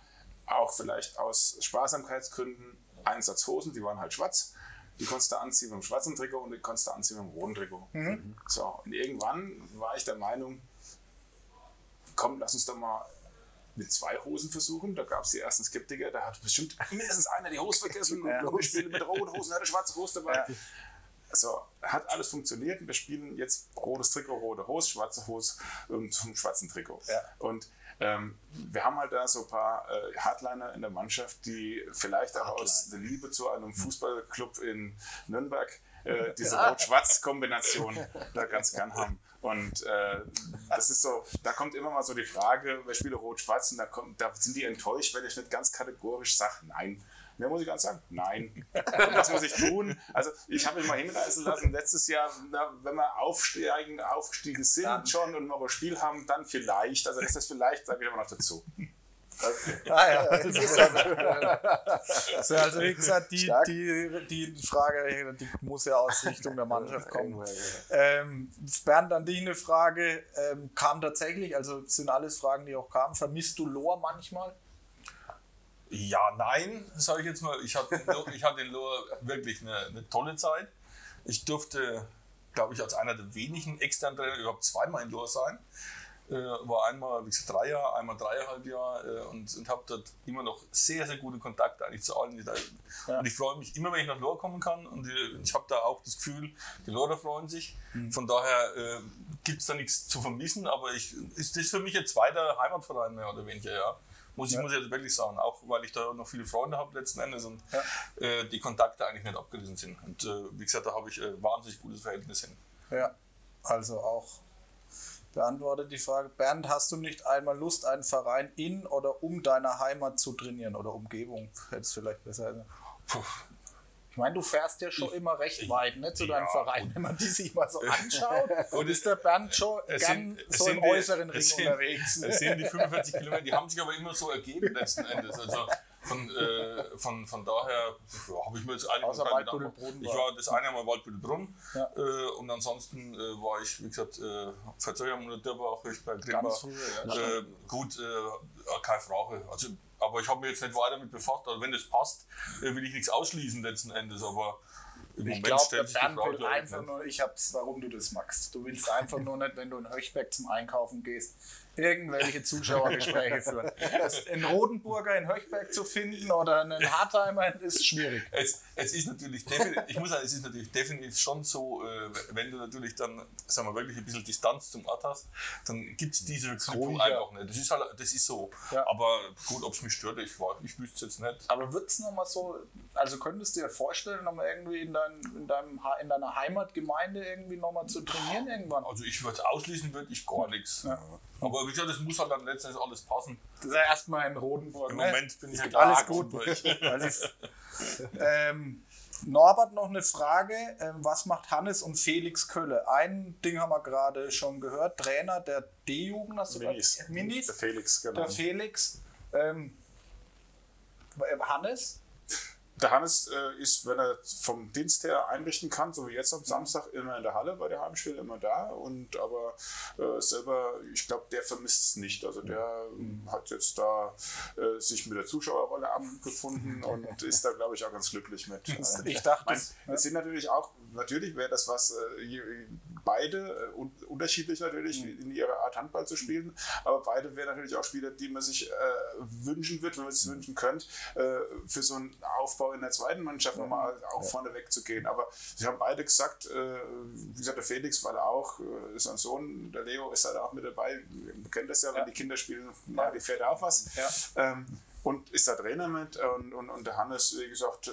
auch vielleicht aus Sparsamkeitsgründen, Einsatzhosen, die waren halt schwarz. Die konntest du anziehen mit dem schwarzen Trikot und die konntest du anziehen mit dem roten Trikot. Mhm. So, und irgendwann war ich der Meinung, komm, lass uns doch mal mit zwei Hosen versuchen. Da gab es die ersten Skeptiker, da hat bestimmt mindestens einer die Hose vergessen. ja. Und wir spielen mit roten Hosen, hat eine schwarze Hose dabei. Ja. also hat alles funktioniert und wir spielen jetzt rotes Trikot, rote Hose, schwarze Hose und zum schwarzen Trikot. Ja. Und ähm, wir haben halt da so ein paar äh, Hardliner in der Mannschaft, die vielleicht auch aus der Liebe zu einem Fußballclub in Nürnberg äh, <laughs> diese Rot-Schwarz-Kombination da ganz gern haben. Und äh, das ist so, da kommt immer mal so die Frage, wer spielt Rot-Schwarz? Und da, kommt, da sind die enttäuscht, wenn ich nicht ganz kategorisch sage, nein. Mehr muss ich ganz sagen? Nein. Was muss ich tun? Also ich habe mich mal hinreißen lassen, letztes Jahr, na, wenn wir aufsteigen, aufgestiegen sind Dann. schon und noch ein Spiel haben, dann vielleicht. Also das ist vielleicht, sage ich aber noch dazu. Ah, ja. Das ist also, also wie gesagt, die, die, die Frage die muss ja aus Richtung der Mannschaft kommen. Ähm, Bernd, an dich eine Frage. Ähm, kam tatsächlich, also es sind alles Fragen, die auch kamen. Vermisst du Lohr manchmal? Ja, nein, sage ich jetzt mal. Ich hatte, ich hatte in Lohr wirklich eine, eine tolle Zeit. Ich durfte, glaube ich, als einer der wenigen externen Trainer überhaupt zweimal in Lohr sein. Äh, war einmal, wie gesagt, drei Jahre, einmal dreieinhalb Jahre äh, und, und habe dort immer noch sehr, sehr gute Kontakte eigentlich zu allen. Die da, Ja. Und ich freue mich immer, wenn ich nach Lohr kommen kann. Und äh, ich habe da auch das Gefühl, die Lorer freuen sich. Mhm. Von daher äh, gibt es da nichts zu vermissen. Aber ich, ist das für mich ein zweiter Heimatverein mehr oder weniger, ja. Muss ich, Ja. muss ich jetzt wirklich sagen, auch weil ich da noch viele Freunde habe letzten Endes und Ja. äh, die Kontakte eigentlich nicht abgerissen sind. Und äh, wie gesagt, da habe ich äh, wahnsinnig gutes Verhältnis hin. Ja, also auch beantwortet die Frage. Bernd, hast du nicht einmal Lust, einen Verein in oder um deine Heimat zu trainieren oder Umgebung? Hätte es vielleicht besser. Puh. Ich meine, du fährst ja schon immer recht weit ne, zu deinem ja, Verein. Wenn man die sich mal so <laughs> anschaut, Und ist der Bernd schon sind- so im die- äußeren Ring sind- unterwegs. Ne? Es sind die 45 Kilometer, die haben sich aber immer so ergeben letzten Endes. Also von, äh, von, von daher ja, habe ich mir jetzt eigentlich Außer gemacht. Ich war das eine Mal Waldbüttelbrunn Ja. äh, und ansonsten äh, war ich, wie gesagt, äh, Verzögerung oder Dörbach, Höchberg, Ganz Grimbach. früher, ja. Äh, gut, keine Frage. Also, aber ich habe mich jetzt nicht weiter damit befasst. Also wenn das passt, will ich nichts ausschließen letzten Endes. Aber im Ich Moment stellt sich Bernd will glaub ich, einfach nicht. nur, ich hab's, warum du das magst. Du willst einfach nur nicht, wenn du in Höchberg zum Einkaufen gehst, irgendwelche Zuschauergespräche <laughs> führen. Das- Einen Rodenburger in Höchberg zu finden oder einen Hartheimer ist schwierig. Es, es ist natürlich ich muss sagen, es ist natürlich definitiv schon so, äh, wenn du natürlich dann, sagen wir wirklich ein bisschen Distanz zum Ort hast, dann gibt es diese Verknüpfung ruhiger. einfach nicht. Das ist halt, das ist so. Ja. Aber gut, ob es mich stört, ich, war- ich wüsste es jetzt nicht. Aber wird es nochmal so, also könntest du dir vorstellen, nochmal irgendwie in, dein, in, deinem, in deiner Heimatgemeinde irgendwie nochmal zu trainieren irgendwann? Also ich würde ausschließen, würde ich gar nichts. Ja. Aber wie gesagt, es muss halt dann letztendlich alles passen. Das ist ja erstmal in Rodenburg. Im ne? Moment bin ich ja Alles klar gut. durch. Weil ich- ähm, Norbert noch eine Frage. Ähm, was macht Hannes und Felix Kölle? Ein Ding haben wir gerade schon gehört. Trainer der D-Jugend, hast du Minis. Minis. Der Felix, genau. Der Felix. Ähm, äh, Hannes? Der Hannes äh, ist, wenn er vom Dienst her einrichten kann, so wie jetzt am Samstag, immer in der Halle bei der Heimspiel, immer da. Und aber äh, selber, ich glaube, der vermisst es nicht. Also der ähm, hat jetzt da äh, sich mit der Zuschauerrolle abgefunden <laughs> und ist da, glaube ich, auch ganz glücklich mit. Also, Ich dachte, mein, es sind natürlich auch, natürlich wäre das was, äh, beide äh, un unterschiedlich natürlich Mhm. in ihrer Art Handball zu spielen, aber beide wären natürlich auch Spieler, die man sich äh, wünschen wird, wenn man es sich wünschen könnte, äh, für so einen Aufbau in der zweiten Mannschaft nochmal auch vorne wegzugehen. Aber sie haben beide gesagt, äh, wie gesagt, der Felix, weil er auch, äh, ist ein Sohn, der Leo ist halt auch mit dabei, man kennt das ja, wenn Ja. die Kinder spielen, machen die Väter auch was. Ja. Ähm, und ist da Trainer mit und, und, und der Hannes, wie gesagt, äh,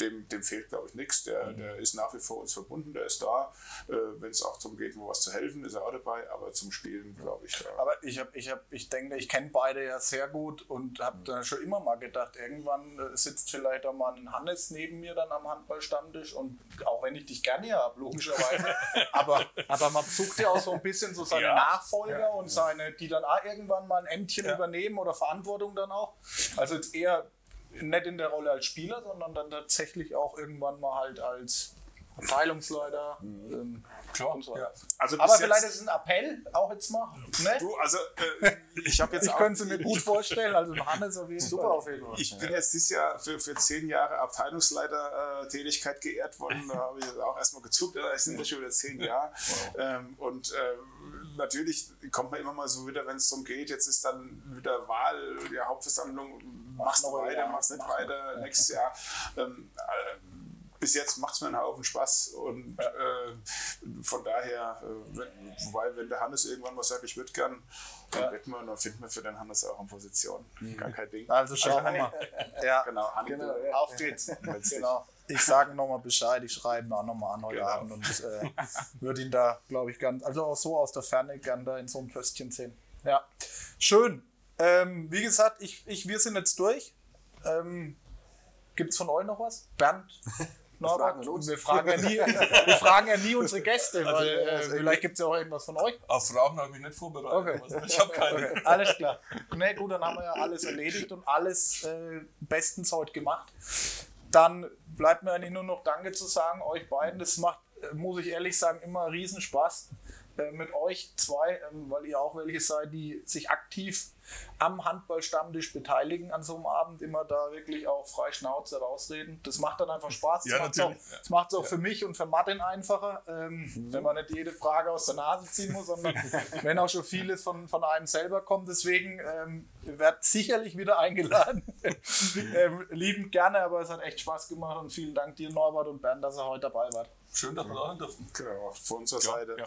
dem, dem fehlt, glaube ich, nichts. Der, Mhm. der ist nach wie vor uns verbunden, der ist da. Äh, Wenn es auch darum geht, wo was zu helfen, ist er auch dabei, aber zum Spielen, glaube ich, da. Aber ich habe, ich habe, ich denke, ich kenne beide ja sehr gut und habe da schon immer mal gedacht, irgendwann äh, sitzt vielleicht auch mal ein Hannes neben mir dann am Handballstammtisch und auch wenn ich dich gerne habe, logischerweise, <laughs> aber, aber man sucht ja auch so ein bisschen so seine Ja. Nachfolger und seine, die dann auch irgendwann mal ein Ämtchen Ja. übernehmen oder Verantwortung dann auch. Also jetzt eher nicht in der Rolle als Spieler, sondern dann tatsächlich auch irgendwann mal halt als Abteilungsleiter. Ähm, Klar, und so. ja. Also Aber vielleicht ist es ein Appell, auch jetzt mal. Ne? Du, also äh, ich habe jetzt Ich könnte es mir gut vorstellen, also Hannes auf jeden Super Fall. auf jeden Fall. Ich bin jetzt dieses Jahr für, für zehn Jahre Abteilungsleiter-Tätigkeit geehrt worden. Da habe ich auch erstmal gezuckt, aber es sind ja schon wieder zehn Jahre. Ähm, und ähm, natürlich kommt man immer mal so wieder, wenn es darum geht, jetzt ist dann wieder Wahl, ja, Hauptversammlung, machst noch du weiter, Jahr, machst nicht weiter, nächstes Jahr. Ähm, äh, bis jetzt macht es mir einen Haufen Spaß und äh, von daher, äh, wenn, wobei, wenn der Hannes irgendwann mal sagt, ich würde gern, dann wird man, dann finden wir für den Hannes auch eine Position. Gar kein Ding. Also schauen wir mal. <laughs> Ja, Genau, Hannes. Genau, ja. auf geht's. <laughs> Genau. Ich sage nochmal Bescheid, ich schreibe ihn auch nochmal an heute Genau. Abend und äh, würde ihn da, glaube ich, ganz, also auch so aus der Ferne gern da in so einem Pöstchen sehen. Ja, schön. Ähm, wie gesagt, ich, ich, wir sind jetzt durch. Ähm, Gibt es von euch noch was? Bernd? <laughs> Norbert? Wir fragen, ja nie, wir fragen ja nie unsere Gäste, weil äh, also vielleicht gibt es ja auch irgendwas von euch. Auf Fragen habe ich mich nicht vorbereitet. Okay. Ich habe keine. Okay, alles klar. Ne, gut, dann haben wir ja alles erledigt und alles äh, bestens heute gemacht. Dann bleibt mir eigentlich nur noch Danke zu sagen, euch beiden. Das macht, muss ich ehrlich sagen, immer riesen Spaß äh, mit euch zwei, ähm, weil ihr auch welche seid, die sich aktiv am Handballstammtisch beteiligen an so einem Abend, immer da wirklich auch frei Schnauze rausreden. Das macht dann einfach Spaß. Das Ja, macht es auch, das macht's auch für mich und für Martin einfacher, ähm, wenn man nicht jede Frage aus der Nase ziehen muss, sondern <laughs> wenn auch schon vieles von, von einem selber kommt. Deswegen ähm, ihr werdet sicherlich wieder eingeladen. <laughs> ähm, liebend gerne, aber es hat echt Spaß gemacht und vielen Dank dir, Norbert und Bernd, dass ihr heute dabei wart. Schön, dass wir da sein durften. Genau, von unserer Ja, Seite. ja.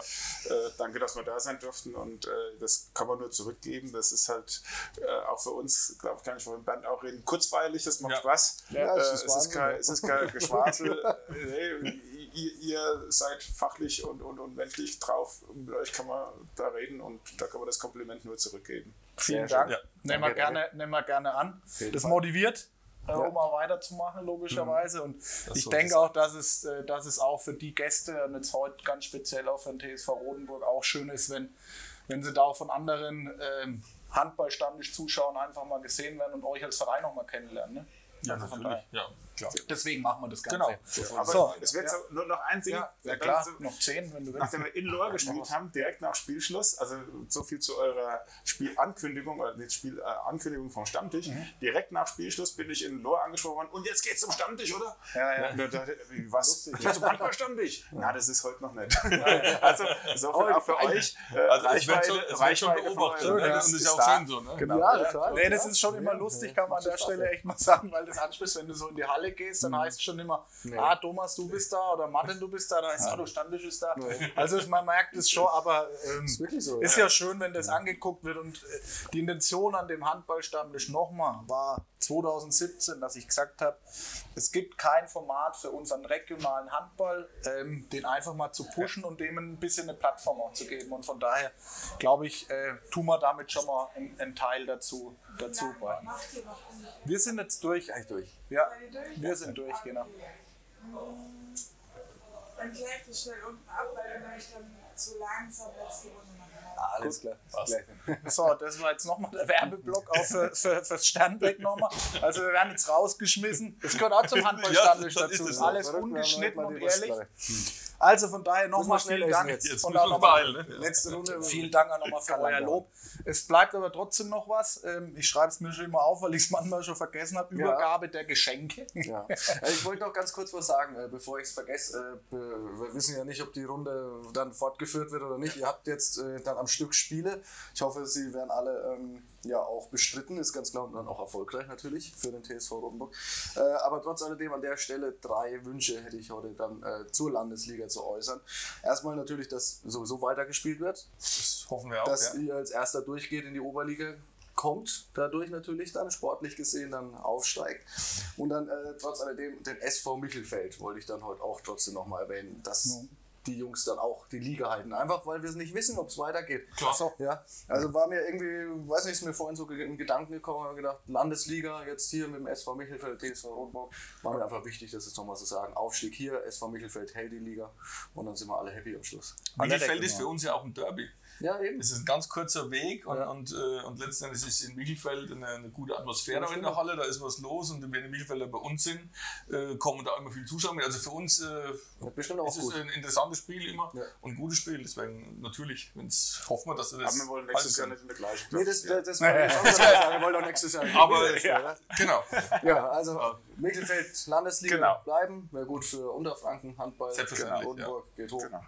Äh, danke, dass wir da sein durften und äh, das kann man nur zurückgeben. Das ist halt äh, auch für uns, glaube ich, kann ich von Bernd auch reden, kurzweilig, das macht Ja. Spaß. Ja, äh, es ist kein, ja. es ist kein <laughs> Geschwafel. Nee, ihr, ihr seid fachlich und, und, und menschlich drauf. Mit euch kann man da reden und da kann man das Kompliment nur zurückgeben. Vielen Sehr Dank. schön. Nehmen, wir gerne, nehmen wir gerne an. Das Fall. motiviert, äh, Ja. um auch weiterzumachen, logischerweise. Und ich so denke auch, dass es, äh, dass es auch für die Gäste und jetzt heute ganz speziell auch für den TSV Rodenburg auch schön ist, wenn, wenn sie da auch von anderen ähm, Handballstammtisch-Zuschauern einfach mal gesehen werden und euch als Verein noch mal kennenlernen. Ne? Ja, Also natürlich. Ja, klar. Deswegen machen wir das Ganze. Genau. Aber So. es wird Ja. so, nur noch ein Ding. Ja, ja klar, so- noch zehn, wenn du willst. Nachdem wir in Lohr gespielt haben, direkt nach Spielschluss, also so viel zu eurer Spielankündigung, oder nicht Spielankündigung vom Stammtisch, Mhm. direkt nach Spielschluss bin ich in Lohr angesprochen worden und jetzt geht's zum Stammtisch, oder? Ja, ja. Und da was? Ja, zum Handballstammtisch? Na, das ist heute noch nicht. <laughs> also, insofern auch für euch. Äh, Also wird schon, es wird schon Reichweite beobachtet. Ne? euch Das ist ja auch da. schön so. Ne? Genau. Ja, total. Nee, das ist schon immer lustig, kann man an der Stelle echt mal sagen, weil das ansprichst, wenn du so in die Halle gehst, dann heißt es schon immer, ah, Thomas, du bist da oder Martin, du bist da, da heißt ah, du Standisch ist da. Also man merkt es schon, aber ähm, Ist so, ist ja. ja schön, wenn das angeguckt wird und äh, die Intention an dem Handballstammtisch nochmal war 2017, dass ich gesagt habe, es gibt kein Format für unseren regionalen Handball, ähm, den einfach mal zu pushen und dem ein bisschen eine Plattform auch zu geben. Und von daher glaube ich, äh, tun wir damit schon mal einen, einen Teil dazu, dazu bei. Macht ihr noch ungefähr? Wir sind jetzt durch. Gleich durch. Ja, wir sind durch, genau. Dann ich das schnell unten ab, weil du nämlich dann zu langsam letzte Runde Alles klar. Gleich. <laughs> So, das war jetzt nochmal der Werbeblock auch für, für, fürs Sternbeck nochmal. Also wir werden jetzt rausgeschmissen. Das gehört auch zum Handballstammtisch <laughs> Ja, das dazu. alles ungeschnitten und ehrlich. Rostfrage. Also von daher nochmal schnell Dank. jetzt. Jetzt und auch beeilen. Ne? Letzte Runde. Vielen Dank auch nochmal für euer Lob. Es bleibt aber trotzdem noch was. Ähm, Ich schreibe es mir schon immer auf, weil ich es manchmal schon vergessen habe. Übergabe der Geschenke. Ja. <laughs> Äh, Ich wollte noch ganz kurz was sagen, äh, bevor ich es vergesse. Äh, Wir wissen ja nicht, ob die Runde dann fortgeführt wird oder nicht. Ihr habt jetzt dann am Stück Spiele. Ich hoffe, sie werden alle ähm, ja auch bestritten, ist ganz klar und dann auch erfolgreich natürlich für den TSV Rotenburg. Aber trotz alledem an der Stelle drei Wünsche hätte ich heute dann zur Landesliga zu äußern. Erstmal natürlich, dass sowieso weitergespielt wird, Das hoffen wir auch. dass ja. ihr als erster durchgeht in die Oberliga kommt, dadurch natürlich dann sportlich gesehen dann aufsteigt. Und dann äh, trotz alledem den SV Michelfeld wollte ich dann heute auch trotzdem nochmal erwähnen, dass die Jungs dann auch die Liga halten. Einfach weil wir es nicht wissen, ob es weitergeht. Klar. So, ja. Also war mir irgendwie, weiß nicht, ist mir vorhin so in Gedanken gekommen, habe gedacht, Landesliga jetzt hier mit dem SV Michelfeld, TSV Rotenburg, war mir einfach wichtig, das jetzt nochmal zu sagen. Aufstieg hier, SV Michelfeld hält die Liga und dann sind wir alle happy am Schluss. Michelfeld ist für uns ja auch ein Derby. Ja, eben. Es ist ein ganz kurzer Weg und, Ja. und, äh, und letzten Endes ist in Michelfeld eine, eine gute Atmosphäre auch in der Halle, da ist was los und wenn die Michelfelder bei uns sind, äh, kommen da immer viele Zuschauer mit. Also für uns äh, auch ist es gut. ein interessantes Spiel immer Ja. und ein gutes Spiel. Deswegen natürlich, wenn's, hoffen wir, dass wir Aber das wir wollen nächstes Jahr nicht in der gleichen Nee, das, Klasse das, das auch noch sagen. Wir wollen doch nächstes Jahr. <laughs> Aber ja. genau, ja, also Mittelfeld, Landesliga Genau. bleiben. Wäre gut für Unterfranken, Handball, Selbstverständlich, Rotenburg, geht hoch. Genau.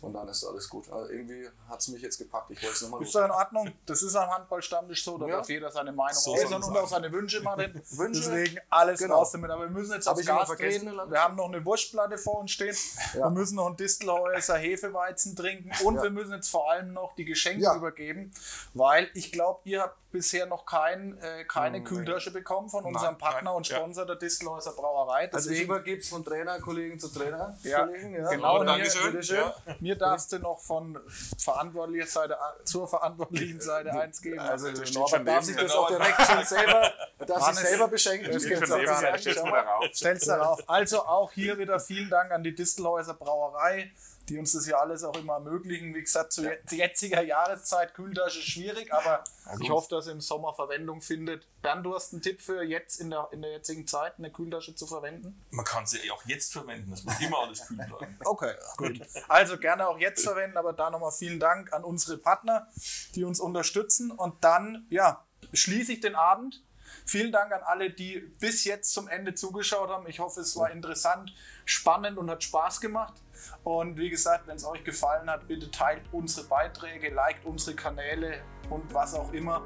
Und dann ist alles gut. Also irgendwie hat es mich jetzt gepackt. Ich wollte es nochmal Ist doch in Ordnung. Das ist am Handballstammtisch so, da Ja. darf jeder seine Meinung So äußern und auch seine Wünsche machen. <laughs> Wünsche? Deswegen alles Genau. raus damit. Aber wir müssen jetzt Hab aufs Gas treten. Wir haben noch eine Wurstplatte vor uns stehen. Ja. Wir müssen noch einen Distelhäuser Hefeweizen trinken und Ja. wir müssen jetzt vor allem noch die Geschenke übergeben, weil ich glaube, ihr habt bisher noch kein, äh, keine Kühltasche bekommen von unserem Partner nein, und ja. Sponsor der Distelhäuser Brauerei. Also ich Deswegen übergebe es von Trainerkollegen zu Trainerkollegen. Ja, Ja, genau. Oh, Dankeschön. bitteschön. Ja. mir darfst du noch von verantwortlicher Seite zur verantwortlichen Seite eins geben. Also steht Norbert darf sich das auch direkt schon selber, darf sich selber beschenken. das Ich gibt's auch gar nicht. stell's mal darauf. Stell's darauf. Also auch hier wieder vielen Dank an die Distelhäuser Brauerei, die uns das ja alles auch immer ermöglichen. Wie gesagt, zu zu jetziger Jahreszeit Kühltasche schwierig, aber ich hoffe, dass ihr im Sommer Verwendung findet. Bernd, du hast einen Tipp für jetzt in der, in der jetzigen Zeit, eine Kühltasche zu verwenden? Man kann sie auch jetzt verwenden, es muss immer alles kühl bleiben. <laughs> Okay, gut. Also gerne auch jetzt verwenden, aber da nochmal vielen Dank an unsere Partner, die uns unterstützen. Und dann, ja, schließe ich den Abend. Vielen Dank an alle, die bis jetzt zum Ende zugeschaut haben. Ich hoffe, es war interessant, spannend und hat Spaß gemacht. Und wie gesagt, wenn es euch gefallen hat, bitte teilt unsere Beiträge, liked unsere Kanäle und was auch immer.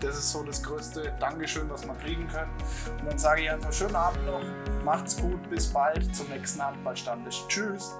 Das ist so das größte Dankeschön, was man kriegen kann. Und dann sage ich einfach schönen Abend noch, macht's gut, bis bald zum nächsten Handballstandes. Tschüss.